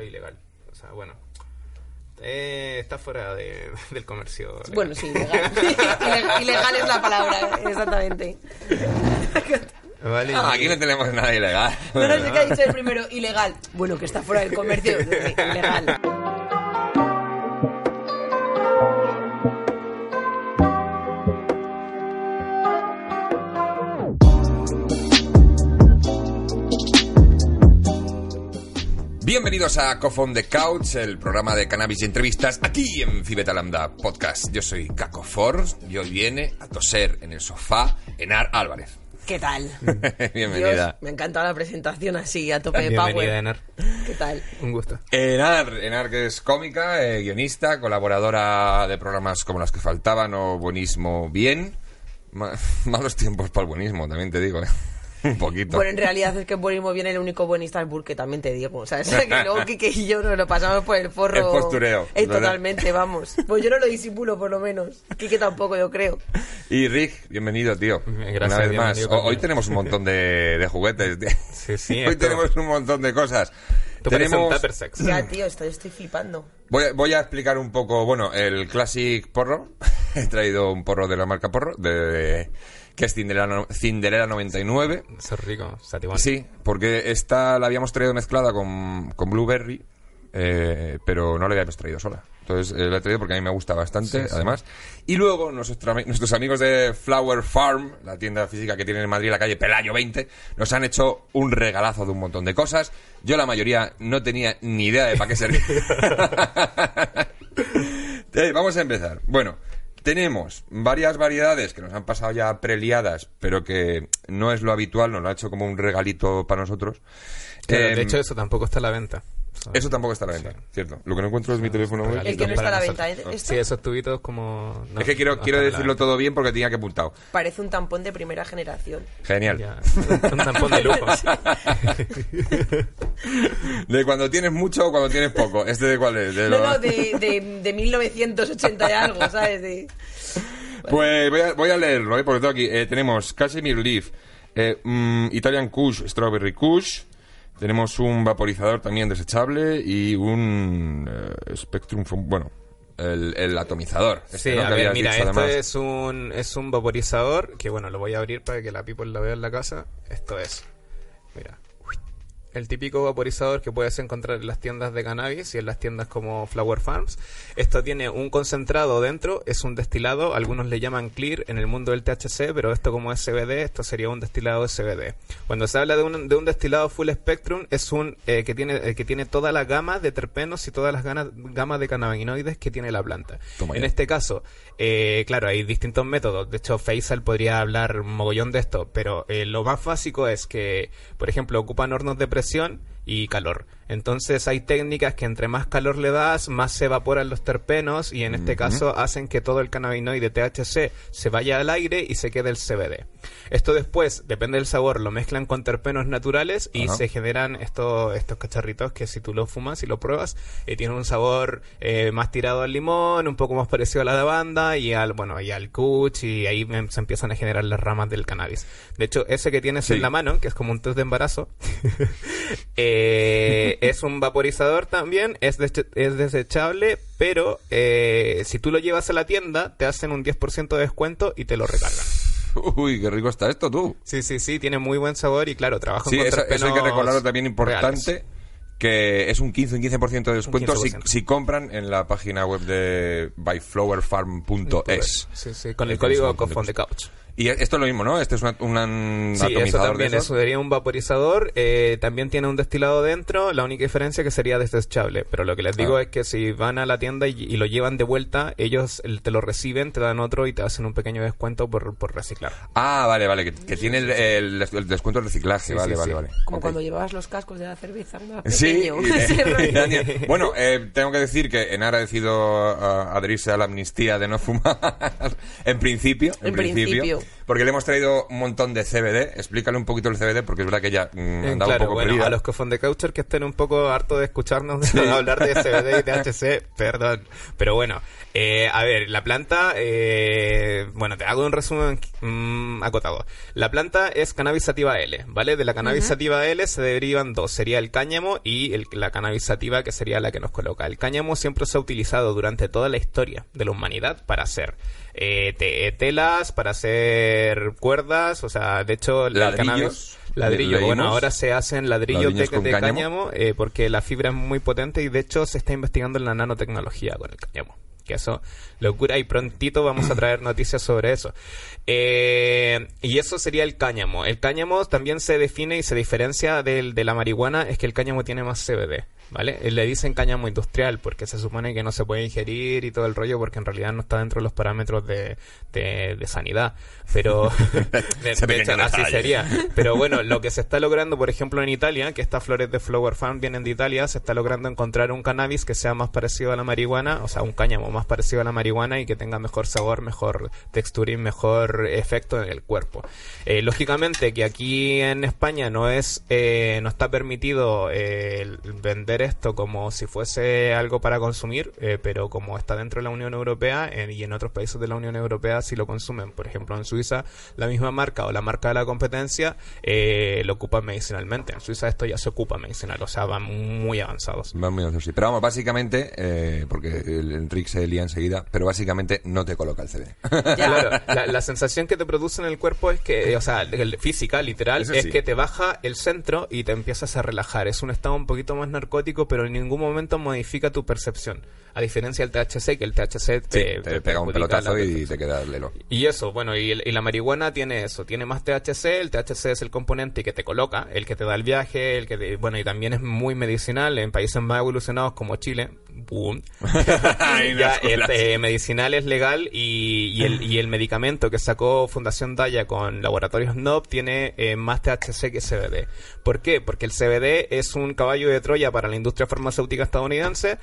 es ilegal. O sea, bueno, eh, está fuera de- del comercio. legal. Bueno, sí, ilegal. Ilegal- es la palabra, exactamente. Vale, Ah, aquí no tenemos nada ilegal. No, no sé qué ha dicho el primero, ilegal. Bueno, que está fuera del comercio, sí, ilegal. Bienvenidos a Cough on the Couch, el programa de cannabis y entrevistas aquí en Fibeta Lambda Podcast. Yo soy Caco Force y hoy viene a toser en el sofá Enar Álvarez. ¿Qué tal? Bienvenida. Dios, me ha encantado la presentación así, a tope de Bienvenida, power. Enar. ¿Qué tal? Un gusto. Enar, Enar que es cómica, eh, guionista, colaboradora de programas como Las que faltaban o Buenismo Bien. Ma- malos tiempos para el buenismo, también te digo, ¿eh? Un poquito. Bueno, en realidad es que Buenismo viene el único buenista es Burke, también te digo. O sea, es que luego Kike y yo nos lo pasamos por el forro. El postureo, Eh, ¿verdad? totalmente, vamos. Pues yo no lo disimulo, por lo menos. Kike tampoco, yo creo. Y Rick, bienvenido, tío. Gracias, Una vez más. Hoy tenemos un montón de, de juguetes. tío. Sí, sí, Hoy esto- tenemos un montón de cosas. Tenemos... tupper sex. Ya, tío, estoy, estoy flipando. Voy a, voy a explicar un poco, bueno, el Classic Porro. He traído un porro de la marca Porro, de, que es Cinderella, Cinderella 99. Eso es rico. Sí, porque esta la habíamos traído mezclada con, con Blueberry, eh, pero no la habíamos traído sola. Entonces eh, la he traído porque a mí me gusta bastante, además. Y luego nuestros, amigos de Flower Farm, la tienda física que tienen en Madrid, la calle Pelayo 20, nos han hecho un regalazo de un montón de cosas. Yo la mayoría no tenía ni idea de para qué servía. Eh, vamos a empezar. Bueno, tenemos varias variedades que nos han pasado ya preliadas, pero que no es lo habitual, nos lo ha hecho como un regalito para nosotros. Claro, Eh, de hecho, eso tampoco está a la venta. Eso- tampoco está a la venta, cierto. Lo que no encuentro es mi teléfono móvil. El que no está a la venta. ¿eh? ¿Esto? Sí, esos tubitos como... no, Es que quiero, no quiero decirlo todo bien porque tenía que apuntado. Parece un tampón de primera generación. Genial. Ya, un tampón de lujo. De cuando tienes mucho o cuando tienes poco. ¿Este de cuál es? De No, lo- no, de, de, de 1980 y algo, ¿sabes? De... Pues voy a, voy a leerlo, ¿eh? porque tengo aquí. eh, tenemos Casimir Leaf, eh, mm, Italian Kush, Strawberry Kush. Tenemos un vaporizador también desechable y un eh, Spectrum, bueno, el, el atomizador. este, Sí, ¿no? a ver, mira, dicho, además. es un, es un vaporizador que, bueno, lo voy a abrir para que la people lo vea en la casa. Esto es, el típico vaporizador que puedes encontrar en las tiendas de cannabis y en las tiendas como Flower Farms. Esto tiene un concentrado dentro, es un destilado, algunos le llaman clear en el mundo del THC, pero esto como es CBD, esto sería un destilado de CBD. Cuando se habla de un, de un destilado full spectrum, es un eh, que tiene eh, que tiene toda la gama de terpenos y todas las ganas- gamas de cannabinoides que tiene la planta. Toma en ya. este caso, eh, claro, hay distintos métodos. De hecho, Faisal podría hablar un mogollón de esto, pero eh, lo más básico es que, por ejemplo, ocupan hornos de presión comunicación y calor. Entonces hay técnicas que entre más calor le das, más se evaporan los terpenos y en este caso hacen que todo el cannabinoide THC se vaya al aire y se quede el CBD. Esto después, depende del sabor, lo mezclan con terpenos naturales y se generan estos, estos cacharritos que si tú lo fumas y lo pruebas, eh, tienen un sabor eh, más tirado al limón, un poco más parecido a la lavanda y al, bueno, y al kuch y ahí em- se empiezan a generar las ramas del cannabis. De hecho, ese que tienes Sí. en la mano, que es como un test de embarazo, eh, es un vaporizador también, es, es desechable, pero eh, si tú lo llevas a la tienda, te hacen un 10% de descuento y te lo recargan. Uy, qué rico está esto, tú. Sí, sí, sí, tiene muy buen sabor y claro, trabajan Sí, eso, eso hay que recordarlo también importante. reales. Que es un 15, un 15% de descuento si, 15%. si compran en la página web de byflowerfarm.es. Sí, sí, con el código Cough on the cosas. Couch. Y esto es lo mismo, ¿no? Este es una- un Sí, eso atomizador también, de eso sería un vaporizador, eh, también tiene un destilado dentro, la única diferencia es que sería desechable, pero lo que les digo Ah. es que si van a la tienda y, y lo llevan de vuelta, ellos el- te lo reciben, te dan otro y te hacen un pequeño descuento por, por reciclar. Ah, vale, vale, que, que tiene el, el- el descuento de reciclaje, Sí, vale, sí, vale, sí. vale. Como cuando llevabas los cascos de la cerveza. ¿no? Sí, bueno, eh, tengo que decir que Enar ha decidido ah, adherirse a la amnistía de no fumar. en principio, en, En principio. Porque le hemos traído un montón de CBD. Explícale un poquito el CBD, porque es verdad que ya mm, Eh, andaba claro, un poco bueno, perdida. a los que son de Coucher que estén un poco hartos de escucharnos hablar de CBD y THC, perdón. Pero bueno, eh, a ver, la planta, eh, bueno, te hago un resumen mm, acotado. La planta es cannabis sativa L, ¿vale? De la cannabis sativa L se derivan dos, sería el cáñamo y el- la cannabis sativa que sería la que nos coloca. El cáñamo siempre se ha utilizado durante toda la historia de la humanidad para hacer eh, te- telas, para hacer cuerdas, o sea, de hecho, Ladrillos. cannabis... Ladrillo, bueno, ahora se hacen ladrillos, Ladrillos de, de cáñamo. cáñamo, eh, porque la fibra es muy potente y de hecho se está investigando en la nanotecnología con el cáñamo. Que eso, locura, y prontito vamos a traer noticias sobre eso. Eh, y eso sería el cáñamo. El cáñamo también se define y se diferencia del, de la marihuana, es que el cáñamo tiene más CBD, ¿vale? Eh, Le dicen cáñamo industrial porque se supone que no se puede ingerir y todo el rollo porque en realidad no está dentro de los parámetros de, de, de sanidad. Pero, de, Ese de hecho, pequeño así sería. Pero bueno, lo que se está logrando, por ejemplo, en Italia, que estas flores de Flower Farm vienen de Italia, se está logrando encontrar un cannabis que sea más parecido a la marihuana, o sea, un cáñamo más parecido a la marihuana y que tenga mejor sabor, mejor textura y mejor efecto en el cuerpo. Eh, lógicamente que aquí en España no es, eh, no está permitido eh, vender esto como si fuese algo para consumir, eh, pero como está dentro de la Unión Europea y en otros países de la Unión Europea sí lo consumen. Por ejemplo, en Suiza la misma marca o la marca de la competencia eh, lo ocupan medicinalmente. En Suiza esto ya se ocupa medicinal, o sea, van muy avanzados. Va muy avanzado, sí. Pero vamos, básicamente, porque el, Rick se lía enseguida, pero básicamente no te coloca el CBD. Claro, la, la sensación que te produce en el cuerpo es que, o sea, el- física, literal, Eso es sí. que te baja el centro y te empiezas a relajar. Es un estado un poquito más narcótico, pero en ningún momento modifica tu percepción. A diferencia del THC, que el THC Sí, te, te pega un pelotazo la y te queda lelo. Y eso, bueno, y, el- y la marihuana tiene eso, tiene más THC, el THC es el componente que te coloca, el que te da el viaje, el que te- bueno, y también es muy medicinal en países más evolucionados como Chile, boom, ya este, medicinal es legal y, y el, y el medicamento que sacó Fundación Daya con laboratorios NOB tiene eh, más THC que CBD. ¿Por qué? Porque el CBD es un caballo de Troya para la industria farmacéutica estadounidense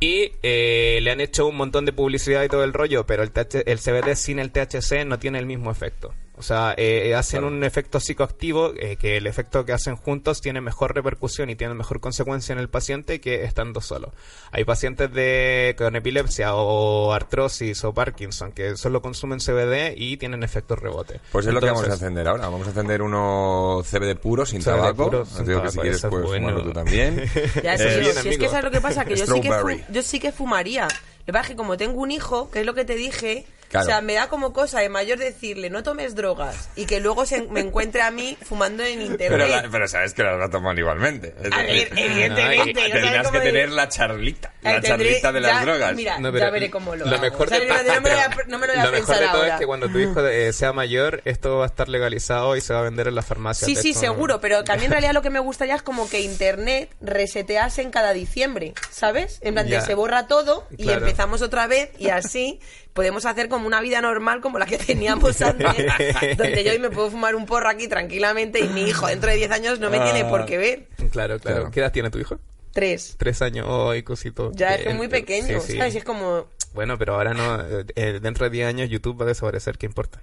y eh, le han hecho un montón de publicidad y todo el rollo, pero el, TH el CBD sin el THC no tiene el mismo efecto. O sea, eh, hacen un efecto psicoactivo eh, que el efecto que hacen juntos tiene mejor repercusión y tiene mejor consecuencia en el paciente que estando solo. Hay pacientes de con epilepsia o artrosis o Parkinson que solo consumen CBD y tienen efectos rebote. Pues es lo que vamos a encender ahora. Vamos a encender uno CBD puro, sin CBD tabaco. puro, sin digo que si quieres puedes bueno. fumarlo tú también. Ya, Eh, sí, sí, bien, si es que sabes lo que pasa, que yo sí que, yo sí que fumaría. Lo que pasa es que como tengo un hijo, que es lo que te dije, Claro. o sea, me da como cosa de mayor decirle no tomes drogas y que luego se me encuentre a mí fumando en internet. Pero, la- pero sabes que las va a tomar igualmente. A ver, evidentemente. No Tendrás que tener la charlita. La tendré- charlita de las drogas. Mira, No, pero ya veré cómo lo, lo hago. mejor O sea, de, no, me lo voy a, pero no me lo voy a lo mejor pensar de todo ahora. es que cuando tu hijo eh, sea mayor, esto va a estar legalizado y se va a vender en las farmacias. Sí, sí, seguro, pero que mí en realidad lo que me gustaría es como que internet resetease en cada diciembre, ¿sabes? En plan, de Ya. se borra todo y Claro. Empezamos otra vez y así podemos hacer como una vida normal como la que teníamos antes, donde yo hoy me puedo fumar un porro aquí tranquilamente y mi hijo dentro de 10 años no me tiene Ah. por qué ver. Claro, claro, Claro. ¿Qué edad tiene tu hijo? Tres. Tres años, hoy cosito. Ya es que Eh, es muy pequeño, sí, sí. ¿sabes? Y es como... Bueno, pero ahora no. eh, dentro de 10 años YouTube va a desaparecer, ¿qué importa?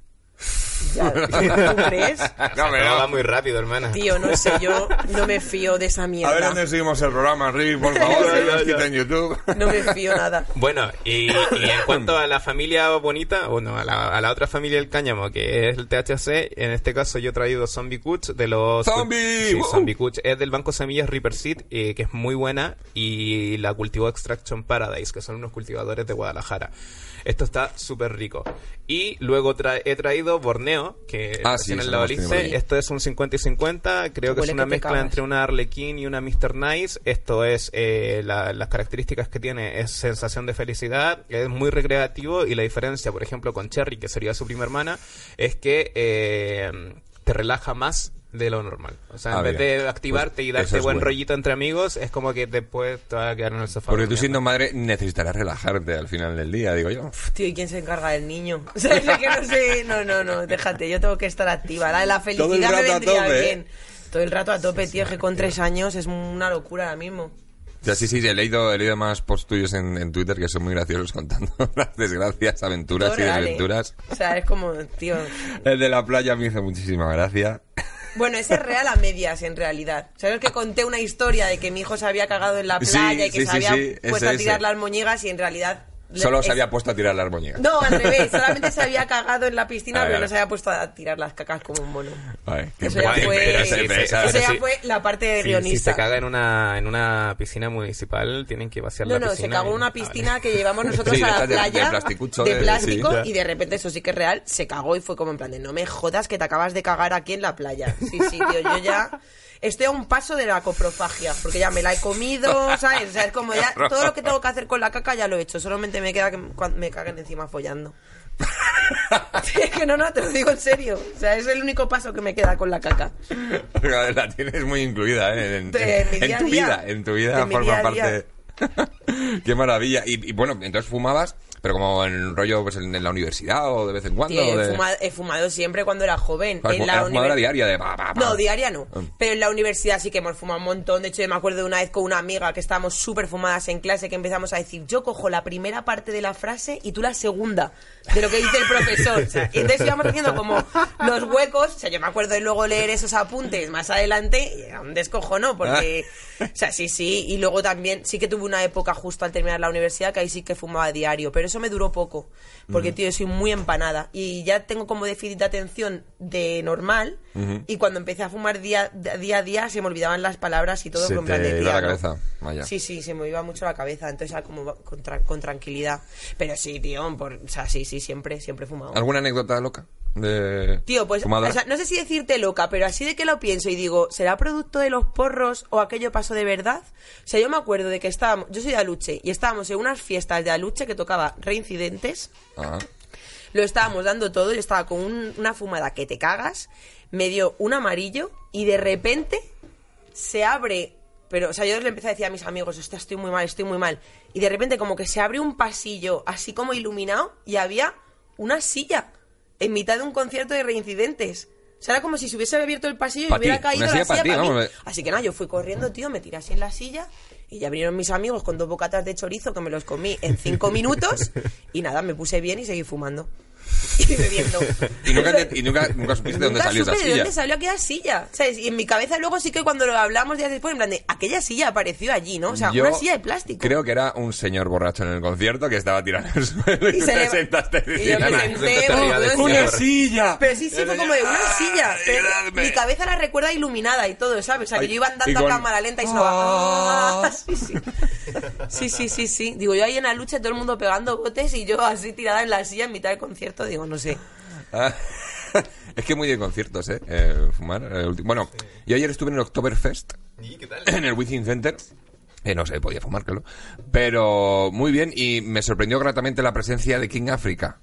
Ya, ¿Tú crees? No, no. va muy rápido, hermana. Tío, no sé, yo no me fío de esa A ver mierda. dónde seguimos el programa, Rick, por favor, que nos YouTube. No me fío nada. Bueno, y, y en cuanto a la familia bonita, bueno, a la, a la otra familia del cáñamo, que es el THC, en este caso yo he traído Zombie Kuch de los... ¡Zombie! Sí. Zombie Kuch. Es del banco Semillas Reaper Seed, eh, que es muy buena, y la cultivó Extraction Paradise, que son unos cultivadores de Guadalajara. Esto está súper rico. Y luego tra- he traído Borneo, que Ah, sí, en la. Esto es un 50 y 50, creo que Huele es una que mezcla entre una Arlequín y una Mr. Nice. Esto es, eh, la- las características que tiene es sensación de felicidad, es muy recreativo y la diferencia, por ejemplo, con Cherry, que sería su prima hermana, es que eh, te relaja más de lo normal. O sea, Ah, en vez bien. de activarte Pues y darte es buen bueno. rollito entre amigos, es como que después te vas a quedar en el sofá. Porque tú siendo madre necesitarás relajarte al final del día, digo yo. Tío, ¿y quién se encarga del niño? O sea, es que no sé, no, no, no, déjate, yo tengo que estar activa. La de la felicidad Todo el me a vendría tope, ¿eh? bien. Todo el rato a tope, tío, que con tres años es una locura ahora mismo. Ya, sí, sí, he leído, he leído más posts tuyos en, en Twitter que son muy graciosos contando las desgracias, aventuras y ¿eh? desventuras. O sea, es como, tío... El de la playa me hizo muchísima gracia. Bueno, ese es real a medias, en realidad. ¿Sabes que conté una historia de que mi hijo se había cagado en la Sí, playa y que sí, se había puesto ese, a tirar ese. las moñigas y en realidad... Solo es- se había puesto a tirar las moñigas. No, al revés. Solamente se había cagado en la piscina, Ah, pero no se había puesto a tirar las cacas como un mono. Ay, Eso ya fue, sí, sí, ya fue la parte Si, guionista. si se caga en una, en una piscina municipal, tienen que vaciar No, la no, piscina. se cagó en una piscina que llevamos nosotros Sí, a la estas de- de playa plasticucho, de de- plástico sí. y de repente eso sí que es real, se cagó y fue como en plan de no me jodas que te acabas de cagar aquí en la playa. Sí, sí, tío, yo ya estoy a un paso de la coprofagia, porque ya me la he comido, ¿sabes? O sea, es como ya todo lo que tengo que hacer con la caca ya lo he hecho, solamente me queda que cuando me caguen encima follando. Es que no, no, te lo digo en serio. O sea, es el único paso que me queda con la caca. La tienes muy incluida, ¿eh? En, De- en en a tu día. vida, en tu vida forma parte. Qué maravilla. Y, y bueno, entonces fumabas, pero como en rollo pues en, en la universidad o de vez en cuando. Sí, he, de- fumado, he fumado siempre cuando era joven. Claro, en la era fumadora univer- diaria de pa, pa, pa. No, diaria no. Ah. Pero en la universidad sí que hemos fumado un montón. De hecho, yo me acuerdo de una vez con una amiga que estábamos súper fumadas en clase que empezamos a decir, yo cojo la primera parte de la frase y tú la segunda de lo que dice el profesor. O sea, y entonces íbamos haciendo como los huecos. O sea, yo me acuerdo de luego leer esos apuntes más adelante y era un descojono porque... O sea, sí, sí. Y luego también sí que tuve una época justo al terminar la universidad que ahí sí que fumaba diario. Pero eso me duró poco. Porque, tío, soy muy empanada. Y ya tengo como déficit de atención de normal. Y cuando empecé a fumar día, día a día se me olvidaban las palabras y todo. Se con plan te de, iba tía, la ¿no? cabeza, vaya. Sí, sí, se me iba mucho la cabeza. Entonces como con, tra- con tranquilidad. Pero sí, tío, por, o sea, sí, sí, siempre, siempre he fumado. ¿Alguna anécdota loca? De Tío, pues, fumadora? o sea, no sé si decirte loca, pero así de que lo pienso y digo, ¿será producto de los porros o aquello pasó de verdad? O sea, yo me acuerdo de que estábamos, yo soy de Aluche, y estábamos en unas fiestas de Aluche que tocaba reincidentes, Ah. lo estábamos dando todo, yo estaba con un- una fumada que te cagas, me dio un amarillo y de repente se abre, pero, o sea, yo le empecé a decir a mis amigos, hostia, estoy muy mal, estoy muy mal, y de repente como que se abre un pasillo así como iluminado y había una silla en mitad de un concierto de reincidentes. O sea, era como si se hubiese abierto el pasillo y hubiera caído la silla pa' mí. Así que nada, yo fui corriendo, tío, me tiré así en la silla y ya vinieron mis amigos con dos bocatas de chorizo que me los comí en cinco minutos y nada, me puse bien y seguí fumando. Y bebiendo. ¿Y nunca, te- y nunca, nunca supiste de dónde Nunca salió esa supe de silla? dónde salió aquella silla. ¿Sabes? Y en mi cabeza luego sí que cuando lo hablamos días después, en plan de, aquella silla apareció allí, ¿no? O sea, Yo una silla de plástico. Creo que era un señor borracho en el concierto que estaba tirando el suelo y, Y se te sentaste y yo diciendo, me "Nah, senté, sentaste arriba del una señor". silla. Pero sí, sí, fue como de una silla. Pero mi cabeza la recuerda iluminada y todo, ¿sabes? O sea, que Ay, yo iba andando con- a cámara lenta y sonaba. Ah. "Ah", Sí, sí. Sí, sí, sí, sí. Digo, yo ahí en la lucha, todo el mundo pegando botes y yo así tirada en la silla en mitad del concierto. Digo, no sé. Ah, es que muy de conciertos, ¿eh? Eh, fumar. eh, bueno, yo ayer estuve en el Oktoberfest, ¿Y qué tal? en el Within Center. Eh, no sé, podía fumar, claro. Pero muy bien y me sorprendió gratamente la presencia de King Africa.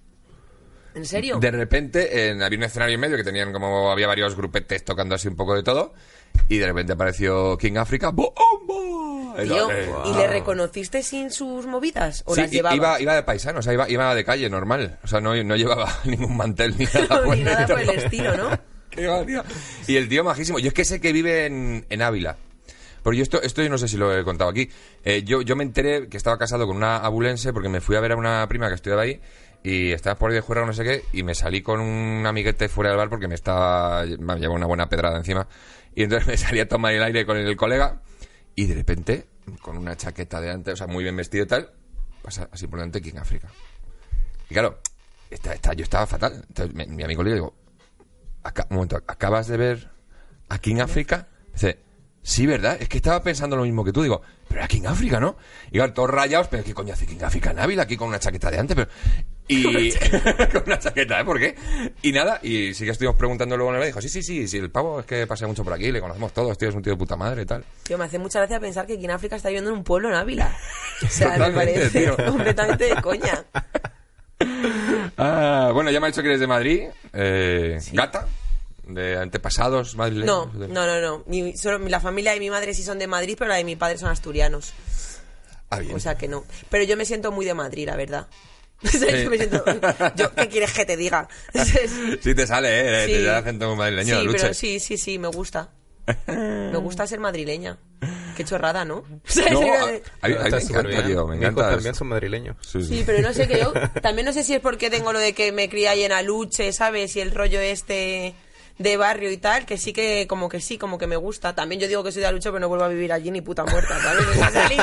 ¿En serio? De repente en- había un escenario en medio que tenían como había varios grupetes tocando así un poco de todo y de repente apareció King Africa. ¡Bomba! Tío, Eh, ¿y le reconociste sin sus movidas? ¿O Sí, las llevaba? iba, iba de paisano, o sea, iba, iba de calle, normal. O sea, no, no llevaba ningún mantel ni nada. Ni nada por el estilo, ¿no? Qué va, tío. Y el tío majísimo. Yo es que sé que vive en, en Ávila. Porque yo esto, esto yo no sé si lo he contado aquí. Eh, yo, yo me enteré que estaba casado con una abulense porque me fui a ver a una prima que estudiaba ahí y estaba por ahí de juerga no sé qué y me salí con un amiguete fuera del bar porque me estaba... Me llevaba una buena pedrada encima. Y entonces me salí a tomar el aire con el colega y de repente, con una chaqueta delante, o sea, muy bien vestido y tal, pasa así por delante King África. Y claro, esta, esta- yo estaba fatal. Entonces, mi, mi amigo le digo, "Aca- un momento, ¿acabas de ver a King África? Dice, sí, ¿verdad? Es que estaba pensando lo mismo que tú. Digo, pero era King África, ¿no? Y claro, todos rayados, pero ¿qué coño hace King África en Ávila aquí con una chaqueta de antes? Pero... Y con una chaqueta, ¿eh? ¿Por qué? Y nada, y sí que estuvimos preguntando luego en el dijo, sí, sí, sí, sí, el pavo es que pasa mucho por aquí, le conocemos todos, tío, es un tío de puta madre y tal. Tío, me hace mucha gracia pensar que aquí en África está viviendo en un pueblo en Ávila. O sea, me parece tío. completamente de coña. Ah, bueno, ya me ha dicho que eres de Madrid, eh, gata, de antepasados madrileños. No, no, no, no. Mi- solo, la familia de mi madre sí son de Madrid, pero la de mi padre son asturianos. Ah, bien. O sea que no. Pero yo me siento muy de Madrid, la verdad. O sea, yo me siento- yo, ¿Qué quieres que te diga? Sí te sale, ¿eh? Sí. Te da acento madrileño, sí, Luche. pero sí, sí, sí, me gusta. Me gusta ser madrileña. Qué chorrada, ¿no? No, a, mí- a mí Está me encanta, bien. tío, me encanta. también son madrileños. Sí, Sí, sí. pero no sé que yo. También no sé si es porque tengo lo de que me crié ahí en Aluche, ¿sabes? Y el rollo este de barrio y tal, que sí que, como que sí, como que me gusta. También yo digo que soy de Aluche, pero no vuelvo a vivir allí ni puta muerta, ¿sabes? O sea, salí,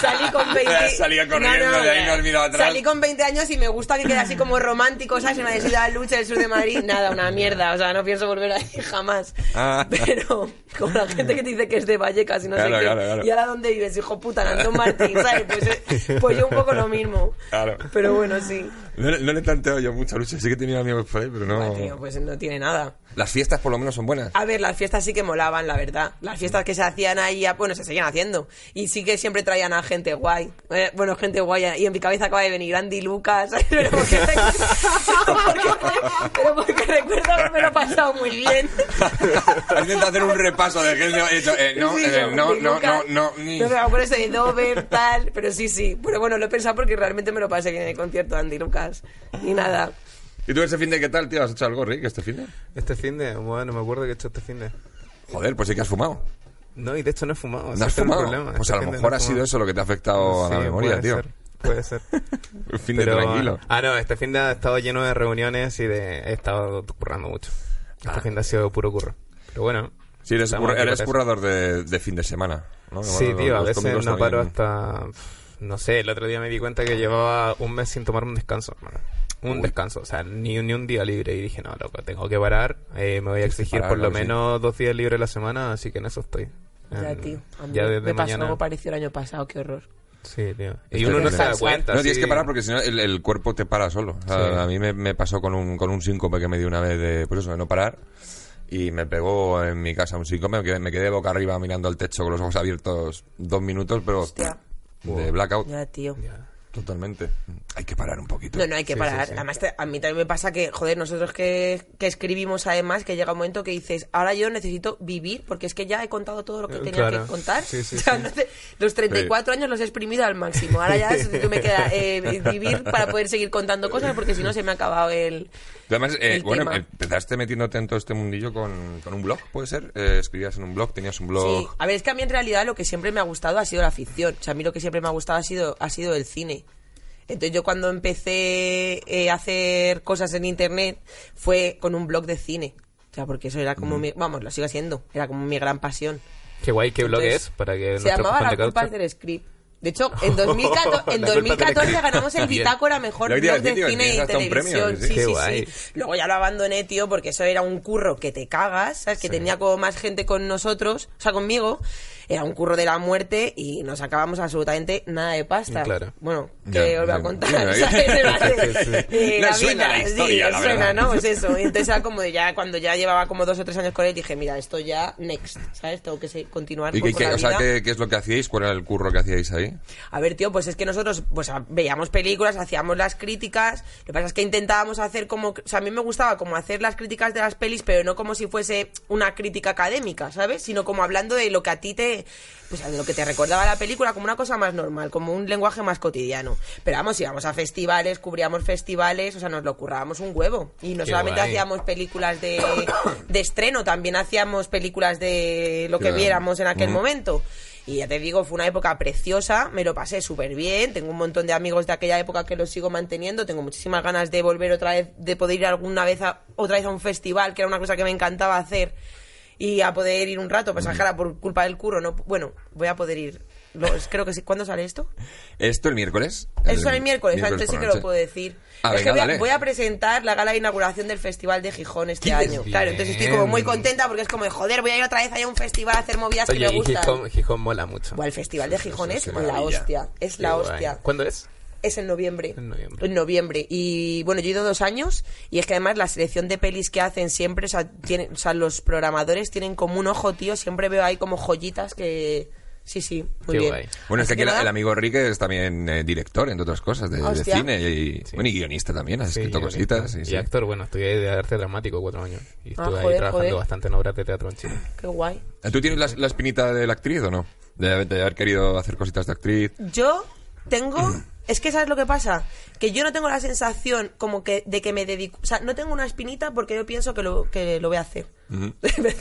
salí con 20. Salía corriendo de ahí, no has mirado atrás. Salí con 20 años y me gusta que quede así como romántico, ¿sabes? Ha decidido Aluche, del sur de Madrid. Nada, una mierda. O sea, no pienso volver ahí jamás. Ah. Pero, como la gente que te dice que es de Vallecas y no Claro, sé qué. claro. Y ahora, ¿dónde vives, hijo puta? Antón Martín, ¿sabes? Pues, eh, pues yo un poco lo mismo. Claro. Pero bueno, sí. No, le- planteado yo mucha lucha. Sí que tenía amigos por ahí, pero no. Tío, pues no tiene nada. Las fiestas por lo menos son buenas. A ver, las fiestas sí que molaban, la verdad. Las fiestas que se hacían ahí, bueno, se seguían haciendo. Y sí que siempre traían a gente guay. Eh, bueno, gente guay. Y en mi cabeza acaba de venir Andy Lucas. Pero porque, pero porque recuerdo haberme lo pasado muy bien. Has intentado hacer un repaso de que he dicho, eh, no, Sí, eh, no, no, no, no, ni. No me acuerdo eso de Dover, tal. Pero sí, sí. Pero bueno, lo he pensado porque realmente me lo pasé bien en el concierto de Andy Lucas. Ni nada. ¿Y tú ese fin de qué tal, tío? ¿Has hecho algo, Rick, este fin de? Este fin de, bueno, me acuerdo que he hecho este fin de. Joder, pues sí que has fumado. No, y de hecho no he fumado. ¿No has fumado? problema. Pues Este a lo de mejor no ha sido fumado. eso lo que te ha afectado a la memoria, puede tío. ser, puede ser. Un fin de Pero, tranquilo. Ah, no, este fin de ha estado lleno de reuniones y de he estado currando mucho. Este Ah. fin de ha sido puro curro. Pero bueno. Sí, eres, curra- eres currador de, de fin de semana. ¿no? Sí, Bueno, tío, a veces no paro también- hasta... No sé, el otro día me di cuenta que llevaba un mes sin tomarme un descanso. hermano. Un Uy. descanso, o sea, ni, ni un día libre. Y dije, no, loco, tengo que parar. eh, me voy a exigir parar, por lo sí. menos dos días libres a la semana, así que en eso estoy. Ya, En- tío. Ya me desde pasó mañana. algo parecido el año pasado, qué horror. Sí, tío. Y uno no se da cuenta. No, tienes que parar porque si no el, el cuerpo te para solo. O sea, Sí. A mí me, me pasó con un, con un síncope que me dio una vez de, pues eso, de no parar. Y me pegó en mi casa un síncope. Me quedé, me quedé boca arriba mirando al techo con los ojos abiertos dos minutos, pero Hostia. de blackout. Ya, tío. Ya. Totalmente. Hay que parar un poquito. No, no hay que Sí, parar. sí, sí. Además, te- a mí también me pasa que, joder, nosotros que, que escribimos además, que llega un momento que dices, ahora yo necesito vivir, porque es que ya he contado todo lo que Eh, tenía claro. que contar. Sí, sí, O sea, sí. no sé, los 34 años los he exprimido al máximo. Ahora ya es- me queda eh, vivir para poder seguir contando cosas, porque si no se me ha acabado el... Tú Además, eh, bueno, tema. empezaste metiéndote en todo este mundillo con, con un blog, ¿puede ser? Eh, escribías en un blog, tenías un blog. Sí, a ver, es que a mí en realidad lo que siempre me ha gustado ha sido la ficción. O sea, a mí lo que siempre me ha gustado ha sido, ha sido el cine. Entonces yo cuando empecé eh, a hacer cosas en internet fue con un blog de cine. O sea, porque eso era Mm. como mi, vamos, lo sigue siendo, era como mi gran pasión. Qué guay, qué blog Entonces, es para que Se llamaba La culpa del script. De hecho, en 2014, en La culpa es del 2014 script. ganamos el. Bitácora Mejor Blog de tío, Cine y premio, Televisión. sí, sí. Sí. Luego ya lo abandoné, tío, porque eso era un curro que te cagas, ¿sabes? Que tenía como más gente con nosotros, o sea, conmigo. Era un curro de la muerte y no sacábamos absolutamente nada de pasta. Claro. Bueno, que os voy a contar, eh, la suena vida, la historia, sí, la suena. ¿no? Pues eso. Entonces era como de ya, cuando ya llevaba como dos o tres años con él, dije, mira, esto ya, next, ¿sabes? Tengo que continuar ¿Y con, qué, con la o sea, vida. ¿qué, qué es lo que hacíais? ¿Cuál era el curro que hacíais ahí? A ver, tío, pues es que nosotros pues veíamos películas, hacíamos las críticas. Lo que pasa es que intentábamos hacer como. O sea, a mí me gustaba como hacer las críticas de las pelis, pero no como si fuese una crítica académica, ¿sabes? Sino como hablando de lo que a ti te. Pues de lo que te recordaba la película, como una cosa más normal, como un lenguaje más cotidiano. Pero vamos, íbamos a festivales, cubríamos festivales, o sea, nos lo currábamos un huevo. Y no Qué solamente guay. hacíamos películas de, de estreno, también hacíamos películas de lo que Claro. viéramos en aquel momento. Y ya te digo, fue una época preciosa, me lo pasé súper bien, tengo un montón de amigos de aquella época que los sigo manteniendo, tengo muchísimas ganas de volver otra vez, de poder ir alguna vez a, otra vez a un festival, que era una cosa que me encantaba hacer, y a poder ir un rato, pues ahora por culpa del curro, no, bueno, voy a poder ir, creo que sí, ¿cuándo sale esto? ¿Esto el miércoles? Eso sale el miércoles, entonces sí que lo puedo decir. Ah, es venga, que voy a, voy a presentar la gala de inauguración del Festival de Gijón este ¿Qué año. Claro, entonces estoy como muy contenta porque es como de joder, voy a ir otra vez allá a un festival a hacer movidas que me gustan. Gijón, Gijón mola mucho. Buah, el Festival de Gijón es es la hostia. Es Qué la guay. hostia. ¿Cuándo es? Es en noviembre. En noviembre. En noviembre. Y bueno, yo he ido dos años y es que además la selección de pelis que hacen siempre, o sea, tienen, o sea los programadores tienen como un ojo, tío. Siempre veo ahí como joyitas que... Sí, sí, muy Qué bien. guay. Bueno, es que Así aquí el, nada, el amigo Enrique es también eh, director, entre otras cosas, de, de cine y, bueno, y guionista también, has Sí, escrito guionista. cositas. sí, Y sí. actor, bueno, estudié de arte dramático cuatro años. Y Ah, estuve ahí joder, trabajando joder. bastante en obras de teatro en Chile. Qué guay. ¿Tú tienes la, la espinita de la actriz o no? De, de haber querido hacer cositas de actriz. Yo tengo es que ¿sabes lo que pasa? Que yo no tengo la sensación como que de que me dedico... O sea, no tengo una espinita porque yo pienso que lo, que lo voy a hacer.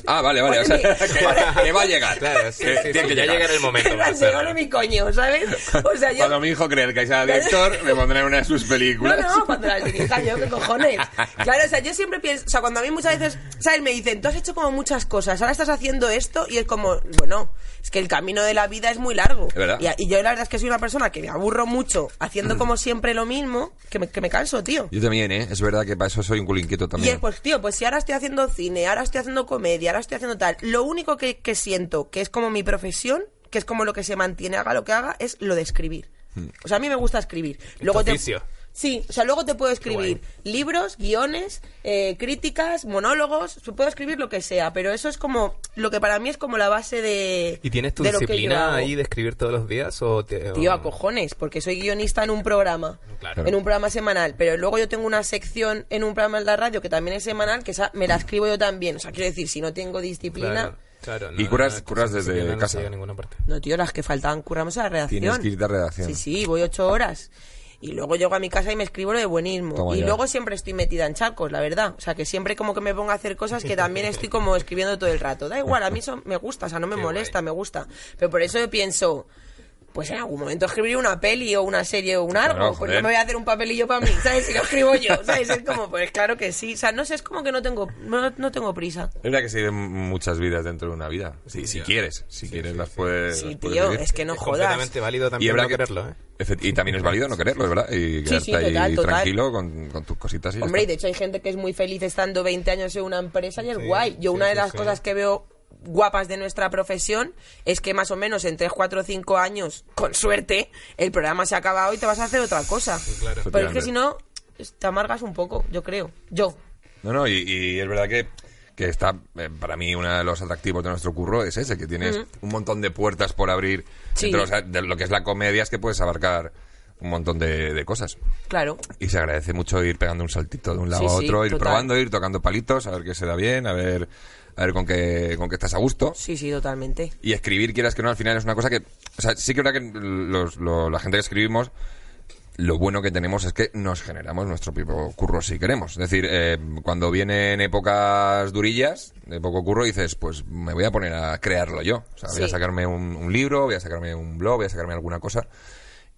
Ah, vale, vale. O sea, que, que va a llegar. Claro, sí, Que sí, tiene sí, que ya llegar. llegará el momento. Llegó de mi coño, ¿sabes? O sea, yo... Cuando mi hijo cree que sea director, me pondré en una de sus No, películas. no, cuando las dirija yo, ¿qué cojones? Claro, o sea, yo siempre pienso, o sea, cuando a mí muchas veces, ¿sabes? Me dicen, tú has hecho como muchas cosas, ahora estás haciendo esto, y es como, bueno, es que el camino de la vida es muy largo. Es verdad. Y, y yo la verdad es que soy una persona que me aburro mucho haciendo como siempre lo mismo, que me, que me canso, tío. Yo también, ¿eh? Es verdad que para eso soy un culo inquieto Y también. es, pues, tío, pues si ahora estoy haciendo cine, ahora estoy haciendo comedia, ahora estoy haciendo tal, lo único que, que siento que es como mi profesión, que es como lo que se mantiene, haga lo que haga, es lo de escribir. Hmm. O sea, a mí me gusta escribir. Luego te... oficio. Sí, o sea, luego te puedo escribir libros, guiones, eh, críticas, monólogos, puedo escribir lo que sea, pero eso es como, lo que para mí es como la base de... ¿Y tienes tu de disciplina ahí de escribir todos los días? O te, Tío, a cojones, porque soy guionista en un programa, Claro. en un programa semanal, pero luego yo tengo una sección en un programa en la radio que también es semanal, que esa me la escribo yo también. O sea, quiero decir, si no tengo disciplina... Claro, claro, ¿Y no, no, curras esa desde casa? a ninguna parte. No, tío, las que faltaban curramos a la redacción. Tienes que irte a redacción. Sí, sí, voy ocho horas. Y luego llego a mi casa y me escribo lo de buenismo. Toma y ya. luego siempre estoy metida en charcos, la verdad. O sea, que siempre como que me pongo a hacer cosas que también estoy como escribiendo todo el rato. Da igual, a mí eso me gusta, o sea, no me Qué molesta, guay. me gusta. Pero por eso yo pienso, pues en algún momento escribiré una peli o una serie o un algo. Claro, pues no me voy a hacer un papelillo para mí, ¿sabes? Si lo escribo yo, ¿sabes? Es como, pues claro que sí. O sea, no sé, es como que no tengo, no, no tengo prisa. Es verdad que se viven muchas vidas dentro de una vida. Sí, si quieres, si quieres las puedes. Sí, las puedes tío, vivir. es que no es jodas. completamente válido Y también es verdad no que- quererlo, ¿eh? Y también es válido no quererlo, es verdad. Y quedarte sí, total, ahí total. tranquilo con, con tus cositas y Hombre, y de hecho hay gente que es muy feliz estando 20 años en una empresa y es Sí, guay. Yo sí, una de sí, las sí. cosas que veo guapas de nuestra profesión es que más o menos en 3, 4, 5 años, con suerte, el programa se ha acabado y te vas a hacer otra cosa. claro. Pero es que si no, te amargas un poco, yo creo. Yo. No, no, y, y es verdad que, que está, eh, para mí, uno de los atractivos de nuestro curro es ese, que tienes un montón de puertas por abrir. Sí. Entre los- de lo que es la comedia es que puedes abarcar un montón de, de cosas. Claro. Y se agradece mucho ir pegando un saltito de un lado Sí, a sí, otro, ir total. probando, ir tocando palitos, a ver qué se da bien, a ver, a ver con qué, con qué estás a gusto. Sí, sí, totalmente. Y escribir, quieras que no, al final es una cosa que... O sea, sí que es verdad que los- lo- la gente que escribimos, lo bueno que tenemos es que nos generamos nuestro propio curro si queremos. Es decir, eh, cuando vienen épocas durillas, de poco curro, dices, pues me voy a poner a crearlo yo. O sea, voy a sacarme un, un libro, voy a sacarme un blog, voy a sacarme alguna cosa.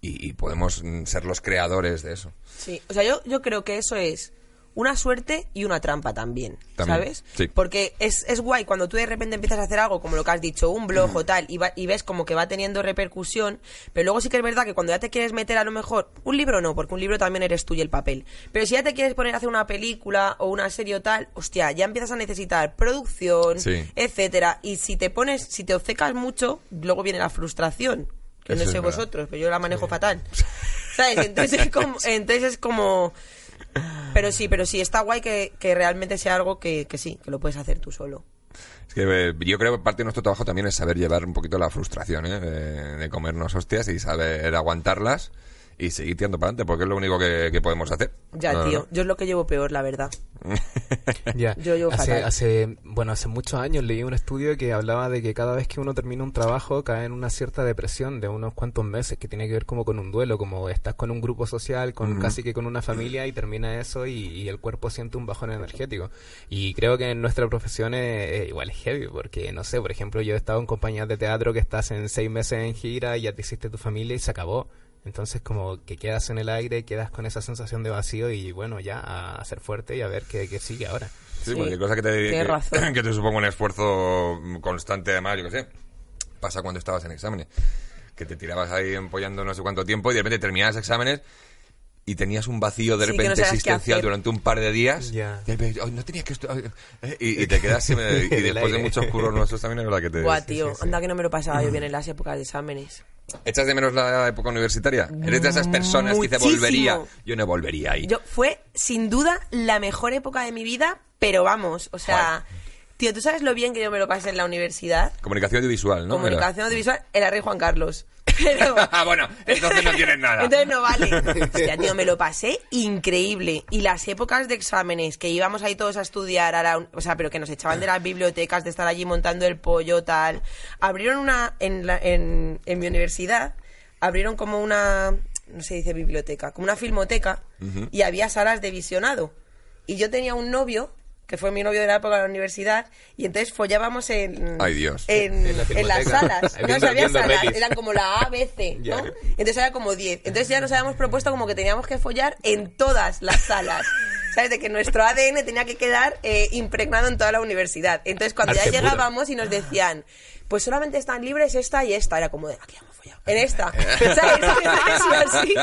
Y, y podemos mm, ser los creadores de eso. Sí, o sea, yo, yo creo que eso es una suerte y una trampa también, También, ¿sabes? sí. Porque es, es guay cuando tú de repente empiezas a hacer algo, como lo que has dicho, un blog o tal, y, va- y ves como que va teniendo repercusión, pero luego sí que es verdad que cuando ya te quieres meter a lo mejor, un libro no, porque un libro también eres tú y el papel, pero si ya te quieres poner a hacer una película o una serie o tal, hostia, ya empiezas a necesitar producción, Sí. etcétera, y si te pones, si te obcecas mucho, luego viene la frustración. Que Eso no sé vosotros, pero yo la manejo fatal. ¿Sabes? Entonces es como, entonces es como pero sí, pero sí, está guay que, que realmente sea algo que, que sí, que lo puedes hacer tú solo. Es que eh, yo creo que parte de nuestro trabajo también es saber llevar un poquito la frustración, ¿eh? de, de comernos hostias y saber aguantarlas y seguir tirando para adelante, porque es lo único que, que podemos hacer. Ya, No, tío, no. yo es lo que llevo peor, la verdad. Ya. Yo llevo hace, fatal. hace, bueno, hace muchos años leí un estudio que hablaba de que cada vez que uno termina un trabajo cae en una cierta depresión de unos cuantos meses, que tiene que ver como con un duelo, como estás con un grupo social, con casi que con una familia y termina eso y, y el cuerpo siente un bajón energético. Y creo que en nuestra profesión es, es igual es heavy, porque no sé, por ejemplo, yo he estado en compañías de teatro que estás en seis meses en gira y ya te hiciste tu familia y se acabó. Entonces como que quedas en el aire, quedas con esa sensación de vacío y bueno, ya a ser fuerte y a ver qué, qué sigue ahora. Sí, Sí, cualquier cosa que te, que, razón. que te suponga un esfuerzo constante, además, yo qué sé. Pasa cuando estabas en exámenes. Que te tirabas ahí empollando no sé cuánto tiempo y de repente terminabas exámenes y tenías un vacío de Sí, no repente qué existencial durante un par de días. Ya. Y de repente, "Ay, no tenía que estu- ay, eh", y, y te quedas y, Del después de muchos curros nuestros también es verdad que te... Buah, tío, sí, sí. anda que no me lo pasaba yo bien en las épocas de exámenes. ¿Echas de menos la época universitaria? ¿Eres de esas personas que dice Muchísimo. volvería? Yo no volvería ahí. Yo, fue sin duda la mejor época de mi vida, pero vamos, o sea, tío, ¿tú sabes lo bien que yo me lo pasé en la universidad? Comunicación audiovisual, ¿no? Comunicación audiovisual, el rey Juan Carlos. Pero, Ah, bueno, entonces no tienes nada. Entonces no vale. Hostia, tío, me lo pasé increíble. Y las épocas de exámenes que íbamos ahí todos a estudiar, a la un- o sea, pero que nos echaban de las bibliotecas, de estar allí montando el pollo, tal. Abrieron una, en, la- en, en mi universidad, abrieron como una, no se dice biblioteca, como una filmoteca, y había salas de visionado. Y yo tenía un novio, que fue mi novio de la época de la universidad, y entonces follábamos en, Ay, Dios. en, En la en las salas. No, viendo salas, pelis. eran como la A, B, C, Ya. ¿no? Entonces era como 10. Entonces ya nos habíamos propuesto como que teníamos que follar en todas las salas. ¿Sabes? De que nuestro ADN tenía que quedar eh, impregnado en toda la universidad. Entonces cuando ya llegábamos y nos decían, pues solamente están libres esta y esta, era como de, aquí hemos follado. En esta. ¿Sabes? Así.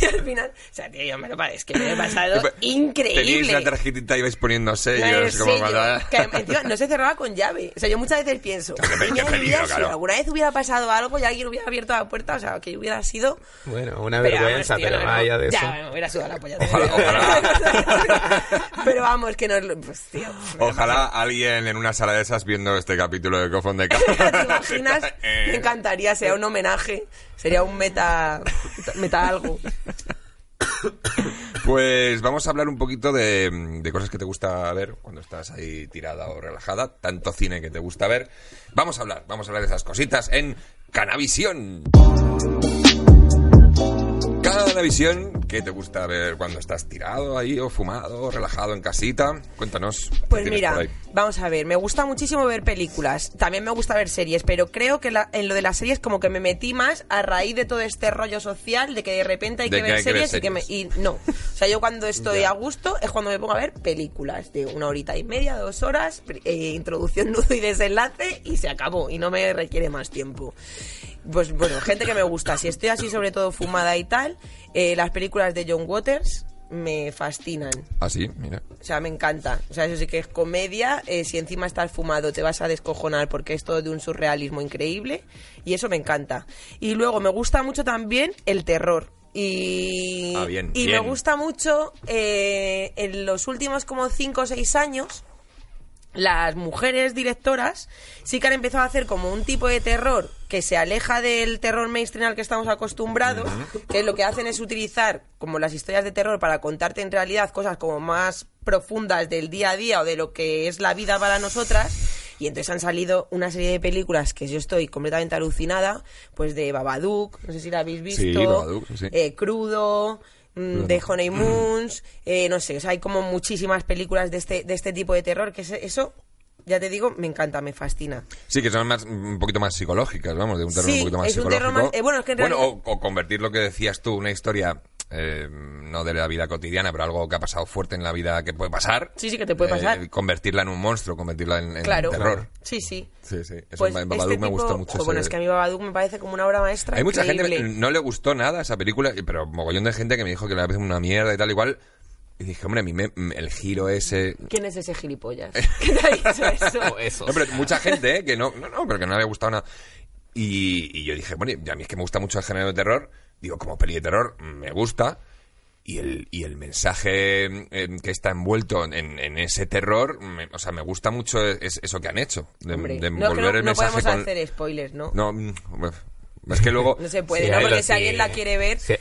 Y al final, o sea, tío, yo me lo pa- es que me lo he pasado Tenéis increíble. la tarjetita y vais poniendo No, sellos. el como sello, para- que encima no se cerraba con llave. O sea, yo muchas veces pienso, Qué pe- "Ay, qué mi peligro, vida, si claro. alguna vez hubiera pasado algo y alguien hubiera abierto la puerta, o sea, que hubiera sido... Bueno, una Pero vergüenza, pero no, no. allá de ya, eso. me hubiera sudado la polla. Ojalá, pero vamos, que nos... lo- Pues, tío, Ojalá alguien en una sala de esas viendo este capítulo de Cofón de ¿Te imaginas? Eh, Me encantaría, sería un homenaje, sería un meta, meta algo. Pues vamos a hablar un poquito de, de cosas que te gusta ver cuando estás ahí tirada o relajada, tanto cine que te gusta ver. Vamos a hablar, vamos a hablar de esas cositas en Canavisión. Canavisión, ¿qué te gusta ver cuando estás tirado ahí o fumado o relajado en casita? Cuéntanos. ¿qué Pues mira, vamos a ver, me gusta muchísimo ver películas, también me gusta ver series, pero creo que la- en lo de las series como que me metí más a raíz de todo este rollo social, de que de repente hay De que, ver hay que ver series, y que me... Y no, o sea, yo cuando estoy Ya. a gusto es cuando me pongo a ver películas de una horita y media, dos horas, eh, introducción, nudo y desenlace y se acabó y no me requiere más tiempo. Pues bueno, gente que me gusta, si estoy así sobre todo fumada y tal, eh, las películas de John Waters me fascinan. Ah, sí, mira. O sea, me encanta. O sea, eso sí que es comedia. eh, si encima estás fumado, te vas a descojonar porque es todo de un surrealismo increíble. Y eso me encanta. Y luego me gusta mucho también el terror. Y, Ah, bien, y bien. me gusta mucho eh, en los últimos como 5 o 6 años las mujeres directoras sí que han empezado a hacer como un tipo de terror que se aleja del terror mainstream al que estamos acostumbrados, que lo que hacen es utilizar como las historias de terror para contarte en realidad cosas como más profundas del día a día o de lo que es la vida para nosotras. Y entonces han salido una serie de películas que yo estoy completamente alucinada, pues de Babadook, no sé si la habéis visto, Sí, Babadook, sí. eh, Crudo, mm, de Honeymoons, eh, no sé, o sea, hay como muchísimas películas de este, de este tipo de terror, que eso, ya te digo, me encanta, me fascina. Sí, que son más, un poquito más psicológicas, vamos, de un terror Sí, un poquito más es un psicológico. terror más- eh, bueno, es que en Bueno, realidad- o, o convertir lo que decías tú, una historia, eh, no de la vida cotidiana, pero algo que ha pasado fuerte en la vida que puede pasar. Sí, sí, que te puede eh, pasar. convertirla en un monstruo, convertirla en, en Claro. terror. Sí, sí. Sí, sí. Eso Pues en este Babadook me tipo- gusta mucho. Bueno, es que a mí Babadook me parece como una obra maestra. Hay mucha gente no le gustó nada esa película, pero mogollón de gente que me dijo que le parece una mierda y tal, igual. Y dije, hombre, a mí me- el giro ese. ¿Quién es ese gilipollas? ¿Qué te ha dicho eso? O eso. No, pero mucha gente ¿eh? que no, no, no, pero que no le había gustado nada. Y, y yo dije, bueno, y a mí es que me gusta mucho el género de terror. Digo, como peli de terror, me gusta. Y el, y el mensaje eh, que está envuelto en, en ese terror, me- o sea, me gusta mucho es, eso que han hecho. De, no, no, el no mensaje podemos con... hacer spoilers, ¿no? No, mm, bueno, es que luego... No se puede, Sí, ¿no? Porque si alguien la quiere ver... Sí,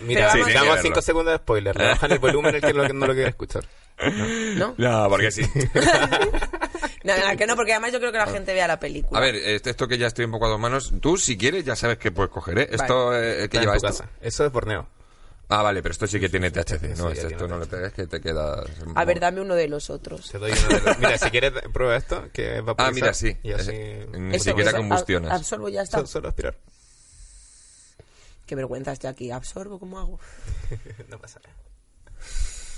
mira, si vamos- damos Sí, 5 verlo. segundos de spoiler. Le bajan el volumen el que no lo quiere escuchar. ¿No? No, porque sí. No, no, que no, porque además yo creo que la gente vea la película. A ver, este- esto que ya estoy un poco a dos manos, tú si quieres ya sabes que puedes coger, ¿eh? Esto, eh, ¿qué Está en lleva tu esto? casa. Eso es Borneo. Ah, vale, pero esto sí que tiene THC, Sí, ¿no? ya esto tiene no lo traes, que te queda... A ver, dame uno de los otros. Te doy uno de los- Mira, si quieres, prueba esto, que va a Ah, mira, sí. Y así... Es- Ni Eso, siquiera eso, combustionas. ab- Absorbo ya está. Solo, solo aspirar. Qué vergüenza estoy aquí. ¿Absorbo? ¿Cómo hago? No pasa nada.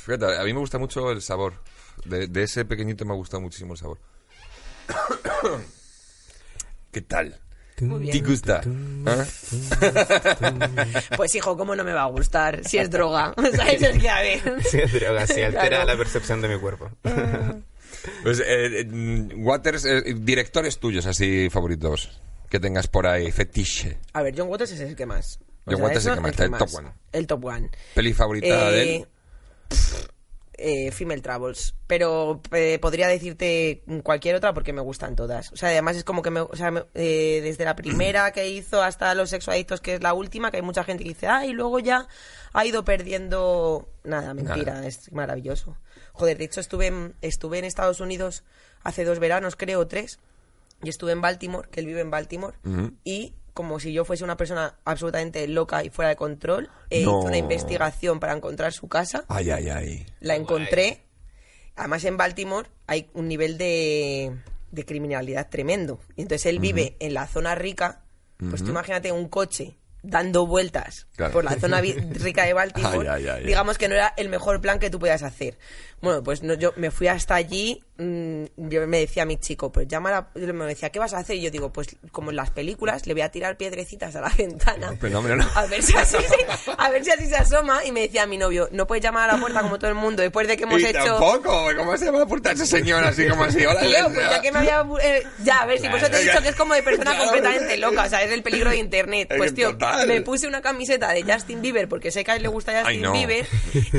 Fíjate, a mí me gusta mucho el sabor. De, de ese pequeñito me ha gustado muchísimo el sabor. ¿Qué tal? Muy ¿Te gusta? ¿Ah? Pues hijo, ¿cómo no me va a gustar? Si es droga. ¿Sabes? Es que a ver. Sí, es droga, sí, altera Claro. la percepción de mi cuerpo. Pues, eh, eh, Waters, eh, directores tuyos así favoritos que tengas por ahí, fetiche. A ver, John Waters es el que más. John Waters es el que más, el top one. El top one. Peli favorita de Eh, eh, Female Travels, pero eh, podría decirte cualquier otra porque me gustan todas. O sea, además es como que me, o sea, me- eh, desde la primera que hizo hasta Los sexoadictos, que es la última, que hay mucha gente que dice, ah, y luego ya ha ido perdiendo. Nada, mentira, es maravilloso. Joder, de hecho estuve en, estuve en Estados Unidos hace dos veranos, creo, tres, y estuve en Baltimore, que él vive en Baltimore, y como si yo fuese una persona absolutamente loca y fuera de control. E No. hice una investigación para encontrar su casa. Ay, ay, ay. La encontré. Además, en Baltimore hay un nivel de, de criminalidad tremendo. Y entonces él vive en la zona rica. Pues tú imagínate un coche dando vueltas Claro. por la zona rica de Baltimore. Ay, ay, ay. Digamos que no era el mejor plan que tú podías hacer. Bueno, pues no, yo me fui hasta allí. Mm, yo me decía a mi chico, pues llama a la- Me decía, ¿qué vas a hacer? Y yo digo, pues como en las películas, le voy a tirar piedrecitas a la ventana. A ver si así se, a ver si así se asoma. Y me decía mi novio, no puedes llamar a la puerta como todo el mundo después de que hemos y hecho. tampoco, ¿cómo se llama la puerta ese señor así como así? Hola, Tío, pues ya que me había... eh, ya, a ver, si por eso te he dicho que es como de persona completamente loca, o sea, es el peligro de internet. Es Pues tío, me puse una camiseta de Justin Bieber, porque sé que a él le gusta Justin Ay, no. Bieber,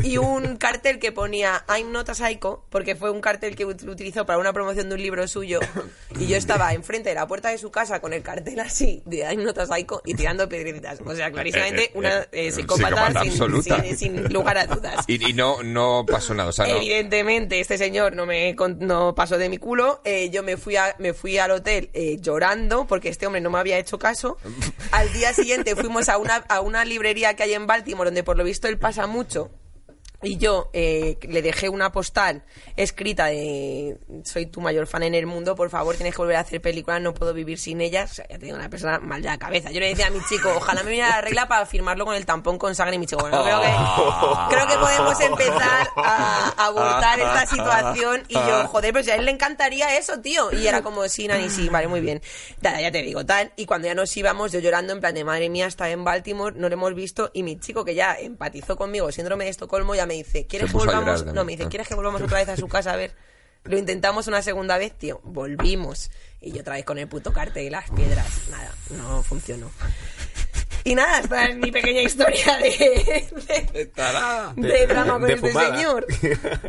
y un cartel que ponía I'm not a psycho, porque fue un cartel que utilizó para una promoción de un libro suyo, y yo estaba enfrente de la puerta de su casa con el cartel así, de I'm not a psycho, y tirando piedritas. O sea, clarísimamente Eh, eh, una eh, eh, psicópata psicópata, sin, absoluta. sin- sin lugar a dudas. Y, y no, no pasó nada, o sea, no. Evidentemente, este señor no me no pasó de mi culo. Eh, yo me fui, a- me fui al hotel eh, llorando porque este hombre no me había hecho caso. Al día siguiente fuimos a una, a una librería que hay en Baltimore donde por lo visto él pasa mucho. Y yo eh, le dejé una postal escrita de soy tu mayor fan en el mundo, por favor tienes que volver a hacer películas, no puedo vivir sin ellas. O sea, ya tengo una persona mal de la cabeza. Yo le decía a mi chico, ojalá me viniera la regla para firmarlo con el tampón con sangre y mi chico. Bueno, creo que, podemos empezar a abortar esta situación. Y yo, joder, pero si a él le encantaría eso, tío. Y era como, sí, Nani, sí, vale, muy bien. Nada, ya te digo, tal. Y cuando ya nos íbamos, yo llorando en plan de madre mía, está en Baltimore, no lo hemos visto. Y mi chico, que ya empatizó conmigo, síndrome de Estocolmo, ya me dice, ¿quieres que volvamos? No, me dice, Ah. ¿quieres que volvamos otra vez a su casa a ver? Lo intentamos una segunda vez, tío. Volvimos. Y yo otra vez con el puto cartel y las piedras. Nada, no funcionó. Y nada, esta es mi pequeña historia de, de, de drama con de este fumada. señor.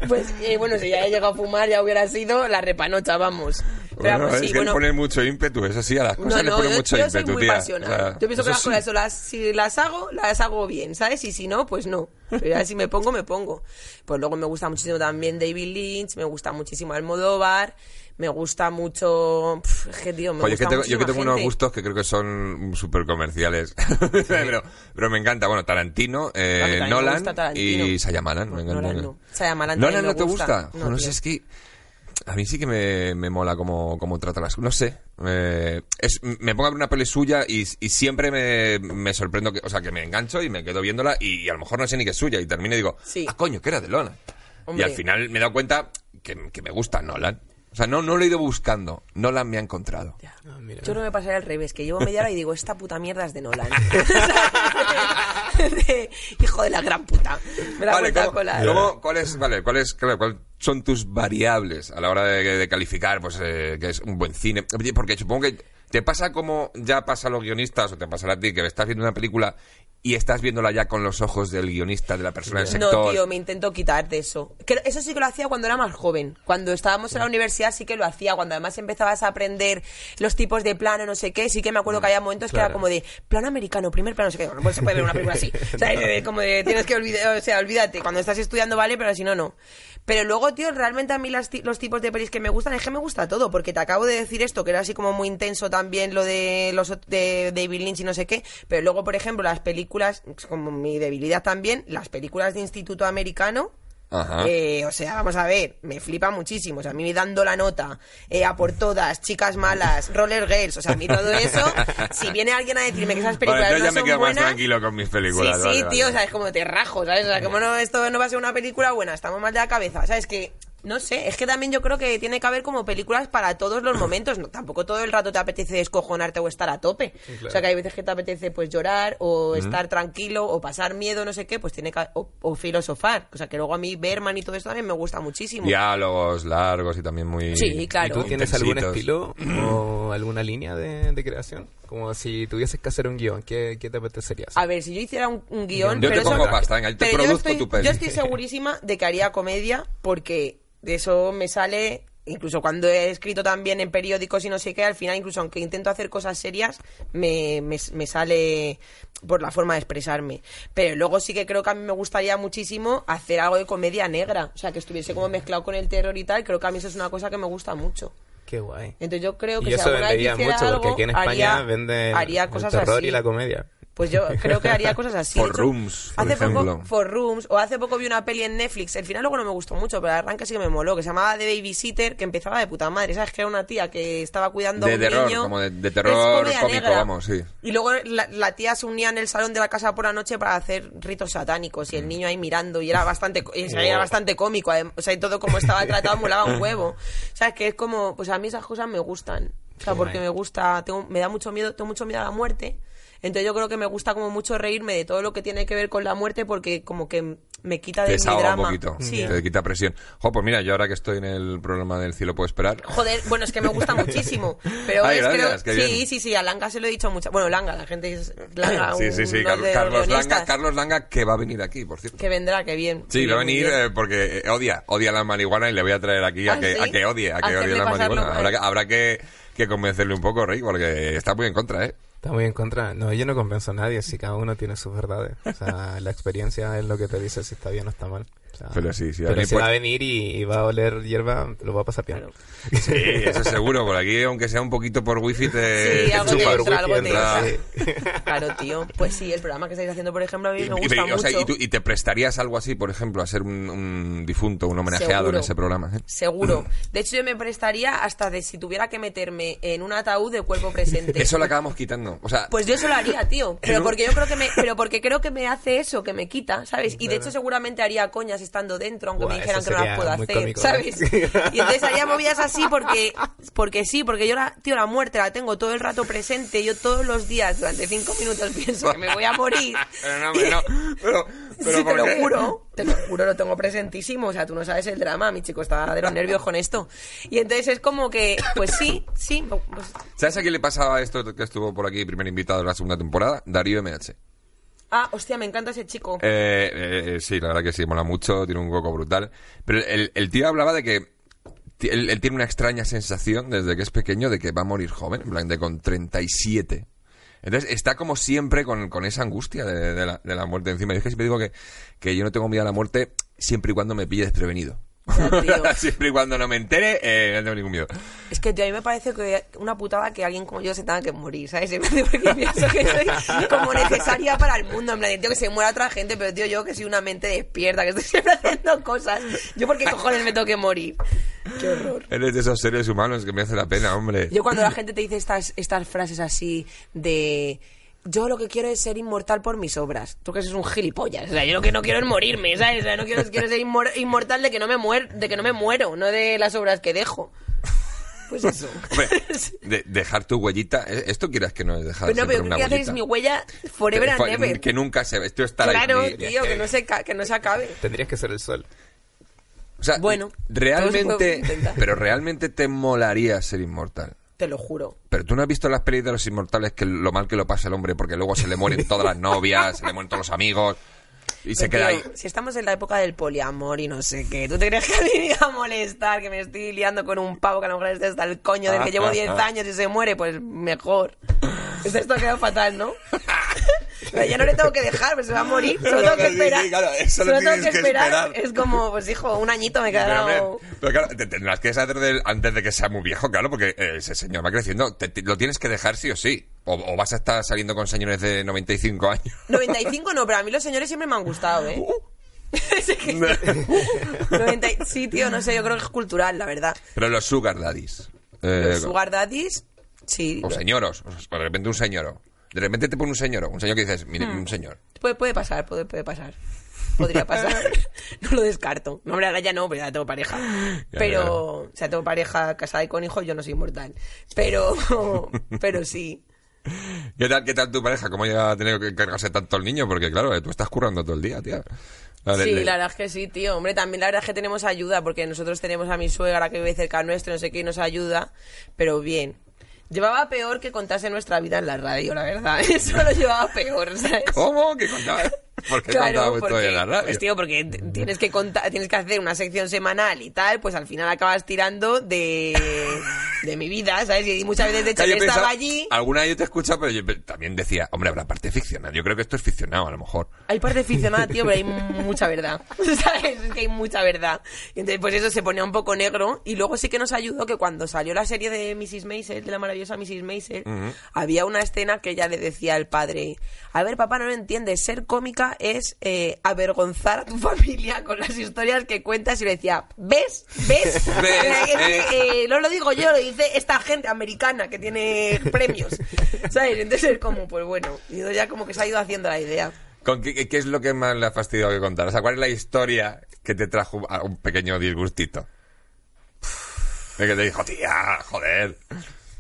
Pues eh, bueno, si ya he llegado a fumar ya hubiera sido la repanocha, vamos. Pero Bueno, vamos, es sí, que bueno. le pone mucho ímpetu, es así, a las No, cosas le no, pone yo, mucho yo soy ímpetu, muy tía. O sea, yo pienso que eso las sí. cosas, eso las, si las hago, las hago bien, ¿sabes? Y si no, pues no. Pero ya si me pongo, me pongo. Pues luego me gusta muchísimo también David Lynch, me gusta muchísimo Almodóvar, me gusta mucho... Pff, es que, tío, me gusta que tengo, yo que muchísima tengo unos gustos que creo que son súper comerciales. pero, pero me encanta. Bueno, Tarantino, eh, me Nolan Tarantino. y Sayamalan. Me encanta. Nolan no. Sayamalan Nolan no te gusta. gusta. No, No, sé, es que a mí sí que me, me mola cómo, cómo trata las No sé. eh, es, me pongo a ver una peli suya y, y siempre me, me sorprendo. Que, o sea, que me engancho y me quedo viéndola y, a lo mejor no sé ni que es suya. Y termino y digo, Sí. ah, coño, que era de Nolan. Hombre. Y al final me he dado cuenta que, que me gusta Nolan. O sea, no, no lo he ido buscando. Nolan me ha encontrado. Ya. Ah, mira. Yo no me pasaría al revés, que llevo media hora y digo, esta puta mierda es de Nolan. De- hijo de la gran puta. Me la he Vale, vuelto a ¿cómo- colar. cómo- ¿cuáles vale, cuáles, claro, cuáles son tus variables a la hora de, de calificar pues eh, que es un buen cine? Porque supongo que te pasa como ya pasa a los guionistas o te pasará a ti que estás viendo una película y estás viéndola ya con los ojos del guionista, de la persona del sector. No, tío, me intento quitar de eso. Que eso sí que lo hacía cuando era más joven. Cuando estábamos en la universidad sí que lo hacía. Cuando además empezabas a aprender los tipos de plano, no sé qué, sí que me acuerdo que había momentos que era como de plano americano, primer plano, no sé qué. No se puede ver una película así. O sea, de- como de tienes que olvidar, o sea, olvídate. Cuando estás estudiando vale, pero si no, no. Pero luego, tío, realmente a mí las los tipos de pelis que me gustan es que me gusta todo. Porque te acabo de decir esto, que era así como muy intenso también lo de los de David Lynch y no sé qué. Pero luego, por ejemplo, las películas, como mi debilidad también, las películas de Instituto Americano. Eh, o sea, vamos a ver, me flipa muchísimo. O sea, a mí dando la nota, eh, a por todas, chicas malas, roller girls, o sea, a mí todo eso, si viene alguien a decirme que esas Vale, películas entonces ya no me son quedo buenas, más tranquilo con mis Sí, películas. sí, vale, tío, vale. o sea, es como te rajo, ¿sabes? O sea, como no, esto no va a ser una película buena, estamos mal de la cabeza, ¿sabes? Que, no sé, es que también yo creo que tiene que haber como películas para todos los momentos, no, tampoco todo el rato te apetece descojonarte o estar a tope. claro. O sea, que hay veces que te apetece pues llorar o estar tranquilo o pasar miedo, no sé qué, pues tiene que, o, o filosofar. O sea, que luego a mí Berman y todo esto también me gusta muchísimo. Diálogos largos y también muy. Sí, claro. ¿Y tú tienes algún estilo o alguna línea de, de creación? Como si tuvieses que hacer un guion, ¿qué, qué te apetecería hacer? A ver, si yo hiciera un, un guion... Yo te pongo eso- pasta, venga, yo te pero yo produzco estoy, tu peli. Yo estoy segurísima de que haría comedia porque de eso me sale... Incluso cuando he escrito también en periódicos y no sé qué, al final, incluso aunque intento hacer cosas serias, me, me, me sale por la forma de expresarme. Pero luego sí que creo que a mí me gustaría muchísimo hacer algo de comedia negra. O sea, que estuviese como mezclado con el terror y tal. Creo que a mí eso es una cosa que me gusta mucho. Qué guay. Entonces yo creo que Y si eso vendería mucho, porque algo, aquí en España haría, venden haría el cosas terror así. y la comedia. Pues yo creo que haría cosas así. For hecho, Rooms, por hace poco. For Rooms, o hace poco vi una peli en Netflix. El final luego no me gustó mucho, pero el arranque sí que me moló. Que se llamaba The Babysitter, que empezaba de puta madre. ¿Sabes? Que era una tía que estaba cuidando a De un terror, niño. como de- terror cómico, negra. vamos, sí. Y luego la, la tía se unía en el salón de la casa por la noche para hacer ritos satánicos. Y el niño ahí mirando. Y era bastante, y, era bastante cómico. O sea, y todo como estaba tratado molaba un huevo. ¿Sabes? Que es como. Pues a mí esas cosas me gustan. O sea, porque me gusta. Tengo, me da mucho miedo. Tengo mucho miedo a la muerte. Entonces yo creo que me gusta como mucho reírme de todo lo que tiene que ver con la muerte porque como que me quita de mi drama. un poquito, Sí. te quita presión. Jo, pues mira, yo ahora que estoy en el programa del cielo puedo esperar. Joder, bueno, es que me gusta muchísimo. Pero Ay, es gracias, creo- sí, bien. sí, sí, a Langa se lo he dicho mucho. Bueno, Langa, la gente es Langa, Sí, sí, sí, Car- Carlos Langa, Carlos Langa que va a venir aquí, por cierto. Que vendrá, que bien. Sí, que va a venir eh, porque eh, odia, odia la marihuana y le voy a traer aquí a, ¿Ah, que, sí? a que odie, a que Hacerle odie la marihuana. mal. Habrá que, habrá que, que convencerle un poco, Rey, porque está muy en contra, ¿eh? Está muy en contra. No, yo no convenzo a nadie si cada uno tiene sus verdades. O sea, la experiencia es lo que te dice si está bien o está mal. O sea, Pero sí, sí, Pero si pues- va a venir y, y va a oler hierba, te lo va a pasar. Claro. Sí, eso seguro, por aquí, aunque sea un poquito por wifi, te, Sí, te algo te chupas. entra, algo te Entra- entra. Claro, tío. Pues sí, el programa que estáis haciendo, por ejemplo, a mí Y, me y- gusta o sea, mucho. y tú- y te prestarías algo así, por ejemplo, a ser un, un difunto, un homenajeado Seguro. en ese programa. ¿eh? Seguro. De hecho, yo me prestaría hasta de si tuviera que meterme en un ataúd de cuerpo presente. Eso lo acabamos quitando. O sea, Pues yo eso lo haría, tío. Pero un- porque yo creo que me, pero porque creo que me hace eso, que me quita, ¿sabes? Y de hecho seguramente haría coñas estando dentro, aunque Buah, me dijeran que no las puedo hacer, cómico, ¿sabes? ¿eh? Y entonces haría movidas así porque, porque sí, porque yo la, tío, la muerte la tengo todo el rato presente. Yo todos los días durante cinco minutos pienso que me voy a morir. pero no, pero no, pero, pero sí, ¿por te lo juro, te lo juro, lo tengo presentísimo. O sea, tú no sabes el drama, mi chico está de los nervios con esto. Y entonces es como que, pues sí, sí, pues, ¿Sabes a quién le pasaba esto que estuvo por aquí, primer invitado de la segunda temporada? Darío MH. Ah, hostia, me encanta ese chico. Eh, eh, sí, la verdad que sí, mola mucho, tiene un coco brutal. Pero el, tío hablaba de que él, tiene una extraña sensación desde que es pequeño de que va a morir joven, en plan de con 37. Entonces está como siempre con, con esa angustia de, de la, de la muerte encima. Yo es que siempre digo que, que yo no tengo miedo a la muerte siempre y cuando me pille desprevenido. Ya, siempre y cuando no me entere, eh, no tengo ningún miedo. Es que tío, a mí me parece que una putada que alguien como yo se tenga que morir, ¿sabes? Porque pienso que soy como necesaria para el mundo. En plan, tío, que se muera otra gente, pero tío, yo que soy una mente despierta, que estoy siempre haciendo cosas. Yo, ¿por qué cojones me tengo que morir? Qué horror. Eres de esos seres humanos que me hace la pena, hombre. Yo cuando la gente te dice estas, estas frases así de... Yo lo que quiero es ser inmortal por mis obras. Tú que eres un gilipollas. O sea, yo lo que no quiero es morirme, ¿sabes? O sea, no quiero, quiero ser inmor- inmortal de que no me muer, de que no me muero, no de las obras que dejo. Pues eso. Hombre, de- dejar tu huellita, ¿eh? esto quieras que no es dejar Pero no, pero una ¿qué haces huellita. mi huella forever and ever? Que nunca se esto estará ahí. Claro, Ni- tío, que no se, que no se acabe. Tendrías que ser el sol. O sea, Bueno, realmente, pero realmente te molaría ser inmortal. Te lo juro. Pero tú no has visto las pelis de los inmortales que lo mal que lo pasa el hombre porque luego se le mueren todas las novias, se le mueren todos los amigos y se queda ahí. Si estamos en la época del poliamor y no sé qué, ¿tú te crees que me va a molestar que me estoy liando con un pavo que a lo mejor esté hasta el coño del que llevo 10 años y se muere? Pues mejor. Esto ha quedado fatal, ¿no? Pero ya no le tengo que dejar, pues se va a morir. Solo tengo que esperar. claro, eso lo tienes que esperar. Es como, pues hijo, un añito me quedará. hombre, pero claro, te tendrás que él antes de que sea muy viejo, claro, porque ese señor va creciendo. Lo tienes que dejar sí o sí. O, vas a estar saliendo con señores de 95 años. 95 no, pero a mí los señores siempre me han gustado, ¿eh? Es que- 90 y- sí, tío, no sé, yo creo que es cultural, la verdad. Pero los sugar daddies. eh, Los sugar daddies, sí. o señoros. De repente un señoro. De repente te pone un señor. Un señor que dices, mire, Hmm. un señor. Puede, puede pasar, puede, puede pasar. Podría pasar. no lo descarto. No, hombre, ahora ya no, pero ya tengo pareja. Ya, pero, ya. o sea, tengo pareja casada y con hijos, yo no soy inmortal. Pero, pero sí. ¿Qué tal, ¿Qué tal tu pareja? ¿Cómo ya ha tenido que encargarse tanto el niño? Porque claro, eh, tú estás currando todo el día, tía. La de- Sí, la verdad es que sí, tío. Hombre, también la verdad es que tenemos ayuda, porque nosotros tenemos a mi suegra que vive cerca nuestro, no sé qué, y nos ayuda, pero bien. Llevaba peor que contase nuestra vida en la radio, la verdad. Eso lo llevaba peor, ¿sabes? ¿Cómo? ¿Qué contaba? ¿Por qué contábamos todo en la radio? pues, tío, porque t- tienes que contar, tienes que hacer una sección semanal y tal, pues al final acabas tirando de, de mi vida, ¿sabes? Y muchas veces, de hecho, Claro, yo estaba pensaba- allí. Alguna vez yo te he escuchado, pero yo también decía, hombre, habrá parte ficcional. Yo creo que esto es ficcionado, a lo mejor. Hay parte ficcionada, tío, pero hay mucha verdad. ¿Sabes? Es que hay mucha verdad. Y entonces, pues eso se ponía un poco negro. Y luego sí que nos ayudó que cuando salió la serie de Mrs. Maisel, de la maravillosa Mrs. Maisel, había una escena que ella le decía al padre: A ver, papá, no lo entiendes. Ser cómica es eh, avergonzar a tu familia con las historias que cuentas. Y le decía: ¿Ves? ¿Ves? Eh, no lo digo yo, lo dice esta gente americana que tiene premios. ¿Sabes? Entonces es como, pues bueno, y ya como que se ha ido haciendo la idea. ¿Con qué, qué es lo que más le ha fastidiado que contar? O sea, ¿cuál es la historia que te trajo a un pequeño disgustito? De que te dijo, tía, joder.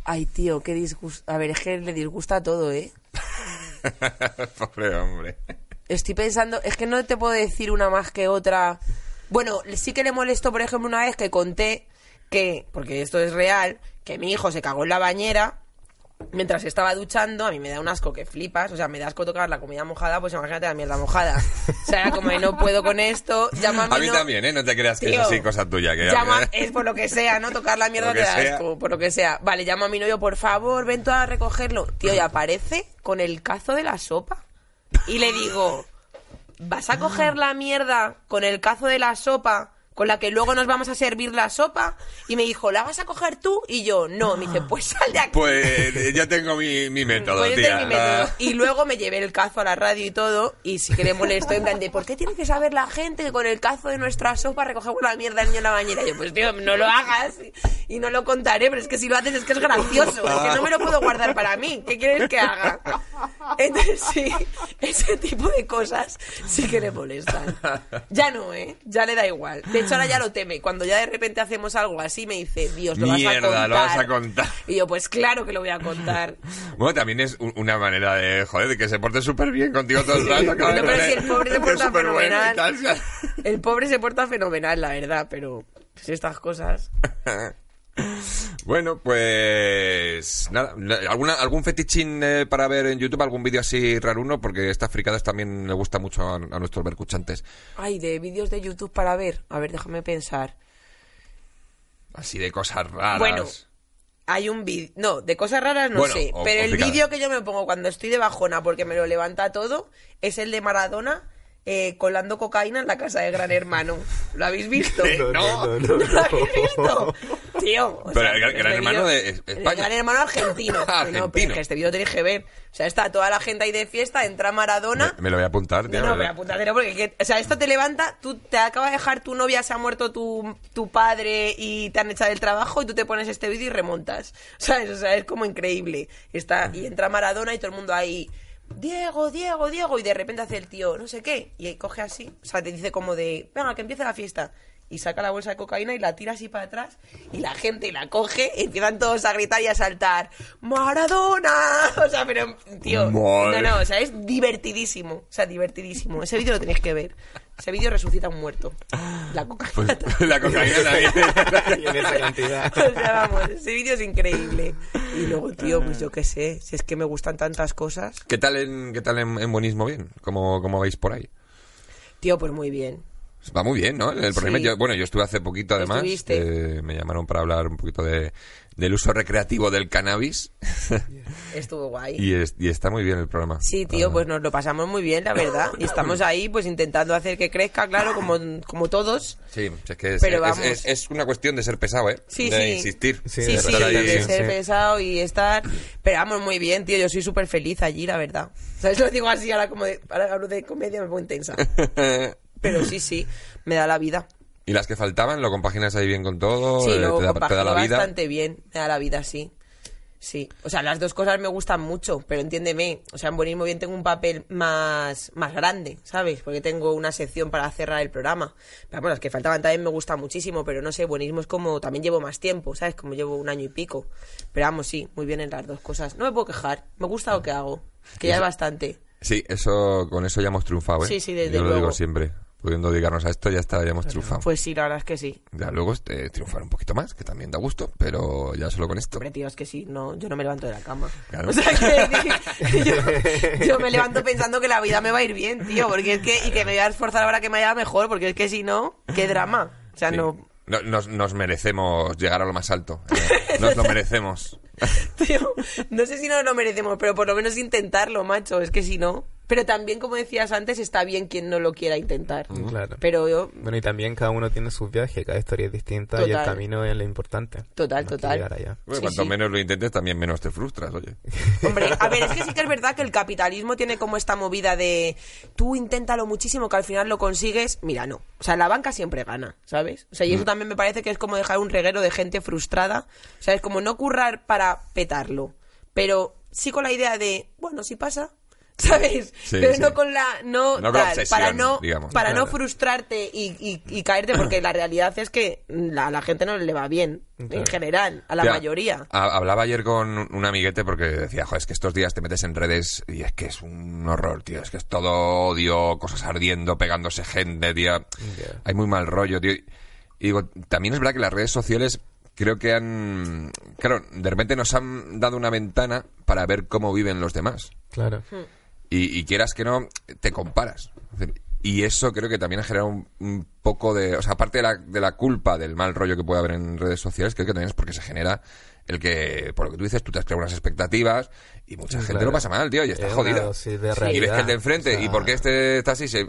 Ay, tío, qué disgusto. A ver, es que le disgusta todo, ¿eh? Pobre hombre. Estoy pensando, es que no te puedo decir una más que otra. Bueno, sí que le molestó, por ejemplo, una vez que conté que, porque esto es real, que mi hijo se cagó en la bañera mientras estaba duchando. A mí me da un asco que flipas, o sea, me da asco tocar la comida mojada, pues imagínate la mierda mojada. O sea, era como de, no puedo con esto, llama A mí también, ¿eh? No te creas que es así cosa tuya. Que Llama, es por lo que sea, ¿no? Tocar la mierda te da sea. asco, por lo que sea. Vale, llamo a mi novio, por favor, ven tú a recogerlo. Tío, y aparece con el cazo de la sopa. Y le digo, ¿vas a coger la mierda con el cazo de la sopa con la que luego nos vamos a servir la sopa? Y me dijo, ¿la vas a coger tú? Y yo, no. Me dice, pues sal de aquí. Pues eh, yo tengo mi, mi método, Pues tía. mi método. Y luego me llevé el cazo a la radio y todo. Y sí que le molesto en plan de, ¿por qué tiene que saber la gente que con el cazo de nuestra sopa recogemos la mierda del niño en la bañera? Y yo, pues tío, no lo hagas y no lo contaré. Pero es que si lo haces es que es gracioso. Es que no me lo puedo guardar para mí. ¿Qué quieres que haga? Entonces sí, ese tipo de cosas sí que le molestan. Ya no, ¿eh? Ya le da igual. De hecho, ahora ya lo teme. Cuando ya de repente hacemos algo así, me dice, Dios, lo vas a Mierda, contar. lo vas a contar. Y yo, pues claro que lo voy a contar. Bueno, también es un- una manera de, joder, de que se porte súper bien contigo todo el rato. Bueno, pero si el pobre se porta fenomenal. tal. El pobre se porta fenomenal, la verdad, pero pues estas cosas. Bueno, pues nada, ¿alguna, algún fetichín eh, para ver en YouTube, algún vídeo así raruno, porque estas fricadas también le gusta mucho a, a nuestros vercuchantes. Ay, de vídeos de YouTube para ver. A ver, déjame pensar. Así de cosas raras. Bueno, hay un vídeo. No, de cosas raras no Bueno, sé. o- Pero el vídeo que yo me pongo cuando estoy de bajona porque me lo levanta todo es el de Maradona eh, colando cocaína en la casa de Gran Hermano. ¿Lo habéis visto? No, no, no, no, ¿No lo habéis visto? Tío. o Pero sea, el gran- este gran hermano vídeo- de Es- el España. gran hermano argentino. Ah, No, pero argentino. es que este vídeo tenéis que ver. O sea, está toda la gente ahí de fiesta, entra Maradona. Me, me lo voy a apuntar, tío. No, no, pero apúntatelo porque, que- o sea, esto te levanta, tú te acaba de dejar tu novia, se ha muerto tu, tu padre y te han echado del trabajo y tú te pones este vídeo y remontas. ¿Sabes? O sea, es como increíble. Está, y entra Maradona y todo el mundo ahí, Diego, Diego, Diego, y de repente hace el tío, no sé qué, y coge así, o sea, te dice como de, venga, que empiece la fiesta. Y saca la bolsa de cocaína y la tira así para atrás y la gente la coge y empiezan todos a gritar y a saltar ¡Maradona! O sea, pero, tío, Madre. no, no, o sea, es divertidísimo. O sea, divertidísimo. Ese vídeo lo tenéis que ver. Ese vídeo resucita a un muerto. La cocaína. Pues, la cocaína también. En esa cantidad. o sea, vamos, ese vídeo es increíble. Y luego, tío, pues yo qué sé, si es que me gustan tantas cosas. ¿Qué tal en, qué tal en, en buenismo bien? ¿Cómo, ¿Cómo vais por ahí? Tío, pues muy bien. Va muy bien, ¿no? El programa, Sí. yo- bueno, yo estuve hace poquito además. Eh, me llamaron para hablar un poquito de, del uso recreativo del cannabis. Estuvo guay. y, es- y está muy bien el programa. Sí, tío, pues nos lo pasamos muy bien, la verdad. Y estamos ahí, pues intentando hacer que crezca, claro, como, como todos. Sí, es que es, Pero es- vamos. es- es una cuestión de ser pesado, ¿eh? Sí, de sí. insistir. Sí, Sí, de sí, de ser sí. pesado y estar. Pero vamos, muy bien, tío. Yo soy súper feliz allí, la verdad. ¿Sabes? Lo digo así, ahora como de. Ahora hablo de comedia, me pongo intensa. Pero sí, sí, me da la vida. Y las que faltaban, ¿lo compaginas ahí bien con todo? Sí, Eh, lo te, da, te la vida. bastante bien. Me da la vida, sí. Sí. O sea, las dos cosas me gustan mucho, pero entiéndeme. O sea, en Buenismo Bien tengo un papel más, más grande, ¿sabes? Porque tengo una sección para cerrar el programa. Pero bueno, las que faltaban también me gustan muchísimo, pero no sé, Buenismo es como. También llevo más tiempo, ¿sabes? Como llevo un año y pico. Pero vamos, sí, muy bien en las dos cosas. No me puedo quejar. Me gusta lo que hago. Que ya es bastante. Sí, eso, con eso ya hemos triunfado, ¿eh? Sí, sí, desde Yo lo luego. digo siempre. Pudiendo dedicarnos a esto, ya hemos triunfado. Pues sí, la verdad es que sí. Ya luego eh, triunfar un poquito más, que también da gusto, pero ya solo con esto. Hombre, tío, es que sí, no, yo no me levanto de la cama. Claro. O sea, que yo, yo me levanto pensando que la vida me va a ir bien, tío, porque es que, y que me voy a esforzar ahora que me vaya mejor, porque es que si no, qué drama. O sea, Sí. no, no- nos, nos merecemos llegar a lo más alto. eh, nos lo merecemos. Tío, no sé si nos lo merecemos, pero por lo menos intentarlo, macho. Es que si no. Pero también, como decías antes, está bien quien no lo quiera intentar. Claro. Pero yo, Bueno, y también cada uno tiene sus viajes, cada historia es distinta y el Total. camino es lo importante. Total, total. llegar allá. Bueno, Sí, cuanto sí. menos lo intentes, también menos te frustras, oye. Hombre, a ver, es que sí que es verdad que el capitalismo tiene como esta movida de tú inténtalo muchísimo que al final lo consigues. Mira, no. O sea, la banca siempre gana, ¿sabes? O sea, y eso también me parece que es como dejar un reguero de gente frustrada. O sea, es como no currar para petarlo, pero sí con la idea de, bueno, si pasa. ¿Sabes? Sí, pero sí. no con la. No, No con la tal, obsesión, para no, digamos. para no frustrarte y, y- y caerte, porque la realidad es que la- a la gente no le va bien, en general, a la mayoría. ha- Hablaba ayer con un amiguete porque decía, joder, es que estos días te metes en redes y es que es un horror, tío. Es que es todo odio, cosas ardiendo, pegándose gente, tío. Hay muy mal rollo, tío. Y digo, también es verdad que las redes sociales creo que han... Claro, de repente nos han dado una ventana para ver cómo viven los demás. Claro. Hmm. Y, y quieras que no, te comparas. Es decir, Y eso creo que también ha generado un, un poco de... O sea, aparte de la, de la culpa del mal rollo que puede haber en redes sociales, creo que también es porque se genera el que, por lo que tú dices, tú te has creado unas expectativas y mucha Sí, gente claro. lo pasa mal, tío, y está Es jodida. de y ves que el de enfrente, o sea- y porque este está así, se-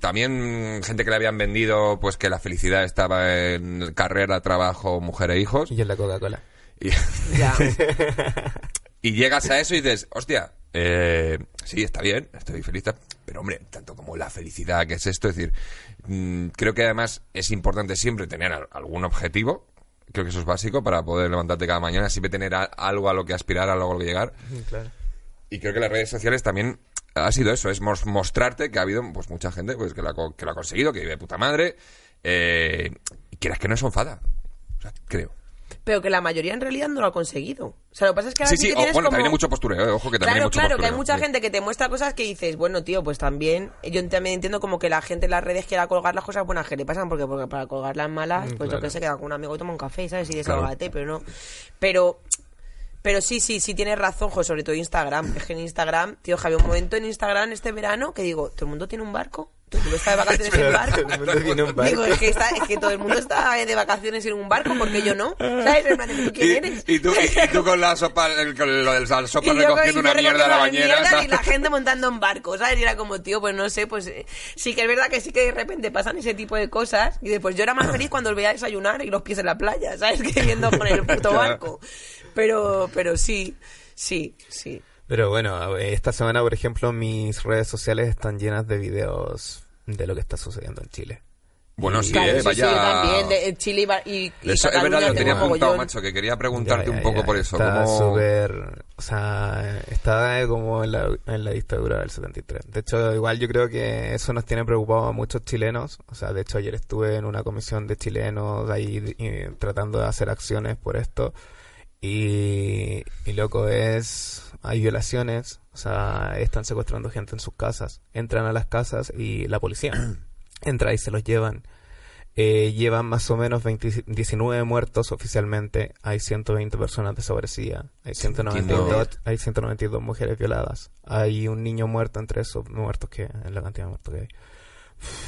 también gente que le habían vendido, pues que la felicidad estaba en carrera, trabajo, mujer e hijos. Y en la Coca-Cola. Y, Ya. y llegas a eso y dices, hostia, eh, sí, está bien, estoy feliz, pero hombre, tanto como la felicidad que es esto, es decir, mm, creo que además es importante siempre tener al- algún objetivo, creo que eso es básico para poder levantarte cada mañana, siempre tener a- algo a lo que aspirar, algo a lo que llegar, Claro. y creo que las redes sociales también ha sido eso, es mos- mostrarte que ha habido pues mucha gente pues que lo ha, que lo ha conseguido, que vive de puta madre, eh, y quieras que no eso enfada, o sea, creo. Pero que la mayoría en realidad no lo ha conseguido. O sea, lo que pasa es que ahora Sí, sí, sí, que o- tienes bueno, como... también hay mucho postureo, eh, ojo que también hay Claro, mucho claro, que hay mucha sí. gente que te muestra cosas que dices, bueno, tío, pues también, yo también entiendo como que la gente en las redes quiera colgar las cosas buenas que le pasan, porque, porque para colgar las malas, Mm, pues yo claro. que sé, queda con un amigo y toma un café, ¿sabes? Y Claro. desahogate, pero no. Pero, pero sí, sí, sí tienes razón, jo, sobre todo Instagram. Es que en Instagram, tío, había un momento en Instagram este verano que digo, ¿todo el mundo tiene un barco? ¿Todo el mundo está de vacaciones en barco? Todo el mundo tiene un barco. Digo, es que, está, es que todo el mundo está de vacaciones en un barco, porque yo no? ¿Sabes? Plan, ¿tú quién eres? Y, y tú, y, y tú con la sopa, el- con lo de la sopa Y recogiendo una yo mierda a la bañera. Y la gente montando en barcos, ¿sabes? Y era como, tío, pues no sé, pues eh, sí que es verdad que sí que de repente pasan ese tipo de cosas. Y después yo era más feliz cuando os veía desayunar y los pies en la playa, ¿sabes? Que viendo con el puto Claro. barco. Pero, pero sí, sí, sí. Pero bueno, esta semana, por ejemplo, mis redes sociales están llenas de videos de lo que está sucediendo en Chile. Bueno, sí, Claro, eh, sí, vaya... sí, también. De, eh, Chile y, y, Eso es verdad, lo tenía apuntado, macho, que quería preguntarte Ya, un ya, poco ya, por eso. Está ¿cómo- súper. O sea, está como en la, en la dictadura del 73. De hecho, igual yo creo que eso nos tiene preocupados a muchos chilenos. O sea, de hecho, ayer estuve en una comisión de chilenos ahí y- tratando de hacer acciones por esto. Y, y loco, es. Hay violaciones. O sea, están secuestrando gente en sus casas. Entran a las casas y la policía entra y se los llevan. Eh, llevan más o menos 20 19 muertos oficialmente. Hay 120 personas desaparecidas. Hay 192, hay 192 mujeres violadas. Hay un niño muerto entre esos muertos que es la cantidad de muertos que hay.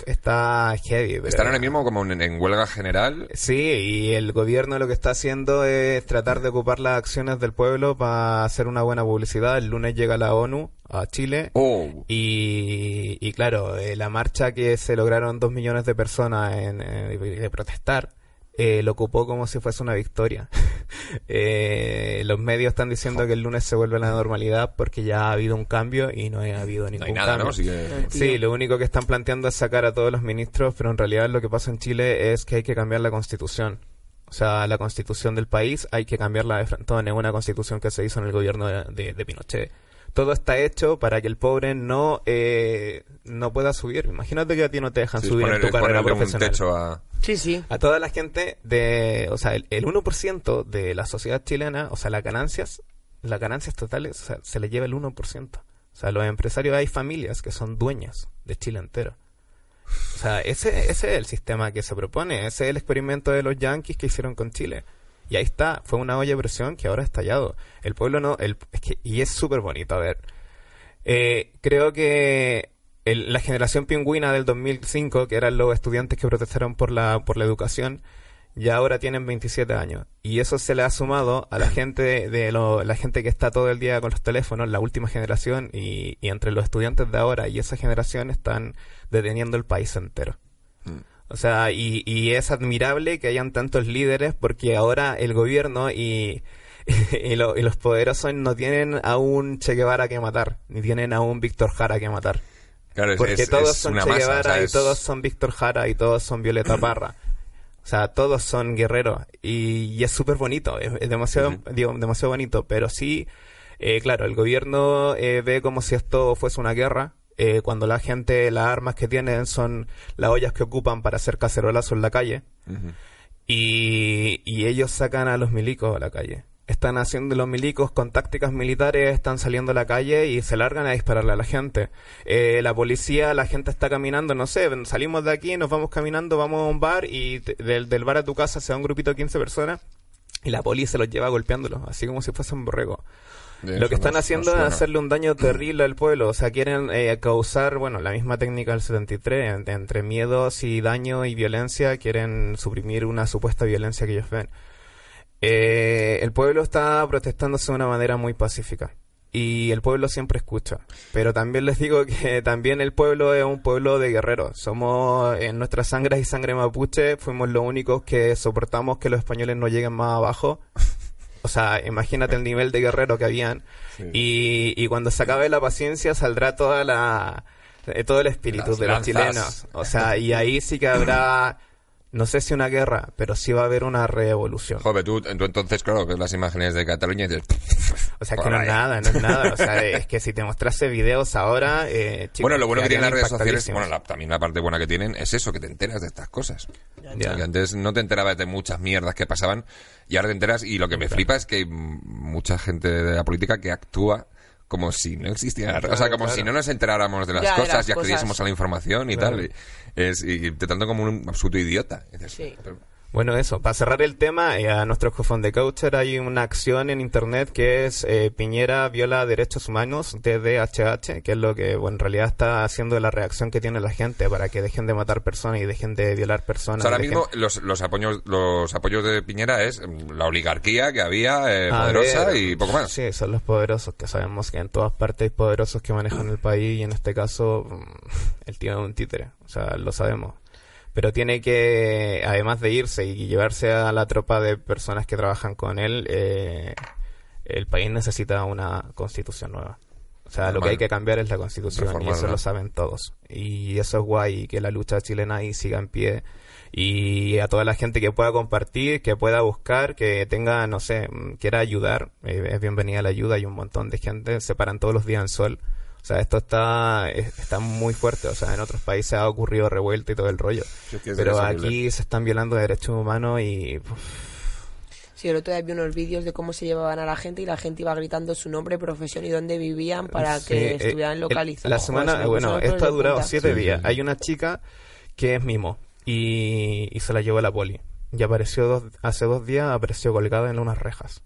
Está heavy. pero- Están ahora mismo como en, en huelga general. Sí, y el gobierno lo que está haciendo es tratar de ocupar las acciones del pueblo para hacer una buena publicidad. El lunes llega la ONU a Chile. Oh, Y, y claro, eh, la marcha que se lograron dos millones de personas en, eh, de protestar, eh, lo ocupó como si fuese una victoria. Eh, los medios están diciendo que el lunes se vuelve a la normalidad porque ya ha habido un cambio y no ha habido no ningún hay nada, cambio. ¿no? Que- Sí, lo único que están planteando es sacar a todos los ministros, pero en realidad lo que pasa en Chile es que hay que cambiar la constitución. O sea, la constitución del país hay que cambiarla de frente. Es una constitución que se hizo en el gobierno de, de- de Pinochet. Todo está hecho para que el pobre no eh, no pueda subir. Imagínate que a ti no te dejan sí, subir en tu carrera un profesional. techo a... Sí, sí. A toda la gente de, o sea, el, el 1% de la sociedad chilena, o sea, las ganancias, las ganancias totales, o sea, se le lleva el 1%. O sea, los empresarios hay familias que son dueñas de Chile entero. O sea, ese, ese es el sistema que se propone, ese es el experimento de los yanquis que hicieron con Chile. Y ahí está, fue una olla de presión que ahora ha estallado. El pueblo no, el, es que, y es súper bonito, a ver. Eh, creo que el- la generación pingüina del 2005, que eran los estudiantes que protestaron por la, por la educación, ya ahora tienen 27 años. Y eso se le ha sumado a la gente de, lo- la gente que está todo el día con los teléfonos, la última generación, y, y entre los estudiantes de ahora y esa generación están deteniendo el país entero. O sea, y, y es admirable que hayan tantos líderes porque ahora el gobierno y, y, lo- y los poderosos no tienen a un Che Guevara que matar, ni tienen a un Víctor Jara que matar. Claro, Porque es- todos es son una Che masa, Guevara o sea, y todos son Víctor Jara y todos son Violeta Parra. O sea, todos son guerreros y, y es súper bonito, es, es demasiado, digo, demasiado bonito, pero sí, eh, claro, el gobierno eh, ve como si esto fuese una guerra, eh, cuando la gente, las armas que tienen son las ollas que ocupan para hacer cacerolazos en la calle. Y ellos sacan a los milicos a la calle. Están haciendo los milicos con tácticas militares, están saliendo a la calle y se largan a dispararle a la gente. Eh, la policía, la gente está caminando, no sé, salimos de aquí, nos vamos caminando, vamos a un bar y te- del, del bar a tu casa se va un grupito de 15 personas y la policía se los lleva golpeándolos, así como si fuesen borregos. Bien, Lo que están haciendo es hacerle un daño terrible al pueblo. O sea, quieren eh, causar, bueno, la misma técnica del 73. en- Entre miedos y daño y violencia, quieren suprimir una supuesta violencia que ellos ven. Eh, el pueblo está protestándose de una manera muy pacífica. Y el pueblo siempre escucha. Pero también les digo que también el pueblo es un pueblo de guerreros. Somos, en nuestra sangre y sangre mapuche, fuimos los únicos que soportamos que los españoles no lleguen más abajo. O sea, imagínate el nivel de guerrero que habían. Y, y cuando se acabe la paciencia saldrá toda la eh, todo el espíritu Las de los chilenos. O sea, y ahí sí que habrá, no sé si una guerra, pero sí va a haber una revolución. Joder, tú, tú entonces, claro, ves las imágenes de Cataluña y dices... O sea, que no es nada, no es nada. O sea, es que si te mostrase videos ahora, eh, chicos, bueno, lo bueno que tienen las redes sociales, bueno, la- también la parte buena que tienen es eso, que te enteras de estas cosas. Ya. Que antes no te enterabas de muchas mierdas que pasaban y ahora te enteras y lo que me flipa es que hay mucha gente de la política que actúa como si no existiera, o sea, como claro. si no nos enteráramos de las Ya, cosas las y accediésemos cosas. a la información y Claro. tal. Y, es, y te tanto como un absoluto idiota. Y dices, Sí. pero- Bueno, eso, para cerrar el tema, eh, a nuestros cofón de Coucher hay una acción en internet que es eh, Piñera viola derechos humanos de DHH, que es lo que bueno, en realidad está haciendo la reacción que tiene la gente para que dejen de matar personas y dejen de violar O personas. sea, ahora dejen- mismo los, los apoyos los apoyos de Piñera es mm, la oligarquía que había eh, poderosa ver, y poco más. Sí, son los poderosos, que sabemos que en todas partes hay poderosos que manejan el país y en este caso mm, el tío es un títere, o sea, lo sabemos. Pero tiene que, además de irse y llevarse a la tropa de personas que trabajan con él, eh, el país necesita una constitución nueva. O sea, lo que hay que cambiar es la constitución y eso lo saben todos. Y eso es guay, que la lucha chilena ahí siga en pie. Y a toda la gente que pueda compartir, que pueda buscar, que tenga, no sé, mm, quiera ayudar, eh, es bienvenida la ayuda. Hay un montón de gente, se paran todos los días en sol. O sea, esto está, es- está muy fuerte. O sea, en otros países ha ocurrido revuelta y todo el rollo. Sí, es que es Pero aquí se están violando derechos humanos y... uf, Sí, el otro día vi unos vídeos de cómo se llevaban a la gente y la gente iba gritando su nombre, profesión y dónde vivían para Sí, que eh, estuvieran localizados. La Joder, semana, bueno, esto ha durado punta. siete Sí, días. sí. Hay una chica que es mimo y, y se la llevó la poli. Y apareció dos, hace dos días, apareció colgada en unas rejas.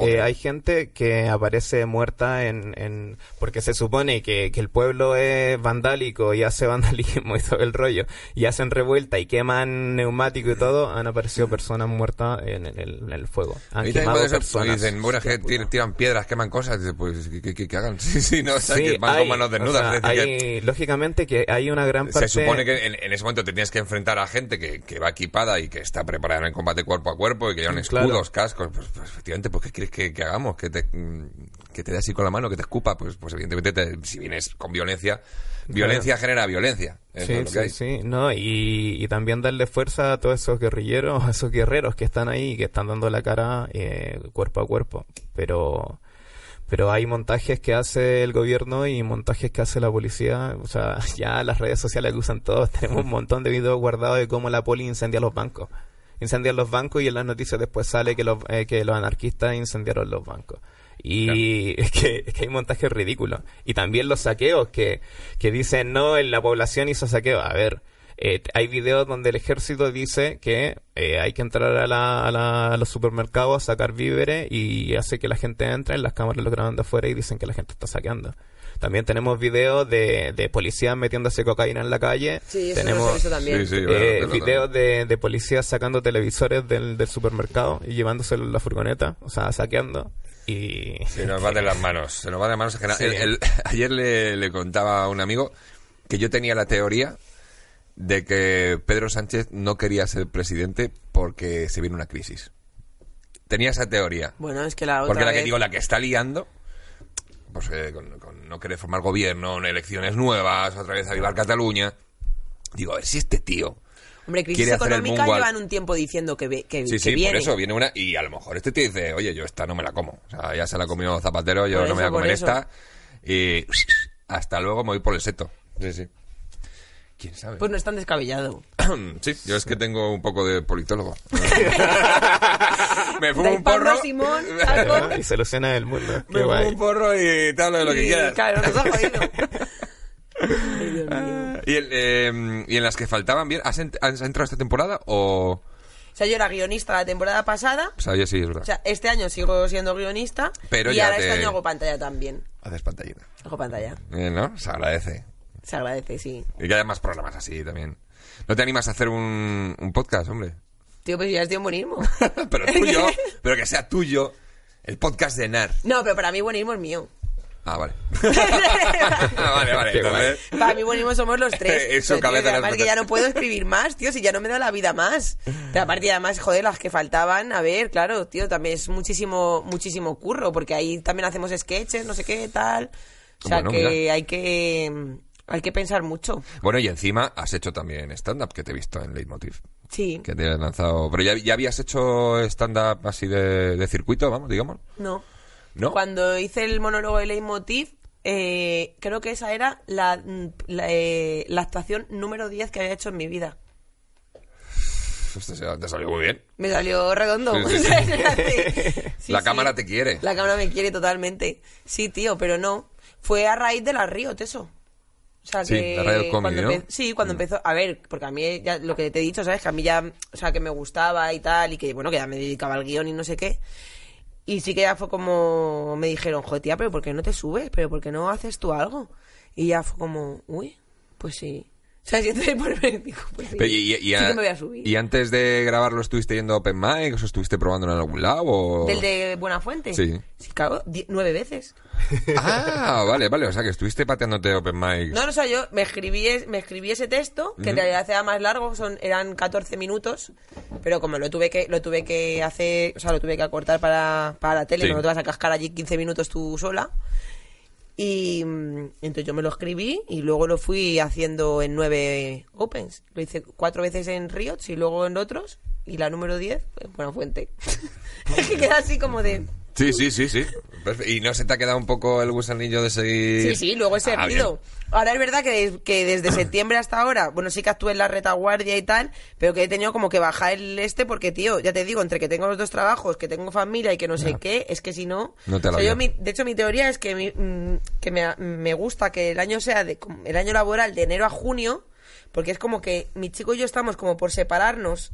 Eh, hay gente que aparece muerta en, en porque se supone que, que el pueblo es vandálico y hace vandalismo y todo el rollo y hacen revuelta y queman neumático y todo han aparecido personas muertas en, en el, en el fuego han Y quemado ser, personas dicen, bueno, que tiran, tiran piedras, queman cosas, dices, pues que, que- que hagan. Sí, sí, no, o sea, Sí, que van hay, con manos o desnudas. sea, es decir, que hay- lógicamente que hay una gran parte se supone que en, ese momento te tienes que enfrentar a gente que, que va equipada y que está preparada en combate cuerpo a cuerpo y que llevan Claro. escudos, cascos. Pues, pues, efectivamente, pues, ¿qué quieres que, que hagamos? Que te, mm, que te dé así con la mano, que te escupa. Pues, pues evidentemente, te- si vienes con violencia, violencia genera violencia. Sí, es lo que sí, hay. sí, no, y, y también darle fuerza a todos esos guerrilleros, a esos guerreros que están ahí, que están dando la cara eh, cuerpo a cuerpo. Pero, pero hay montajes que hace el gobierno y montajes que hace la policía. O sea, ya las redes sociales que usan todos. Tenemos un montón de videos guardados de cómo la poli incendia los bancos. Incendian los bancos y en las noticias después sale que los, eh, que los anarquistas incendiaron los bancos. Y es, que, es que hay montajes ridículos. Y también los saqueos que, que dicen, no, en la población hizo saqueo. A ver, eh, hay videos donde el ejército dice que eh, hay que entrar a, la- a la- a los supermercados a sacar víveres y hace que la gente entre, las cámaras lo graban de afuera y dicen que la gente está saqueando. También tenemos videos de, de policías metiéndose cocaína en la calle. Sí, eso tenemos también. Sí, sí, eh, bueno, videos de, de policías sacando televisores del, del supermercado y llevándoselo en la furgoneta, o sea, saqueando. Y Se nos va de las manos, se nos va de las manos. El- el- ayer le, le contaba a un amigo que yo tenía la teoría de que Pedro Sánchez no quería ser presidente porque se viene una crisis. Tenía esa teoría. Bueno, es que la otra Porque la que vez- digo, la que está liando, pues eh, con, con no querer formar gobierno, elecciones nuevas, otra vez avivar Cataluña. Digo, a ver si este tío. Hombre, crisis quiere hacer el económica moonwalk. llevan un tiempo diciendo que, ve- que, Sí, que sí, viene. por eso viene una. Y a lo mejor este tío dice, oye, yo esta no me la como. O sea, ya se la ha comido Zapatero, yo Por no me voy a por comer eso. esta. Y hasta luego me voy por el seto. Sí, sí. ¿Quién sabe? Pues no es tan descabellado. sí, yo es que tengo un poco de politólogo. me fumo un porro. Simón, saco. y soluciona el mundo. Me fumo un porro y te hablo de lo que quieras. Claro, nos ha jodido. Mío. Y, el, eh, y en las que faltaban bien, ¿has, ent- has entrado esta temporada o...? O sea, yo era guionista la temporada pasada. O sea, ya sí, es verdad. O sea, este año sigo siendo guionista. Pero y ya ahora te- este año hago pantalla también. Haces pantallita. Hago pantalla. Eh, ¿No? Se agradece. Se agradece, sí. Y que haya más programas así también. ¿No te animas a hacer un, un podcast, hombre? Tío, pues ya es de buenismo. pero tuyo, pero que sea tuyo. El podcast de NAR. No, pero para mí buenismo es mío. Ah, vale. vale, vale. Entonces, Para mí buenismo somos los tres. Eso, Pero, tío, las además que ya no puedo escribir más, tío, si ya no me da la vida más. Pero aparte, además, joder, las que faltaban, a ver, claro, tío, también es muchísimo, muchísimo curro, porque ahí también hacemos sketches, no sé qué, tal. O sea, Bueno, que mira. hay que hay que pensar mucho. Bueno, y encima has hecho también stand-up, que te he visto en Leitmotiv. Sí. Que te has lanzado... Pero ya, ya habías hecho stand-up así de, de circuito, vamos, digamos. No. ¿No? Cuando hice el monólogo de Leitmotiv, eh, creo que esa era la, la, eh, la actuación número 10 que había hecho en mi vida. Te salió muy bien. Me salió redondo. Sí, sí, Sí, la cámara te quiere. La cámara me quiere totalmente. Sí, tío, pero no. Fue a raíz de la Riot, eso. O sea, Sí, que la Riot Comedy, cuando ¿no? Sí, cuando empezó... A ver, porque a mí ya lo que te he dicho, ¿sabes? Que a mí ya... O sea, que me gustaba y tal, y que, bueno, que ya me dedicaba al guion y no sé qué. Y sí que ya fue como... Me dijeron, joder, tía, pero ¿por qué no te subes? ¿Pero por qué no haces tú algo? Y ya fue como, uy, pues sí. O sea, si entonces por digo, pues sí. Pero y, y- sí a- que me voy a subir. ¿Y antes de grabarlo estuviste yendo a Open Mic o estuviste probándolo en algún lado? O... ¿Del de Buenafuente? Sí. Sí, claro, nueve veces. Ah, vale, vale. O sea, que estuviste pateándote Open Mic. No, no, o sea, yo me escribí, es- me escribí ese texto, que en realidad era más largo, son, eran 14 minutos, pero como lo tuve que, lo tuve que hacer, o sea, lo tuve que acortar para, para la tele, Sí. no te vas a cascar allí 15 minutos tú sola. Y entonces yo me lo escribí y luego lo fui haciendo en nueve opens. Lo hice cuatro veces en Riots y luego en otros. Y la número 10, pues, Buena Fuente. es que queda así como de... Sí, sí, sí, sí. Perfecto. ¿Y no se te ha quedado un poco el gusanillo de seguir...? Sí, sí, luego he Ah. Ahora es verdad que, que desde septiembre hasta ahora, bueno, sí que actué en la retaguardia y tal, pero que he tenido como que bajar el este porque, tío, ya te digo, entre que tengo los dos trabajos, que tengo familia y que no sé qué, es que si no... No te la o sea, yo vida. mi- de hecho, mi teoría es que, mi- mm, que me, me gusta que el año sea de, el año laboral de enero a junio, porque es como que mi chico y yo estamos como por separarnos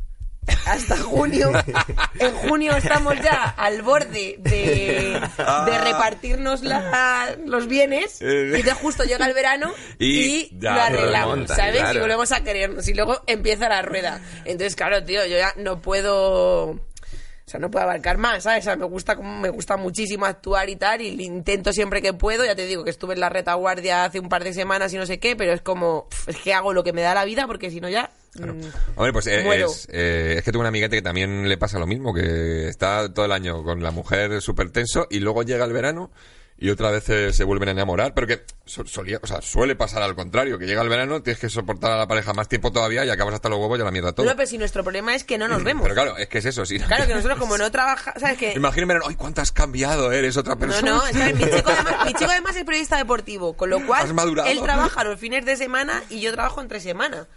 hasta junio. En junio estamos ya al borde de, de repartirnos la- los bienes y de justo llega el verano Y y, ya lo arreglamos, remonta, ¿sabes? claro. Y volvemos a querernos y luego empieza la rueda. Entonces, claro, tío, yo ya no puedo... O sea, no puedo abarcar más, ¿sabes? O sea, me gusta, me gusta muchísimo actuar y tal, y lo intento siempre que puedo. Ya te digo que estuve en la retaguardia hace un par de semanas y no sé qué, pero es como, es que hago lo que me da la vida porque si no ya... mm, Hombre, pues eh, es, eh, es que tengo una amiguete que también le pasa lo mismo, que está todo el año con la mujer súper tenso y luego llega el verano y otra vez eh, se vuelven a enamorar, pero que solía, o sea, suele pasar al contrario, que llega el verano, tienes que soportar a la pareja más tiempo todavía y acabas hasta los huevos y a la mierda todo. No, pero si nuestro problema es que no nos vemos. Pero claro, es que es eso, sí. Claro que nosotros como no trabajamos, ¿sabes qué? Verano, ¡ay, cuánto has cambiado! Eres otra No, persona. no, es que mi chico, además, mi chico además es periodista deportivo, con lo cual él trabaja los fines de semana y yo trabajo entre semana.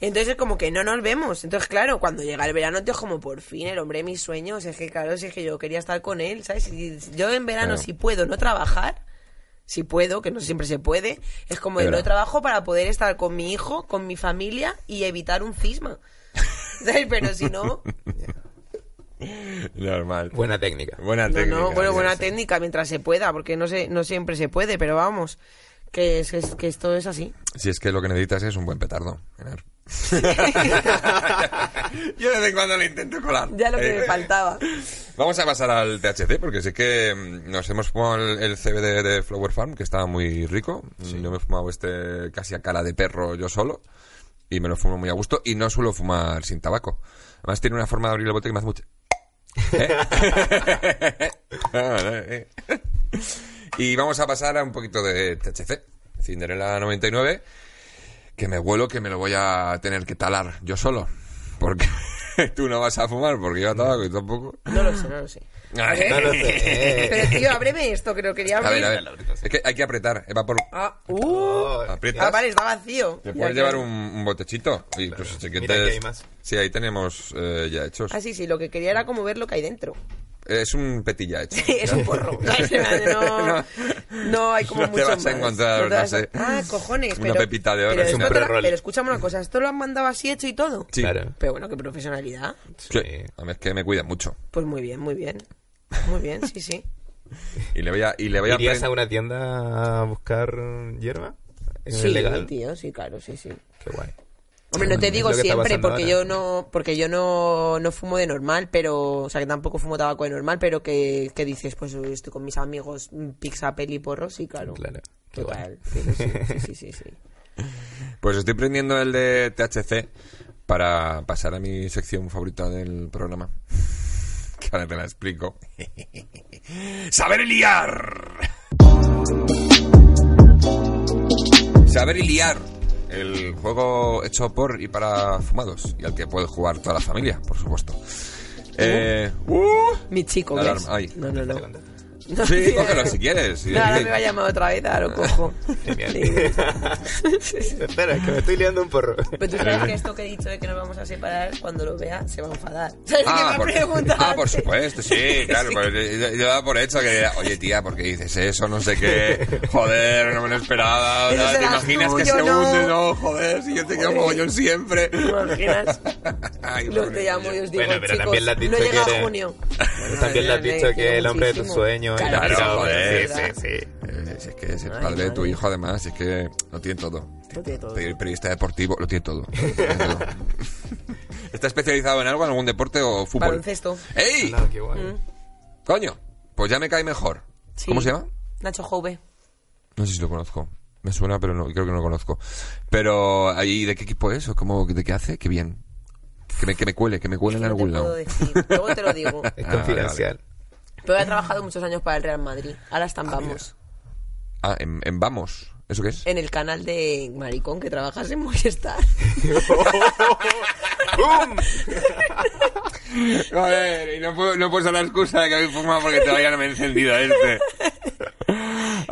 Entonces es como que no nos vemos. Entonces, claro, cuando llega el verano, es como por fin el hombre de mis sueños. Es que, claro, si es que yo quería estar con él, ¿sabes? Si yo en verano, Claro. si puedo no trabajar, si puedo, que no siempre se puede, es como de Verdad. no trabajo para poder estar con mi hijo, con mi familia y evitar un cisma. ¿Sabes? Pero si no, Normal. Buena técnica. Buena no, técnica. no, bueno, buena sí. técnica mientras se pueda, porque no sé, no siempre se puede, pero vamos, que es, es- que esto es así. Si es que lo que necesitas es un buen petardo. Yo de vez en cuando le intento colar. Ya lo que Eh, me faltaba. Vamos a pasar al THC, porque sé que mm, nos hemos fumado el, el CBD de Flower Farm, que estaba muy rico. Yo me he fumado este casi a cara de perro yo solo. Y me lo fumo muy a gusto. Y no suelo fumar sin tabaco. Además tiene una forma de abrir el bote que me hace mucho... ¿Eh? y vamos a pasar a un poquito de THC. Cinderella 99. Que me huelo que me lo voy a tener que talar yo solo. Porque tú no vas a fumar, porque yo tabaco y tampoco. No lo sé, no lo sé. No lo sé. Pero tío, ábreme esto, que lo quería A abrir. ver, a ver. Es que hay que apretar. Eva, por... Ah, uh. Aprietas. Ah, vale, está vacío. ¿Te Ya, puedes claro. llevar un, un botechito? Y pues, si Mira, quieres- aquí hay más. Sí, ahí tenemos eh, ya hechos. Ah, sí, sí, lo que quería era como ver lo que hay dentro. Es un petilla hecho. es un porro. No, no hay como No te mucho vas a encontrar, No te no vas a- sé, Ah, cojones. una pero, pepita de oro. Pero, Es te pero escúchame una cosa, ¿esto lo han mandado así hecho y todo? Sí. Claro. Pero bueno, qué profesionalidad. Sí. A mí es que me cuida mucho. Pues muy bien, muy bien. Muy bien, sí, sí. Y le voy a, y le voy a ¿Irías a una tienda a buscar hierba? ¿Es Sí, legal? tío, sí, claro, sí, sí. Qué guay. Hombre, no te digo siempre porque ahora. yo no porque yo no, no fumo de normal, pero o sea que tampoco fumo tabaco de normal, pero que, que dices, pues estoy con mis amigos, mm, pizza, peli, porro, sí, claro. Claro. Total. Sí, sí, sí, sí. Pues estoy prendiendo el de THC para pasar a mi sección favorita del programa. Que ahora te la explico. ¡Saber liar! Saber liar. El juego hecho por y para fumados. Y al que puede jugar toda la familia, por supuesto. Eh, uh, Mi chico. No, no, no. No, sí, tío. cógelo si quieres. Sí. No, ahora me va a llamar otra vez, ahora lo cojo. Genial. Sí. Espera, es que me estoy liando un porro. Pero tú sabes que esto que he dicho de que nos vamos a separar, cuando lo vea, se va a enfadar. ¿Sabes qué Ah, me por, ha preguntado ah, por supuesto, sí, claro. pues yo, yo daba por hecho que, oye, tía, ¿por qué dices eso? No sé qué. Joder, no me lo esperaba. ¿no? ¿Te imaginas tú, que yo se no. hunde? No, joder, si yo te quiero Joder. mogollón siempre. ¿Te imaginas? Ay, pobre te llamo y os digo, Bueno, pero chicos, también le has dicho no llega que a eres- junio. También le has dicho que quiero el hombre de tus sueños. Y Claro, sí, sí, sí. Eh, si es que es el padre de tu hijo, además, es que lo tiene todo. Lo tiene todo. Peri- Periodista deportivo, lo tiene todo. ¿Está especializado en algo, en algún deporte o fútbol? Baloncesto. ¡Ey! Guay. Coño, pues ya me cae mejor. Sí. ¿Cómo se llama? Nacho Jove. No sé si lo conozco. Me suena, pero no, creo que no lo conozco. Pero, ¿ahí de qué equipo es? ¿O cómo, de qué hace? Qué bien. Que me, que me cuele, que me cuele en no te algún puedo lado. decir. Luego te lo digo. Es Ah, confidencial. Pero he trabajado muchos años para el Real Madrid. Ahora están vamos. Ah, en, en Vamos. ¿Eso qué es? En el canal de Maricón que trabajas en Movistar. ¡Bum! Joder, y no, puedo, no puedes dar la excusa de que habéis fumado porque todavía no me he encendido este.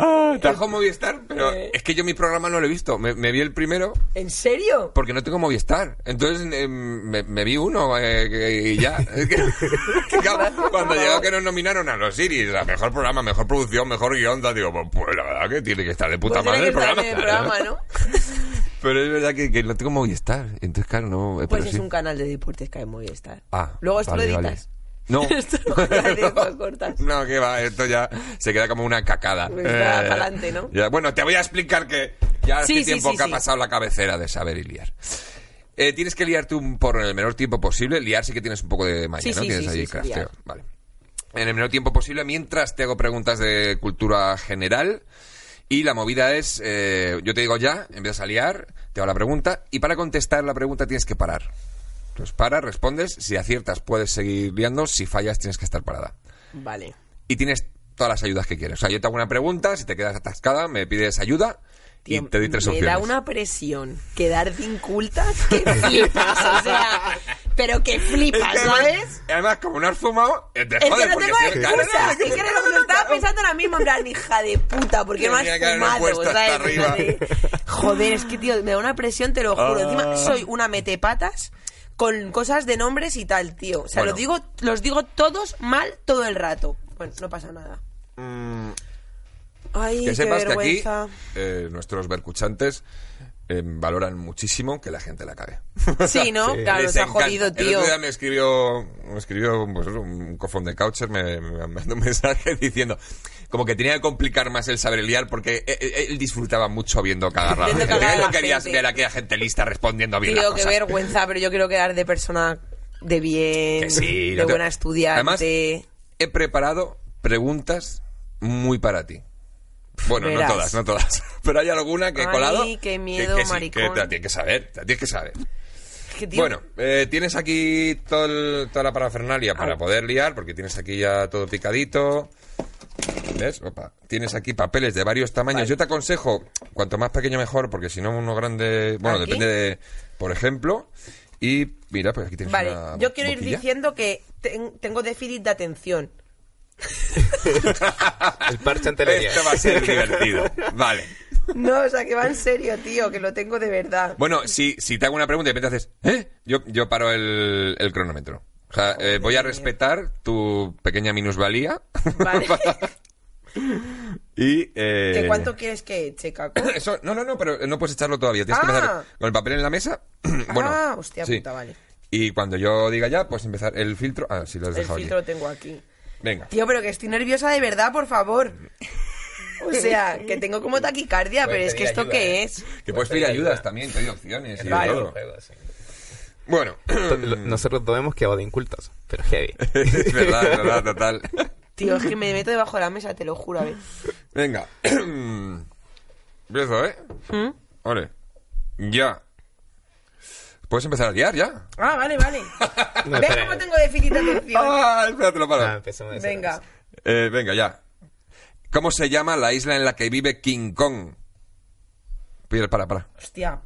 Ah, Trajo Movistar, pero Eh. es que yo mi programa no lo he visto. Me, me vi el primero ¿En serio? porque no tengo Movistar. Entonces eh, me, me vi uno eh, y ya. Es que- cuando llegó que nos nominaron a los Iris, la mejor programa, mejor producción, mejor guion, digo, pues, pues la verdad que tiene que estar de puta Pues tiene madre el programa. en el programa, ¿no? Pero es verdad que, que no tengo Movistar. Entonces, claro, no. eh, Pues es sí. un canal de deportes que hay en Movistar. Ah, Luego esto vale, lo vale. No. Esto cortas. No, que va, esto ya se queda como una cacada. Pues pa'lante, ¿no? ya, bueno, te voy a explicar que ya hace Sí, tiempo sí, que ha pasado la cabecera de saber y liar. Eh, tienes que liarte un porro en el menor tiempo posible. Liar sí que tienes un poco de maña, ¿no? tienes ahí crafteo. Vale. En el menor tiempo posible, mientras te hago preguntas de cultura general. Y la movida es, eh, yo te digo ya, empiezas a liar, te hago la pregunta, y para contestar la pregunta tienes que parar. Entonces para, respondes, si aciertas puedes seguir liando, si fallas tienes que estar parada Vale. y tienes todas las ayudas que quieres. O sea, yo te hago una pregunta, si te quedas atascada, me pides ayuda y te doy tres me opciones. da una presión quedar de incultas que flipas, o sea, pero que flipas, Es que ¿sabes? además- como no has fumado, eh, te Es que jodes, no porque tengo si- excusa, es que que estaba pensando ahora mismo, en plan, hija de puta, ¿por qué no has que fumado? hasta ¿sabes? Joder, es que, tío, me da una presión, te lo juro. Ah. Encima, soy una metepatas con cosas de nombres y tal, tío. O sea, Bueno. los, digo, los digo todos mal todo el rato. Bueno, no pasa nada. Ay, que qué sepas que aquí vergüenza. eh, nuestros vercuchantes eh, valoran muchísimo que la gente la cague. Sí, ¿no? Sí. Claro, Les se ha encanta. jodido, El tío. otro día me escribió, me escribió pues, un cofón de Coucher, me, me mandó un mensaje diciendo como que tenía que complicar más el saber liar porque él, él- él disfrutaba mucho viendo cagar a la Viendo gente. cagar a Él la no quería ver a aquella gente lista respondiendo bien Tío, qué vergüenza, pero yo quiero quedar de persona de bien, Que sí, de no te- buena estudiante. Además, he preparado preguntas muy para ti. Bueno, Verás. no todas, no todas. Pero hay alguna que he Ay, colado. qué miedo, que, sí, maricón. que te la tienes que saber, te la tienes que saber. que, tío, Bueno, eh, tienes aquí todo el- toda la parafernalia para Au. poder liar, porque tienes aquí ya todo picadito. ¿Ves? Opa. Tienes aquí papeles de varios tamaños. Yo te aconsejo, cuanto más pequeño mejor, porque si no uno grande... Bueno, ¿Aquí? depende de... Por ejemplo... Y mira, pues aquí tienes Vale, una yo quiero ir boquilla. diciendo que ten- tengo déficit de atención. El parche antelería. Esto va a ser divertido. Vale. No, o sea, que va en serio, tío, que lo tengo de verdad. Bueno, si, si te hago una pregunta y de repente haces, ¿eh? Yo, yo paro el, el cronómetro. O sea, eh, voy a respetar tu pequeña minusvalía. Vale. y... Eh... ¿Que ¿Cuánto quieres que eche, Caco? Eso, no, no, no, pero no puedes echarlo todavía. Tienes que Ah. empezar con el papel en la mesa. bueno, ah, hostia sí. puta, vale. Y cuando yo diga ya, pues empezar el filtro. Ah, sí, lo has El dejado filtro aquí. lo tengo aquí. Venga. Tío, pero que estoy nerviosa de verdad, por favor. O sea, que tengo como taquicardia, pero es que esto ayuda, qué ¿eh? es. Que puedes pedir ayudas también, te doy opciones y Vale. todo. Bueno, Nosotros todos hemos quedado de incultos, pero heavy. es verdad, es verdad, total. Tío, es que me meto debajo de la mesa, te lo juro, a ver. Venga. Empiezo, ¿eh? ¿Mm? Vale. Ya. Puedes empezar a liar ya. Ah, vale, vale. No, ¿Ves espera. cómo tengo déficit de atención? Ah, espérate, lo paro. Ah, empezamos. Venga. Eh, venga, ya. ¿Cómo se llama la isla en la que vive King Kong? Pide, para, para. Hostia,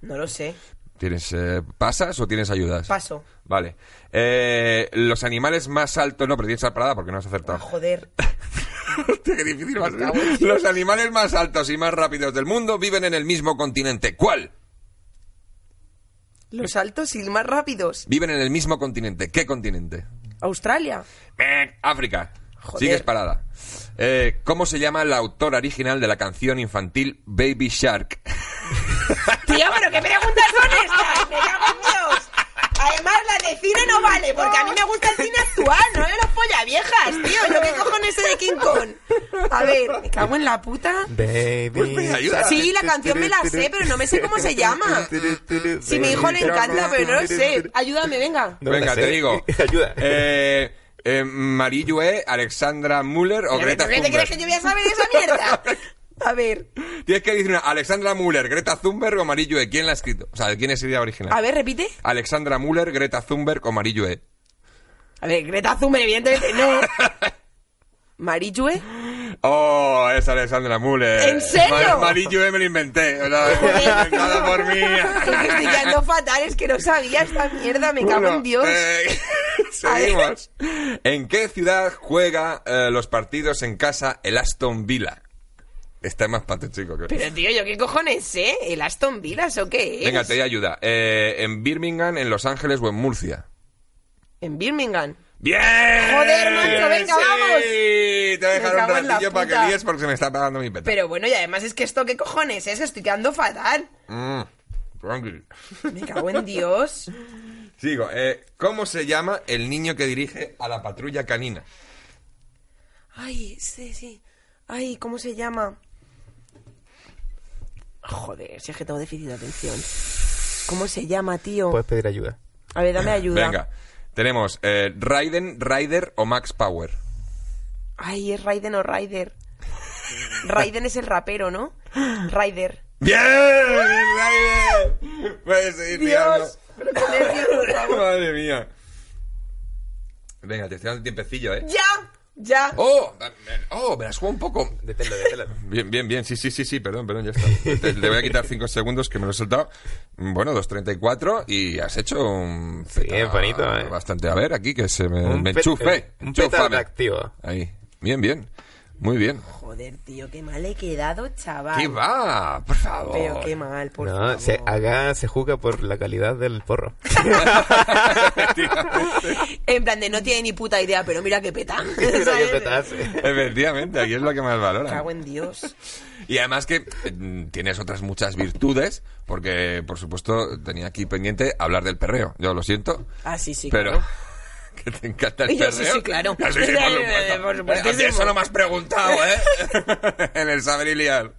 no lo sé. ¿Tienes eh, pasas o tienes ayudas? Paso. Vale. Eh, los animales más altos... No, pero tienes parada porque no has Ah, acertado. joder. Hostia, qué difícil va a ser. Los animales más altos y más rápidos del mundo viven en el mismo continente. ¿Cuál? Los altos y más rápidos. Viven en el mismo continente. ¿Qué continente? Australia. Meh, África. Joder. Sigues parada. Eh, ¿Cómo se llama la autora original de la canción infantil Baby Shark? Tío, pero ¿qué preguntas son estas? Me cago en Dios. Además, la de cine no vale, porque a mí me gusta el cine actual, no de los polla viejas, tío. ¿Yo qué cojones sé de King Kong? A ver, me cago en la puta. Baby. Pues me ayuda. Sí, la canción me la sé, pero no me sé cómo se llama. Si mi hijo le encanta, pero no lo sé. Ayúdame, venga. No Venga, te digo. Ayuda. Eh, eh, Alexandra Müller o ¿Pero Greta ¿Qué te Thunberg. crees que yo voy a saber esa mierda? A ver, Tienes que decir una Alexandra Müller, Greta Thunberg o Marie-Joe. ¿Quién la ha escrito? O sea, ¿quién es idea original? a ver, repite. Alexandra Müller, Greta Thunberg o Marie-Joe. A ver, Greta Thunberg, evidentemente no. Marijue. Oh, es Alexandra Müller. ¿En serio? Ma- Marie-Joe me lo inventé. Inventado por mí. Estoy fatal, es que no sabía esta mierda, me cago Bueno, en Dios. eh, seguimos. ¿En qué ciudad juega eh, los partidos en casa el Aston Villa? Está más pato, chico. que- Pero tío, ¿yo qué cojones sé? ¿El Aston Villa o qué es? Venga, te doy ayuda. Eh, ¿En Birmingham, en Los Ángeles o en Murcia? En Birmingham. ¡Bien! Joder, macho, venga, Sí, vamos. Te voy a dejar un ratillo para que líes porque se me está pagando mi peta. Pero bueno, y además es que esto, ¿qué cojones es? Estoy quedando fatal. Mm, tranqui. Me cago en Dios. Sigo. Eh, ¿Cómo se llama el niño que dirige a la patrulla canina? Ay, sí, sí. Ay, ¿cómo se llama? Joder, si es que tengo déficit de atención. ¿Cómo se llama, tío? Puedes pedir ayuda. A ver, dame ayuda. Venga. Tenemos eh, Raiden, Ryder o Max Power. Ay, es Raiden o Ryder. Raiden es el rapero, ¿no? Ryder. ¡Bien! ¡Ryder! Puedes seguir. Dios, pero qué nervios, por favor. Madre mía. Venga, te estoy dando tiempecillo, ¿eh? ¡Ya! ¡Ya! ¡Oh! ¡Oh! Me las juego un poco. Detelo, detelo. Bien, bien, bien. Sí, sí, sí, sí. Perdón, perdón, ya está. Te- le voy a quitar 5 segundos que me lo he soltado. Bueno, 2.34 y has hecho un... Feta es bonito, ¿eh? Bastante. A ver, aquí que se me, Un me enchufe. Un peta Enchúfame. activo. Ahí. Bien, bien. Muy bien. Joder, tío, qué mal he quedado, chaval. ¿Qué va? Por favor. Pero qué mal, por No, favor. se- acá se juzga por la calidad del porro. En plan de no tiene ni puta idea, pero mira qué peta. Mira qué petas. Efectivamente, aquí es lo que más valora. Cago en Dios. Y además que eh, tienes otras muchas virtudes, porque por supuesto tenía aquí pendiente hablar del perreo. Yo lo siento, Ah, sí, sí, pero claro. Que te encanta el Y yo, perreo. sí, sí, claro. Sí, sí, por supuesto. Por Eso no me has preguntado, ¿eh? en el saber y liar.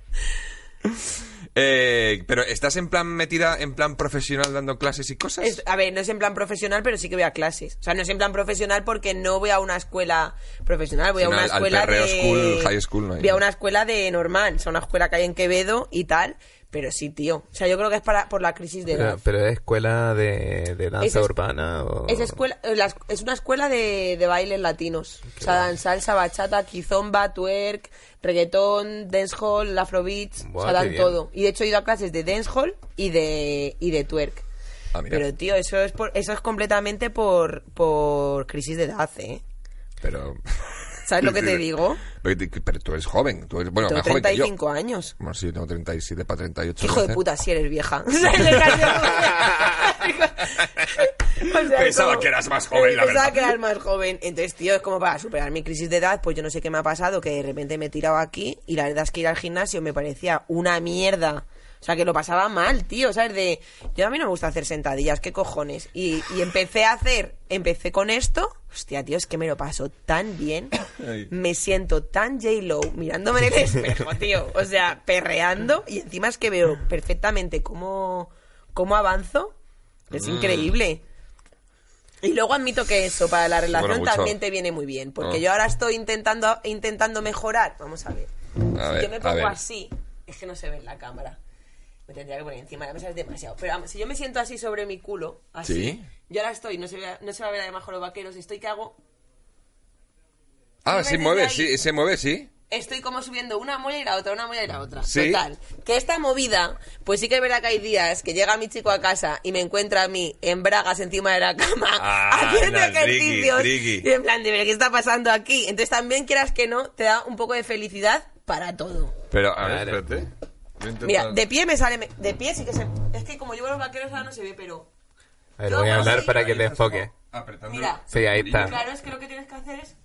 Eh, pero ¿estás en plan metida en plan profesional dando clases y cosas? Es- a ver, no es en plan profesional, pero sí que voy a clases. O sea, no es en plan profesional porque no voy a una escuela profesional, voy a una al- escuela de... school, high school no. Voy a una escuela de normal, o sea, una escuela que hay en Quevedo y tal. Pero sí, tío. O sea, yo creo que es para, por la crisis de edad. Pero, pero es escuela de, de danza Es urbana o... Es, escuela, eh, es una escuela de, de bailes latinos. O sea, dan salsa, bachata, kizomba, twerk, reggaetón, dancehall, afrobeat. O Buah, sea, qué dan todo. Y de hecho he ido a clases de dancehall y de, y de twerk. Ah. Pero, tío, eso es, por, eso es completamente por, por crisis de edad, ¿eh? Pero... ¿Sabes lo que te digo? Pero, tú eres joven. Tú eres, bueno, Tengo más joven que yo. 35 años. Bueno, sí, tengo 37 para 38. Hijo de ¿no? puta, si eres vieja. O sea, Pensaba como- que eras más joven, la Pensaba verdad. que eras más joven. Entonces, tío, es como para superar mi crisis de edad, pues yo no sé qué me ha pasado, que de repente me he tirado aquí y la verdad es que ir al gimnasio me parecía una mierda. O sea, que lo pasaba mal, tío, ¿sabes? De, yo a mí no me gusta hacer sentadillas, ¿qué cojones? Y, y empecé a hacer, empecé con esto, hostia, tío, es que me lo paso tan bien, me siento tan J-Lo mirándome en el espejo, tío, o sea, perreando, y encima es que veo perfectamente cómo, cómo avanzo, es Mm. increíble. Y luego admito que eso para la relación mucho. también te viene muy bien, porque Oh. yo ahora estoy intentando intentando mejorar. Vamos a ver. A si ver, yo me pongo así, es que no se ve en la cámara. Me tendría que poner encima de la mesa, es demasiado. Pero vamos, si yo me siento así sobre mi culo, así, Sí. yo ahora estoy, no se, ve, no se va a ver además con los vaqueros, estoy que hago, Ah, ves mueve, ahí. sí, se mueve, sí. estoy como subiendo una molla y la otra, una molla y la otra. Sí. Total. Que esta movida, pues sí que es verdad que hay días que llega mi chico a casa y me encuentra a mí en bragas encima de la cama Ah, haciendo no, ejercicios. tricky. Y en plan, de ver qué está pasando aquí. Entonces también quieras que no, te da un poco de felicidad para todo. Pero, a ver, espérate. Mira, de pie me sale, de pie sí que se... Es que como llevo los vaqueros ahora no se ve, pero... A ver, voy a hablar para que te enfoque. Apretando Mira. Sí, ahí está. Claro, es que lo que tienes que hacer es...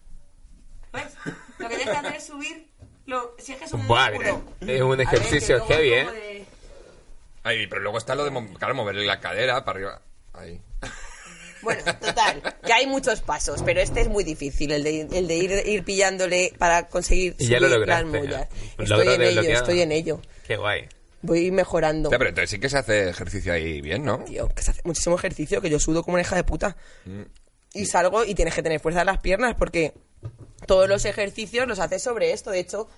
¿Ves? Lo que tienes que hacer es subir... Lo, si es que es un Buah, músculo. es un ejercicio heavy, ¿eh? Ahí, pero luego está lo de, claro, moverle la cadera para arriba. Ahí. Bueno, total, que hay muchos pasos, pero este es muy difícil, el de, el de ir, ir pillándole para conseguir Y ya lo las lograste, mollas. ya. Estoy Logro en ello, estoy en ello. Qué guay. Voy mejorando. Ya, pero entonces sí que se hace ejercicio ahí bien, ¿no? Tío, que se hace muchísimo ejercicio, que yo sudo como una hija de puta. Mm. Y salgo y tienes que tener fuerza en las piernas porque todos los ejercicios los haces sobre esto. De hecho,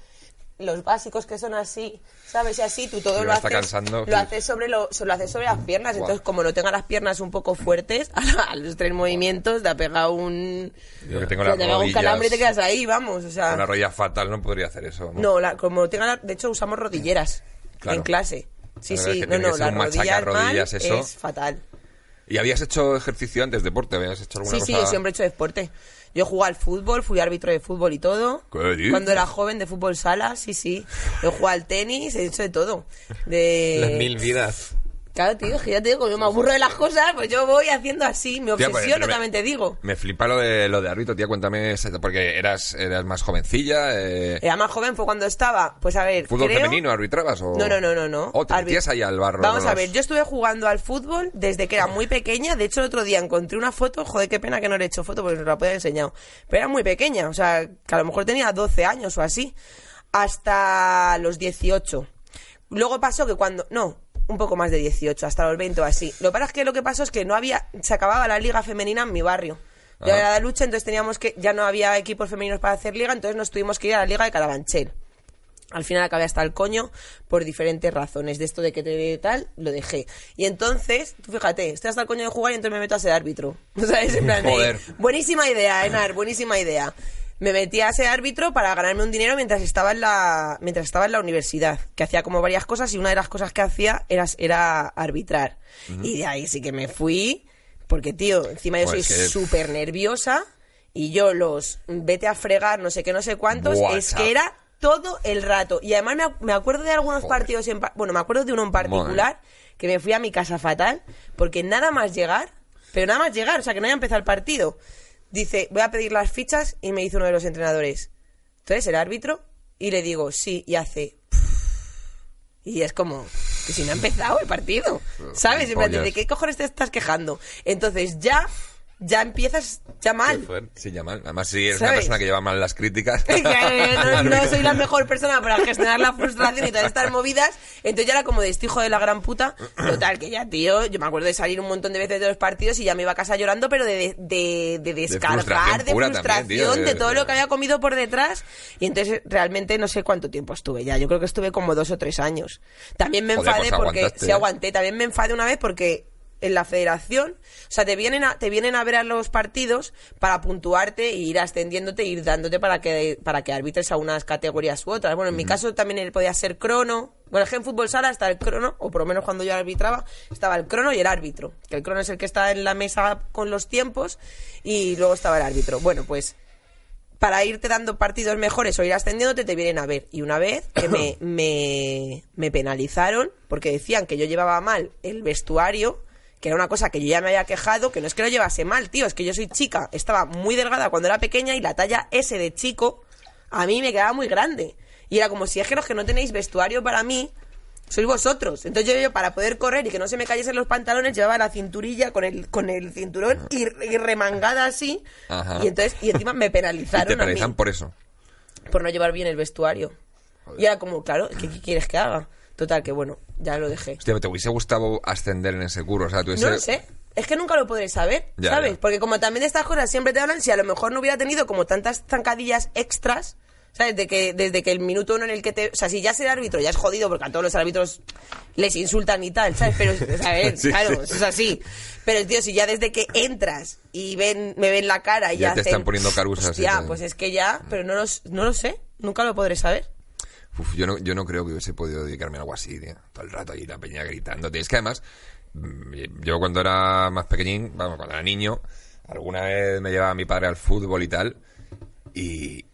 los básicos que son así, ¿sabes? Y así tú todo Sí, lo haces, cansando, lo sí. haces sobre lo, lo haces sobre las piernas. Entonces, como no tenga las piernas un poco fuertes, a, los tres movimientos te ha pegado un... Yo que tengo las te un calambre y te quedas ahí, vamos. O sea, Una rodilla fatal no podría hacer eso. ¿no? no, la- como tenga la- de hecho usamos rodilleras Claro. en clase. Sí, sí, es que no, no, las rodillas mal rodillas, eso. es fatal. ¿Y habías hecho ejercicio antes, deporte? ¿Habías hecho alguna Sí, sí, cosa? yo siempre he hecho deporte. Yo jugué al fútbol, fui árbitro de fútbol y todo. ¿Qué dices? Cuando era joven de fútbol sala, sí, sí. Yo jugué al tenis, he hecho de todo. De... Las mil vidas. Claro, tío, que ya te digo, como yo me aburro de las cosas, pues yo voy haciendo así, me Tía, pues, obsesiono, me- también te digo. Me flipa lo de, lo de árbitro, tía. Cuéntame, porque eras, eras más jovencilla. Eh, Era más joven, fue cuando estaba, pues a ver, ¿Fútbol creo- femenino arbitrabas? O... No, no, no, no, no. ¿O te Arbi- metías ahí al barro? Vamos a ver, yo estuve jugando al fútbol desde que era muy pequeña. De hecho, el otro día encontré una foto. Joder, qué pena que no le he hecho foto porque os la podía haber enseñado. Pero era muy pequeña, o sea, que a lo mejor tenía 12 años o así. Hasta los 18. Luego pasó que cuando. No, un poco más de 18, hasta los 20 o así. Lo que pasa es que lo que pasó es que no había. Se acababa la liga femenina en mi barrio. Yo Ajá. era de lucha, entonces teníamos que. Ya no había equipos femeninos para hacer liga, entonces nos tuvimos que ir a la liga de Carabanchel. Al final acabé hasta el coño por diferentes razones. De esto de que te tal, lo dejé. Y entonces, tú fíjate, estoy hasta el coño de jugar y entonces me meto a ser árbitro. O sea, es en plan de, Joder. buenísima idea, Enar, buenísima idea. Me metí a ser árbitro para ganarme un dinero mientras estaba en la, mientras estaba en la universidad, que hacía como varias cosas y una de las cosas que hacía era, era arbitrar. Y de ahí sí que me fui, porque tío, encima yo Pues soy que- súper nerviosa y yo los vete a fregar, no sé qué, no sé cuántos, es que era todo el rato. Y además me, ac- me acuerdo de algunos Joder. partidos, en, pa- bueno, me acuerdo de uno en particular, que me fui a mi casa fatal, porque nada más llegar, pero nada más llegar, o sea, que no haya empezado el partido, dice, voy a pedir las fichas, y me dice uno de los entrenadores, ¿tú eres el árbitro? Y le digo, sí, y hace... Y es como que si no ha empezado el partido, ¿sabes? En plan. ¿De qué cojones te estás quejando? Entonces ya, ya empiezas ya mal. Sí, ya mal. Además, si eres una persona que lleva mal las críticas. Que no, no soy la mejor persona para gestionar la frustración y todas estas movidas. Entonces ya era como de este hijo de la gran puta. Total, que ya, tío, yo me acuerdo de salir un montón de veces de los partidos y ya me iba a casa llorando, pero de, de, de descargar, frustración de frustración, también, tío, de, todo lo que había comido por detrás. Y entonces realmente no sé cuánto tiempo estuve ya. Yo creo que estuve como dos o tres años. También me Joder, enfadé pues porque aguantaste, sí ¿eh? aguanté. También me enfadé una vez porque en la federación, o sea, te vienen a, te vienen a ver a los partidos para puntuarte e ir ascendiéndote e ir dándote para que, para que arbitres a unas categorías u otras. Bueno, en mi caso también podía ser crono. Bueno, es que en fútbol sala está el crono, o por lo menos cuando yo arbitraba, estaba el crono y el árbitro. Que el crono es el que está en la mesa con los tiempos y luego estaba el árbitro. Bueno, pues para irte dando partidos mejores o ir ascendiéndote te vienen a ver. Y una vez que me, me, me penalizaron porque decían que yo llevaba mal el vestuario, que era una cosa que yo ya me había quejado, que no es que lo llevase mal, tío, es que yo soy chica, estaba muy delgada cuando era pequeña y la talla S de chico a mí me quedaba muy grande. Y era como si es que los que no tenéis vestuario para mí, sois vosotros. Entonces yo, yo, para poder correr y que no se me cayesen los pantalones llevaba la cinturilla con el, con el cinturón y, y remangada así. Ajá. Y entonces, y encima me Y penalizaron te a mí penalizan por eso. por no llevar bien el vestuario. Y era como, claro, ¿qué, qué quieres que haga? Total, que bueno, ya lo dejé. Hostia, ¿te hubiese gustado ascender en ese curso? O sea, tú ese... No lo sé. Es que nunca lo podré saber, Ya, ¿sabes? ya. Porque como también estas cosas siempre te hablan, si a lo mejor no hubiera tenido como tantas zancadillas extras, ¿sabes? De que, desde que el minuto uno en el que te... O sea, si ya ser árbitro ya es jodido porque a todos los árbitros les insultan y tal, ¿sabes? Pero, ver, Sí, claro, sí. es así. Pero, tío, si ya desde que entras y ven me ven la cara y Ya te hacen, están poniendo carusas y Hostia, tal. pues es que ya... Pero no, los, no lo sé. Nunca lo podré saber. Yo, no, yo no creo que hubiese podido dedicarme a algo así, tío. Todo el rato ahí la peña gritando. tío. Es que además, mm, yo cuando era más pequeñín, vamos, cuando era niño, alguna vez me llevaba mi padre al fútbol y tal. Y,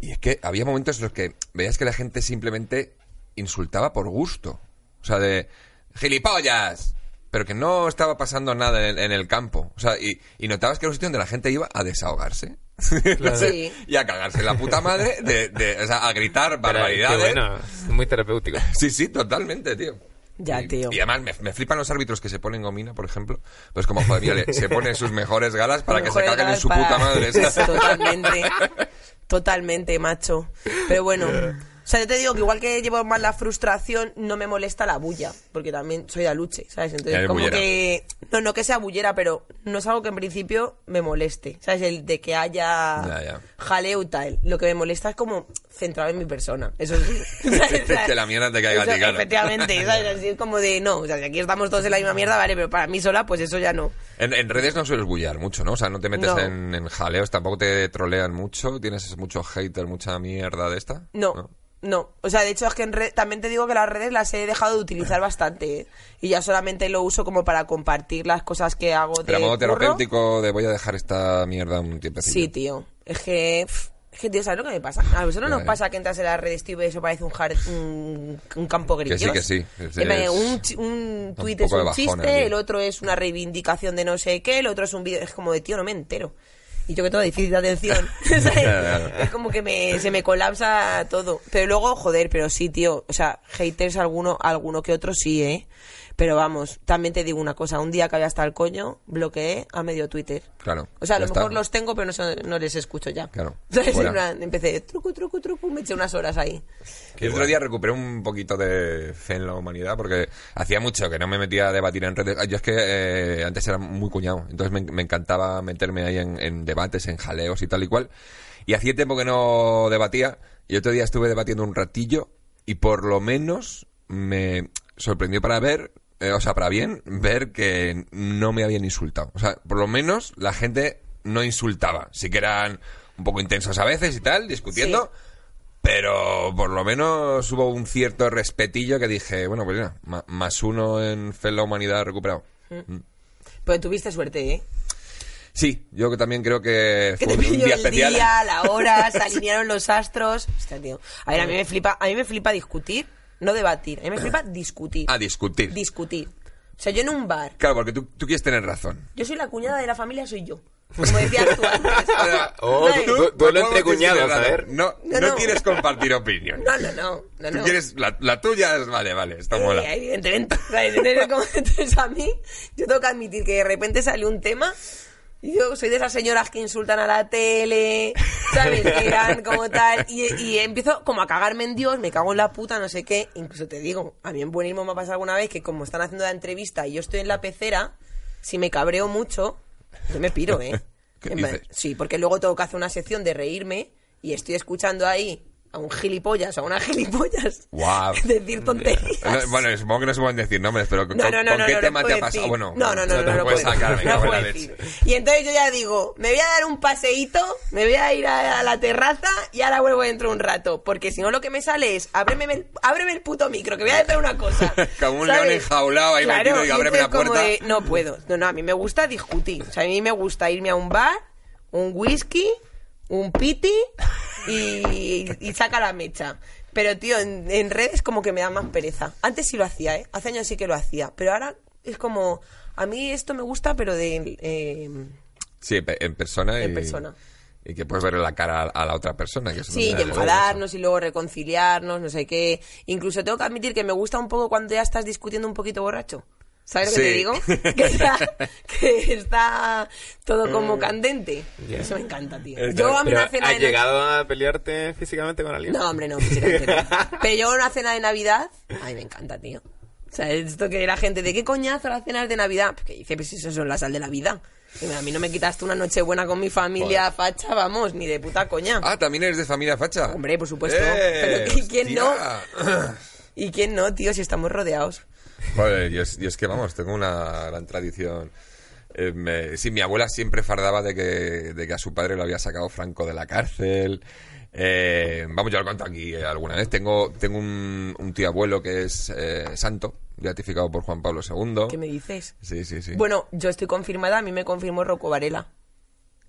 y es que había momentos en los que veías que la gente simplemente insultaba por gusto. O sea, de ¡Gilipollas! Pero que no estaba pasando nada en, en el campo. O sea, y, y notabas que era un sitio donde la gente iba a desahogarse. Sí. y a cagarse la puta madre, de, de- o sea, a gritar barbaridades. Qué bueno, es muy terapéutico. Sí, sí, totalmente, tío. Ya, Y- tío. Y además me, me flipan los árbitros que se ponen gomina, por ejemplo. Pues como, joder, se ponen sus mejores galas para que se caguen en su para- puta madre. ¿sabes? Totalmente. Totalmente, macho. Pero bueno. O sea, yo te digo que igual que llevo más la frustración, no me molesta la bulla. Porque también soy de aluche, ¿sabes? Entonces, como bullera. que. No, no que sea bullera, pero no es algo que en principio me moleste. ¿Sabes? El de que haya Ya, ya. jaleo y tal. Lo que me molesta es como centrado en mi persona. Eso sí. Que la mierda te caiga a ti, Eso, claro. Efectivamente, ¿sabes? Así es como de no. O sea, si aquí estamos todos en la misma mierda, vale, pero para mí sola, pues eso ya no. En, en redes no sueles bullar mucho, ¿no? O sea, no te metes No. en, en jaleos, tampoco te trolean mucho. ¿Tienes mucho hater, mucha mierda de esta? No, no. O sea, de hecho es que en red, también te digo que las redes las he dejado de utilizar bastante. ¿eh? Y ya solamente lo uso como para compartir las cosas que hago de Pero modo terapéutico de voy a dejar esta mierda un tiempo Sí, tío. Es que... pff, Es que, tío, ¿sabes lo que me pasa? A vosotros Ya, nos pasa que entras en las redes, tío, y eso parece un, jar- un, un campo Que grillos. sí, que sí. Es- plan, es- un, un tuit poco es un bajona, chiste, tío. el otro es una reivindicación de no sé qué, el otro es un vídeo... Es como de, tío, no me entero. Y yo que tengo difícil de atención. es como que me, se me colapsa todo. Pero luego, joder, pero sí, tío. O sea, haters alguno, alguno que otro sí, ¿eh? Pero vamos, también te digo una cosa. Un día que había hasta el coño, bloqueé a medio Twitter. Claro. O sea, a lo mejor los tengo, pero no, son- no les escucho ya. Claro. ¿Sabes? Fuera. En plan, empecé, truco, truco, truco, me eché unas horas ahí. el otro día recuperé un poquito de fe en la humanidad porque hacía mucho que no me metía a debatir en redes. Yo es que eh, antes era muy cuñado, entonces me, me encantaba meterme ahí en, en debates, en jaleos y tal y cual. Y hacía tiempo que no debatía y otro día estuve debatiendo un ratillo y por lo menos me sorprendió para ver, eh, o sea, para bien, ver que no me habían insultado. O sea, por lo menos la gente no insultaba. Sí que eran un poco intensos a veces y tal, discutiendo. Pero por lo menos hubo un cierto respetillo que dije, bueno, pues mira, más uno en fe la humanidad recuperado. Mm. Pues tuviste suerte, ¿eh? Sí, yo que también creo que Que fue te un día el especial. día, la hora, se alinearon los astros. Hostia, tío. A ver, a mí me flipa, a mí me flipa discutir, no debatir. A mí me flipa discutir. A discutir. Discutir. O sea, yo en un bar, Claro, porque tú, tú quieres tener razón. yo soy la cuñada de la familia, soy yo. Como decías tú antes. Oh, ¿Sabes? tú- tú- ¿Cómo entre cuñados, a ver. No, No, no, no. quieres compartir opinión. No, no, no. no, Tú no. quieres, la, la tuya es, vale, vale, está Eh, mola. evidentemente. ¿sabes? Entonces, como- entonces a mí, yo tengo que admitir que de repente sale un tema yo soy de esas señoras que insultan a la tele, ¿sabes? Que eran como tal. Y, y empiezo como a cagarme en Dios, me cago en la puta, no sé qué. Incluso te digo, a mí en Buenismo me ha pasado alguna vez que como están haciendo la entrevista y yo estoy en la pecera, si me cabreo mucho, yo me piro, ¿eh? Sí, porque luego tengo que hacer una sección de reírme y estoy escuchando ahí a un gilipollas, a una gilipollas Guau. decir tonterías. No, bueno, supongo que no se pueden decir nombres, pero ¿con, No, no, con no, qué no, tema te ha pasado? Bueno, no, no, no, no, puedes sacar. Y entonces yo ya digo, me voy a dar un paseíto, me voy a ir a, a la terraza y ahora vuelvo dentro de un rato. Porque si no lo que me sale es, ábreme el, ábreme el puto micro, que voy a decir una cosa. Como un ¿sabes? león enjaulado ahí Claro, metido y ábreme la puerta. de, no puedo. No, no, a mí me gusta discutir. O sea, a mí me gusta irme a un bar, un whisky, un piti y, y saca la mecha. Pero, tío, en, en redes como que me da más pereza. Antes sí lo hacía, ¿eh? Hace años sí que lo hacía. Pero ahora es como... A mí esto me gusta, pero de... eh, Sí, en persona. En y, persona. Y que puedes ver la cara a, a la otra persona. Que eso sí, y enfadarnos y luego reconciliarnos, no sé qué. Incluso tengo que admitir que me gusta un poco cuando ya estás discutiendo un poquito borracho. ¿Sabes lo que te Sí. digo? Que está, que está todo como candente. Ya. Eso me encanta, tío. Yo a una cena ¿Has de llegado a pelearte físicamente con alguien? No, hombre, no. físicamente no. Pero yo una cena de Navidad, ay, me encanta, tío. O sea, esto que la gente, ¿de qué coñazo las cenas de Navidad? Porque dice, pues eso son la sal de la vida. Y a mí no me quitaste una noche buena con mi familia facha, vamos, ni de puta coña. Ah, ¿también eres de familia facha? Hombre, por supuesto. Eh, Pero ¿qui- quién no? ¿Y quién no, tío? Si estamos rodeados. Joder, yo es, que vamos, tengo una gran tradición. Eh, me- sí, mi abuela siempre fardaba de que, de que a su padre lo había sacado Franco de la cárcel. Eh, vamos, yo lo conto aquí eh, alguna vez. Tengo, tengo un, un tío abuelo que es eh, santo, beatificado por Juan Pablo II. ¿Qué me dices? Sí, sí, sí. Bueno, yo estoy confirmada, a mí me confirmó Rocco Varela.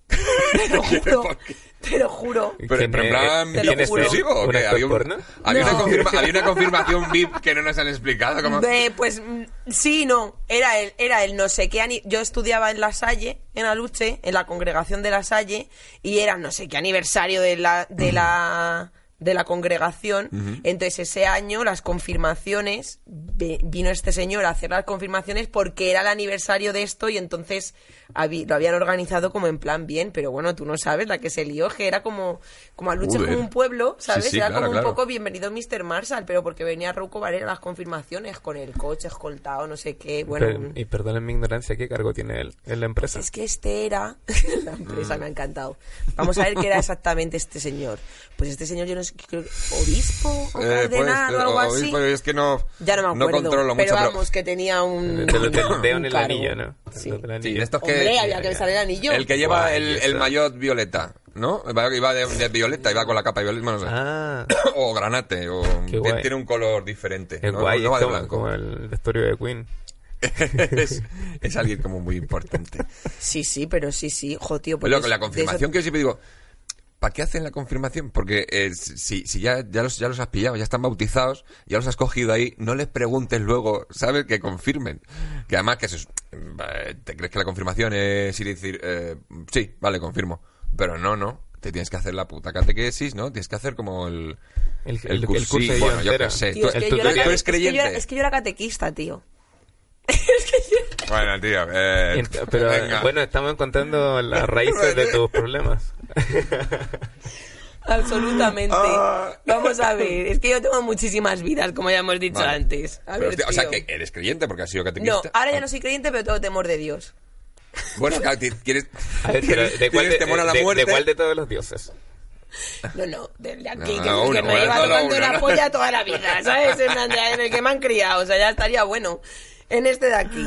Te lo juro. ¿Por qué? Te lo juro. Pero, ¿Quién pero en plan juro. exclusivo, ¿o ¿Un qué? Había, un- porno? había una No. confirma- había una confirmación VIP que no nos han explicado. Como... De, pues mm, sí, no. Era el, era el no sé qué. ani- Yo estudiaba en La Salle, en Aluche, en la congregación de La Salle, y era no sé qué aniversario de la, de la, de la congregación. Entonces, ese año, las confirmaciones, vino este señor a hacer las confirmaciones porque era el aniversario de esto y entonces lo habían organizado como en plan bien. Pero bueno, tú no sabes la que se lió, que era como, como Aluche es Joder. como un pueblo, ¿sabes? Sí, sí, era claro, como claro. un poco bienvenido Mr. Marshall, pero porque venía Rocco Varela a las confirmaciones con el coche escoltado, no sé qué. Bueno, Pero- y perdonen mi ignorancia, ¿qué cargo tiene él en la empresa? es que este era. la empresa me ha encantado. Vamos a ver qué era exactamente este señor. Pues este señor, yo no sé, creo obispo o Eh, pues, cardenal o algo así. pues, es que no, Ya no me acuerdo. controlo pero mucho. pero- vamos, que tenía un. Del dedo en el anillo, ¿no? Sí. Sí, de estos que... Hombre, había que besar el anillo. El que lleva Guay, el, el maillot violeta, ¿no? Iba, iba de, de violeta, iba con la capa violeta, bueno, no sé. Ah, o granate, o tiene, un color diferente. es no, guay, no va es de como, blanco. como el vestuario de Queen. es, es alguien como muy importante. Sí, sí, pero sí, sí. Jo, tío, pues Luego, de la de confirmación eso- que yo siempre digo, ¿para qué hacen la confirmación? Porque eh, si, si ya, ya, los, ya los has pillado, ya están bautizados, ya los has cogido ahí, no les preguntes luego, ¿sabes? Que confirmen. Que además que eso es- eh, te crees que la confirmación es ir y decir, eh, sí, vale, confirmo. Pero no, no. Te tienes que hacer la puta catequesis, ¿no? Tienes que hacer como el... El, El el, el cursi- curso de bueno, yo qué sé. Tío, Tú- es, que yo era, tutorial. ¿Tú eres es que yo creyente? es que yo era catequista, tío. Bueno, tío, eh, Pero venga. bueno, estamos encontrando las raíces de tus problemas. Absolutamente. Ah. Vamos a ver, es que yo tengo muchísimas vidas, como ya hemos dicho Vale. antes. A ver, o sea, que eres creyente porque has sido catequista. No, ahora ya no soy creyente, pero tengo temor de Dios. Bueno, claro, quieres... A ver, pero ¿de cuál de, tienes temor a la de- de muerte. cuál de todos los dioses? No, no, del de aquí, No, que, no, que uno, me lleva uno, la ¿no? polla toda la vida, ¿sabes? En el que me han criado, o sea, ya estaría bueno. En este de aquí.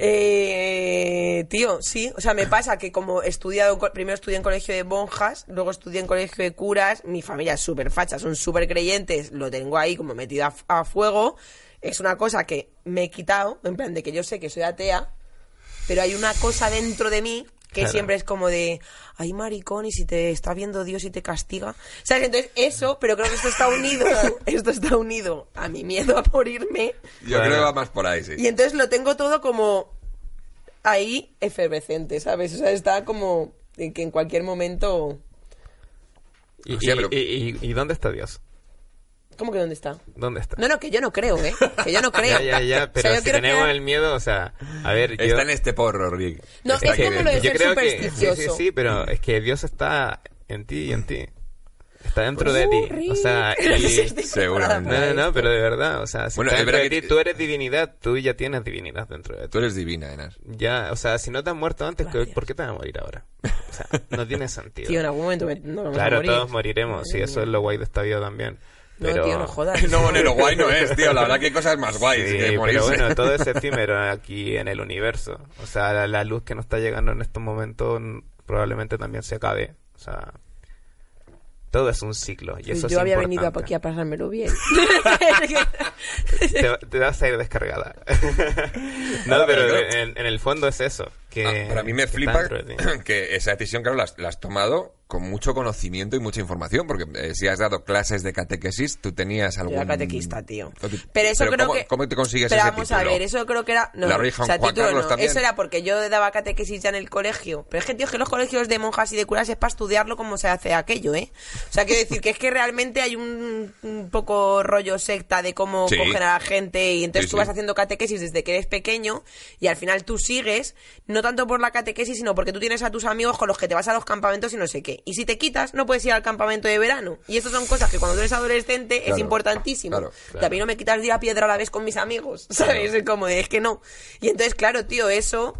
Eh, tío, sí, o sea, me pasa que como he estudiado, primero estudié en colegio de monjas, luego estudié en colegio de curas, mi familia es súper facha, son súper creyentes, lo tengo ahí como metido a, a fuego, es una cosa que me he quitado, en plan de que yo sé que soy atea, pero hay una cosa dentro de mí que Claro. siempre es como de, ay maricón, y si te está viendo Dios y te castiga. ¿Sabes? Entonces eso, pero creo que esto está unido, esto está unido a mi miedo a morirme. Yo Claro. creo que va más por ahí, sí. Y entonces lo tengo todo como ahí efervescente, ¿sabes? O sea, está como que en cualquier momento... ¿Y, Hostia, y- pero- y- y- y dónde está Dios? ¿Cómo que dónde está? ¿Dónde está? No, no, que yo no creo, ¿eh? Que yo no creo. Ya, ya, ya, O sea, pero si tenemos el miedo, o sea, a ver, yo... Está en este porro, Rick. No, Está es aquí como lo de yo ser creo que sí, sí, sí, pero es que Dios está en ti y en ti. Está dentro de Uh, ti. O sea, y... Seguramente. No, no, no, pero de verdad, o sea, si Bueno, está dentro de que- ti, tú eres divinidad, tú ya tienes divinidad dentro de ti. Tú eres divina, Enas. Ya, o sea, si no te has muerto antes, ¿qué- Gracias. ¿por qué te vas a morir ahora? O sea, no tiene sentido. Tío, en algún momento me, no a claro, morir. todos moriremos, sí, eso es lo guay de esta vida también. No, Pero... tío, no jodas. No, bueno, lo guay no es, tío. La verdad que hay cosas más guays Sí, que pero bueno, todo es efímero aquí en el universo. O sea, la, la luz que nos está llegando en estos momentos probablemente también se acabe. O sea, todo es un ciclo y eso yo es había venido importante. aquí a pasármelo bien. te, te vas a ir descargada. no, pero en, en el fondo es eso. Que, Ah, para mí me flipa que esa decisión, claro, la has, la has tomado con mucho conocimiento y mucha información, porque eh, si has dado clases de catequesis, tú tenías algún... Era catequista, tío. Pero eso creo ¿cómo, que... ¿Cómo te consigues Pero ese vamos título? a ver, eso creo que era... No, La Virgen o sea, Juan título Carlos no. también. Eso era porque yo daba catequesis ya en el colegio. Pero es que, tío, es que los colegios de monjas y de curas es para estudiarlo como se hace aquello, ¿eh? O sea, quiero decir que es que realmente hay un, un poco rollo secta de cómo Sí. cogen a la gente y entonces Sí, tú sí. vas haciendo catequesis desde que eres pequeño y al final tú sigues, no tanto por la catequesis, sino porque tú tienes a tus amigos con los que te vas a los campamentos y no sé qué. Y si te quitas, no puedes ir al campamento de verano. Y estas son cosas que cuando tú eres adolescente es importantísimo. claro, a mí no me quitas día a piedra a la vez con mis amigos, ¿sabes? Es como de, es que no. Y entonces, claro, tío, eso,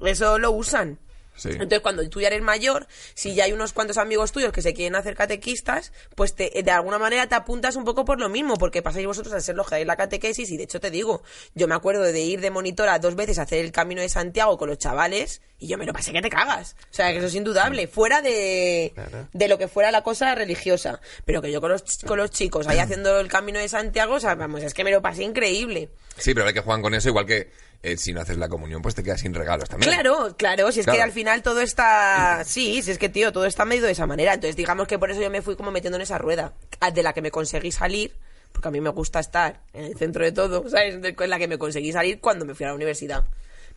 eso lo usan. Sí. Entonces, cuando tú ya eres mayor, si ya hay unos cuantos amigos tuyos que se quieren hacer catequistas, pues te, de alguna manera te apuntas un poco por lo mismo, porque pasáis vosotros a ser los que dais la catequesis. Y de hecho, te digo, yo me acuerdo de ir de monitora dos veces a hacer el camino de Santiago con los chavales, y yo me lo pasé que te cagas. O sea, que eso es indudable, fuera de, Claro. de lo que fuera la cosa religiosa. Pero que yo con los, con los chicos ahí haciendo el camino de Santiago, o sea, vamos, es que me lo pasé increíble. Sí, pero hay que jugar con eso, igual que eh, si no haces la comunión, pues te quedas sin regalos también. Claro, claro, si es que al final todo está... Sí, si es que, tío, todo está medido de esa manera. Entonces, digamos que por eso yo me fui como metiendo en esa rueda, de la que me conseguí salir, porque a mí me gusta estar en el centro de todo, ¿sabes? De- En la que me conseguí salir cuando me fui a la universidad.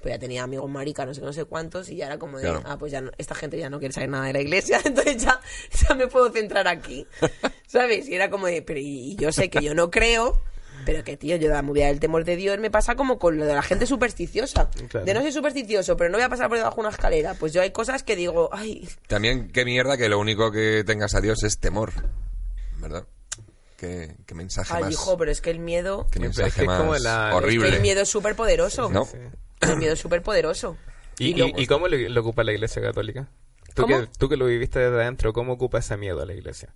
Pues ya tenía amigos maricas, no sé, no sé cuántos, y ya era como de, Claro. ah, pues ya no- esta gente ya no quiere saber nada de la iglesia, entonces ya, ya me puedo centrar aquí, ¿sabes? Y era como de, pero y, y yo sé que yo no creo, pero que, tío, yo la movida del temor de Dios me pasa como con lo de la gente supersticiosa. Claro. De no ser supersticioso, pero no voy a pasar por debajo de una escalera. Pues yo hay cosas que digo, ay, También, qué mierda que lo único que tengas a Dios es temor. ¿Verdad? Qué, qué mensaje ay, más... hijo, pero es que el miedo... Qué pero es mensaje que es más como la- horrible. El miedo es súper poderoso. ¿No? El miedo es súper poderoso. ¿Y, luego- y- y cómo lo, lo ocupa la iglesia católica? ¿Tú ¿Cómo? que, tú que lo viviste desde adentro, ¿cómo ocupa ese miedo a la iglesia?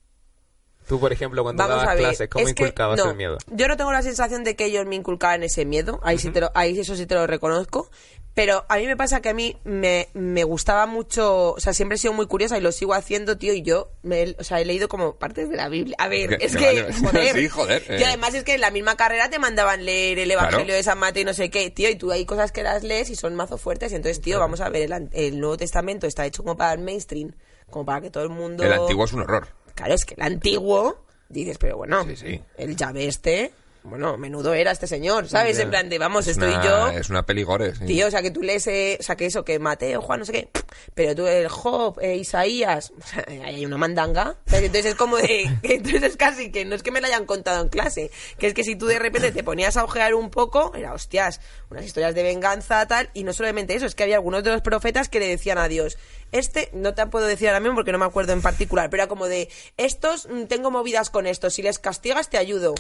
Tú, por ejemplo, cuando Vamos dabas clases, ¿cómo inculcabas no, el miedo? Yo no tengo la sensación de que ellos me inculcaban ese miedo, ahí, sí te lo, ahí eso sí te lo reconozco, pero a mí me pasa que a mí me, me gustaba mucho, o sea, siempre he sido muy curiosa y lo sigo haciendo, tío, y yo, me, o sea, he leído como partes de la Biblia. A ver, es que joder. Sí, joder, eh. Y además es que en la misma carrera te mandaban leer el Evangelio Claro. de San Mateo y no sé qué, tío, y tú hay cosas que las lees y son mazo fuertes, y entonces, tío, vamos a ver, el, el Nuevo Testamento está hecho como para el mainstream, como para que todo el mundo... El antiguo es un horror. Claro, es que el antiguo, dices, pero bueno, Sí, sí. el llave este, bueno, menudo era este señor, ¿sabes? En plan de, vamos, Es estoy una, yo, Es una peligore, sí. tío, o sea, que tú lees, eh, o sea, que eso, que Mateo, Juan, no sé qué, pero tú, el Job, eh, Isaías, o sea, hay una mandanga, ¿sabes? entonces es como de, que entonces es casi que no es que me lo hayan contado en clase, que es que si tú de repente te ponías a ojear un poco, era, hostias, unas historias de venganza, tal, y no solamente eso, es que había algunos de los profetas que le decían a Dios, este, no te puedo decir ahora mismo porque no me acuerdo en particular, pero era como de, estos, mm, tengo movidas con estos, si les castigas te ayudo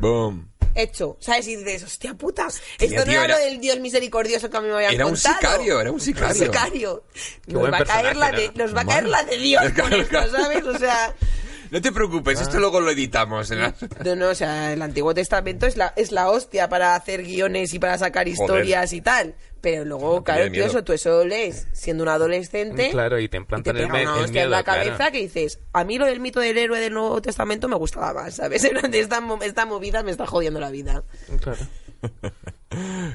Boom. hecho, ¿sabes? Y dices, hostia puta, esto no tío, era, era- lo del Dios misericordioso que a mí me habían Era un contado. sicario, era un sicario. sicario. Qué Nos va, a caer la de, ¿no? nos va a caer la de Dios con esto. ¿sabes? O sea, No te preocupes, esto luego lo editamos. no, no, o sea, el Antiguo Testamento es la, es la hostia para hacer guiones y para sacar historias y tal. Pero luego, Me claro, tío, eso tú eso lees siendo un adolescente. Claro, y te Y te implantan el, una el hostia miedo, en la cabeza claro. que dices, a mí lo del mito del héroe del Nuevo Testamento me gustaba más, ¿sabes? Esta, mo- esta movida me está jodiendo la vida. Claro.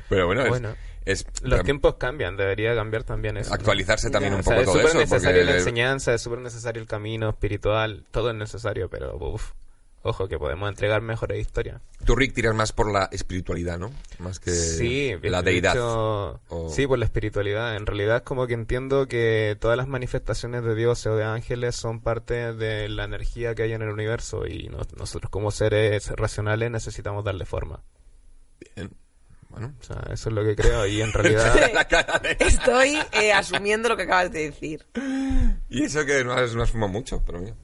Pero bueno, Bueno. es Los re- tiempos cambian, debería cambiar también eso. actualizarse también un O sea, poco es todo súper eso. necesaria porque la le- enseñanza, es súper necesario el camino espiritual, todo es necesario, pero uff, ojo que podemos entregar mejores historias. Tú, Rick, tiras más por la espiritualidad, ¿no? Más que sí, la de deidad. O- Sí, por la espiritualidad. En realidad es como que entiendo que todas las manifestaciones de Dios o de ángeles son parte de la energía que hay en el universo y no- nosotros como seres racionales necesitamos darle forma. Bueno. O sea, eso es lo que creo y en realidad... Estoy eh, asumiendo lo que acabas de decir. Y eso que no has, no has fumado mucho, pero mira.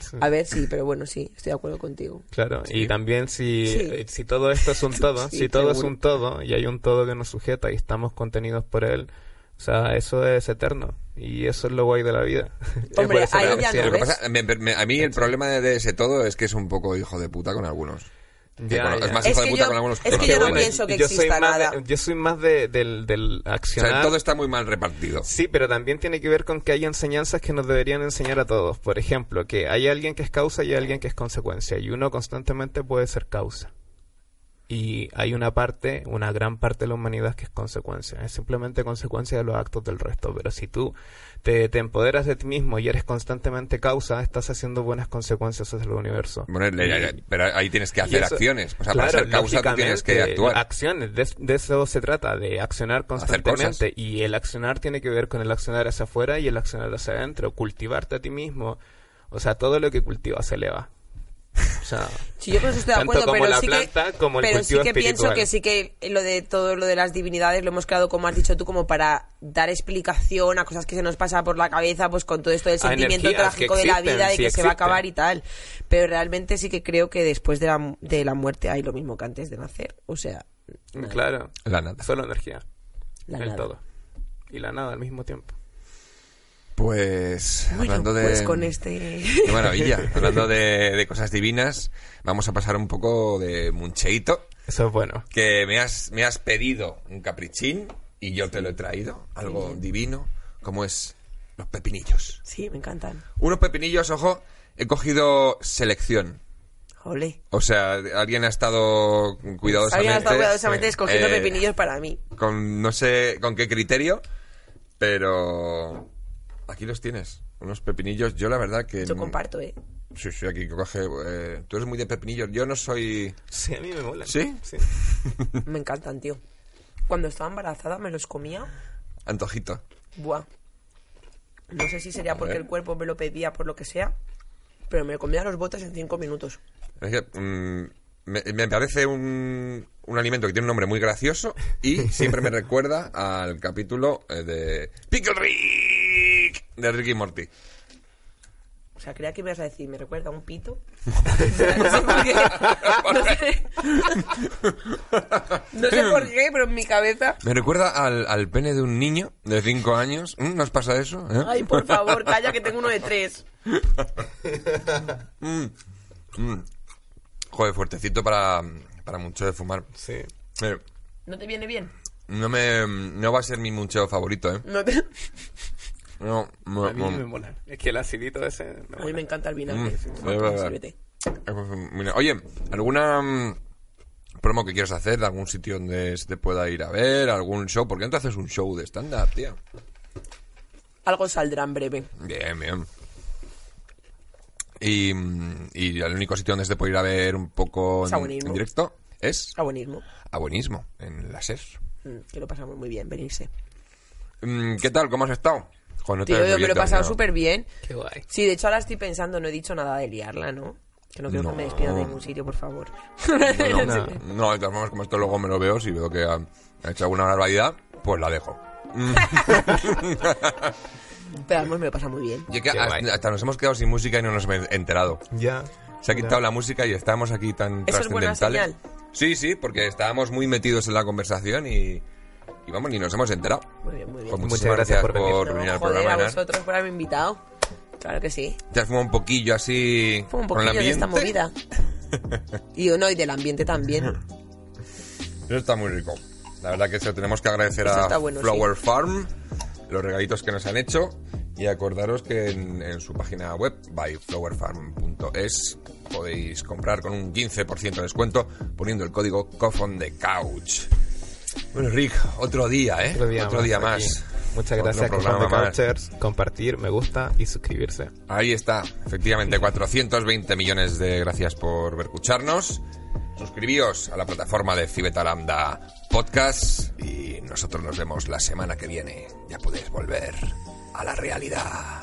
sí. A ver, sí, pero bueno, sí, estoy de acuerdo contigo. Claro, y también si, Sí. eh, si todo esto es un todo, Sí, si todo es un todo y hay un todo que nos sujeta y estamos contenidos por él, o sea, eso es eterno y eso es lo guay de la vida. Hombre, por eso ahí que ya decía- no Lo que ves? pasa, me- me- a mí el problema de ese todo es que es un poco hijo de puta con algunos. Que, Ya, bueno, ya. Es más Es hijo de que puta yo- con algunos es con que yo no pienso que yo soy exista más de- nada. yo soy más de, del, del O sea, todo está muy mal repartido. Sí, pero también tiene que ver con que hay enseñanzas que nos deberían enseñar a todos. Por ejemplo, que hay alguien que es causa y hay alguien que es consecuencia. Y uno constantemente puede ser causa. Y hay una parte, una gran parte de la humanidad que es consecuencia. Es simplemente consecuencia de los actos del resto. Pero si tú te, te empoderas de ti mismo y eres constantemente causa, estás haciendo buenas consecuencias hacia el universo. Bueno, le- Y- le- pero ahí tienes que hacer eso- acciones. O sea, claro, para ser causa tú tienes que actuar. Acciones, de, de eso se trata, de accionar constantemente. Y el accionar tiene que ver con el accionar hacia afuera y el accionar hacia adentro. Cultivarte a ti mismo. O sea, todo lo que cultivas se eleva. O sea, Sí, yo eso estoy de acuerdo, como pero la sí planta que, como el pero sí que pienso que sí que lo de todo lo de las divinidades lo hemos creado, como has dicho tú, como para dar explicación a cosas que se nos pasa por la cabeza, pues con todo esto del A sentimiento trágico de la vida, de sí que se va a acabar y tal. Pero realmente sí que creo que después de la, de la muerte hay lo mismo que antes de nacer. O sea, claro. La nada. Solo energía. la el nada. todo. Y la nada al mismo tiempo. Pues Bueno, hablando de... pues con este... Qué maravilla. Hablando de, de cosas divinas, vamos a pasar un poco de muncheito. Eso es bueno. Que me has, me has pedido un caprichín y yo te lo he traído. Algo divino, como es los pepinillos. Sí, me encantan. Unos pepinillos, ojo, he cogido selección. Ole. O sea, alguien ha estado cuidadosamente... Habían estado cuidadosamente escogiendo eh, pepinillos para mí. Con no sé con qué criterio, pero aquí los tienes. Unos pepinillos. Yo la verdad que... Yo comparto, ¿eh? Sí, sí, aquí coge... eh, tú eres muy de pepinillos. Yo no soy... Sí, a mí me mola. ¿Sí? Sí. Me encantan, tío. Cuando estaba embarazada me los comía. Antojito. Buah. No sé si sería porque ver. el cuerpo me lo pedía por lo que sea, pero me comía los botes en cinco minutos. Es que, mm, me, me parece un, un alimento que tiene un nombre muy gracioso y siempre me recuerda al capítulo eh, de Pickle Rick de Ricky Morty. O sea, creía que me ibas a decir, me recuerda a un pito. No sé por qué. No sé. No sé por qué, pero en mi cabeza. Me recuerda al, al pene de un niño de 5 años. ¿Mm? ¿Nos pasa eso? ¿Eh? Ay, por favor, calla que tengo uno de tres. Joder, fuertecito para, para mucho de fumar. Sí. Eh, ¿No te viene bien? no me no va a ser mi muncheo favorito, ¿eh? No te- No, no, A mí no. me mola. Es que el acidito ese... A mí mola. me encanta el vinagre. Mm, es verdad. Sírvete. Mira, Oye, ¿alguna mm, promo que quieras hacer? ¿Algún sitio donde se te pueda ir a ver? ¿Algún show? ¿Por qué no te haces un show de stand-up, tío? Algo saldrá en breve. Bien, bien. Y, mm, y el único sitio donde se te puede ir a ver un poco en, directo es Ah, buenísimo. a buenismo, en la SER. Mm, Que lo pasamos muy bien, venirse. Mm, ¿Qué tal? ¿Cómo has estado? Joder, no te Tío, ves yo muy me lo he pasado súper bien. Qué guay. Sí, de hecho ahora estoy pensando, no he dicho nada de liarla, ¿no? Que no quiero No. que me despidan de ningún sitio, por favor. No, No. no, de todas formas, como esto luego me lo veo, si veo que ha, ha hecho alguna barbaridad, pues la dejo. Pero además me lo pasa muy bien. Y es que hasta, hasta nos hemos quedado sin música y no nos hemos enterado. Ya. Se ha quitado Ya. la música y estábamos aquí tan Eso es buena trascendentales. señal. Sí, sí, porque estábamos muy metidos en la conversación y, y vamos, ni nos hemos enterado. Muy bien, muy bien. Pues Muchas muchísimas gracias por venir. Al joder, programa. a Ana. vosotros por haberme invitado. Claro que sí. Te has fumado un poquillo así Fue un con el poquillo de esta movida. Y no, y del ambiente también. Eso está muy rico. La verdad que se lo tenemos que agradecer Eso a bueno, Flower Farm, los regalitos que nos han hecho. Y acordaros que en, en su página web, byflowerfarm.es, podéis comprar con un 15% de descuento poniendo el código COF on the couch. Bueno, Rick, otro día, ¿eh? Otro día más. aquí. más. Muchas Otro gracias, Cojón de. Couchers. Compartir, me gusta y suscribirse. Ahí está, efectivamente, 420 millones de gracias por escucharnos. Suscribíos a la plataforma de Cibeta Lambda Podcast y nosotros nos vemos la semana que viene. Ya podéis volver a la realidad.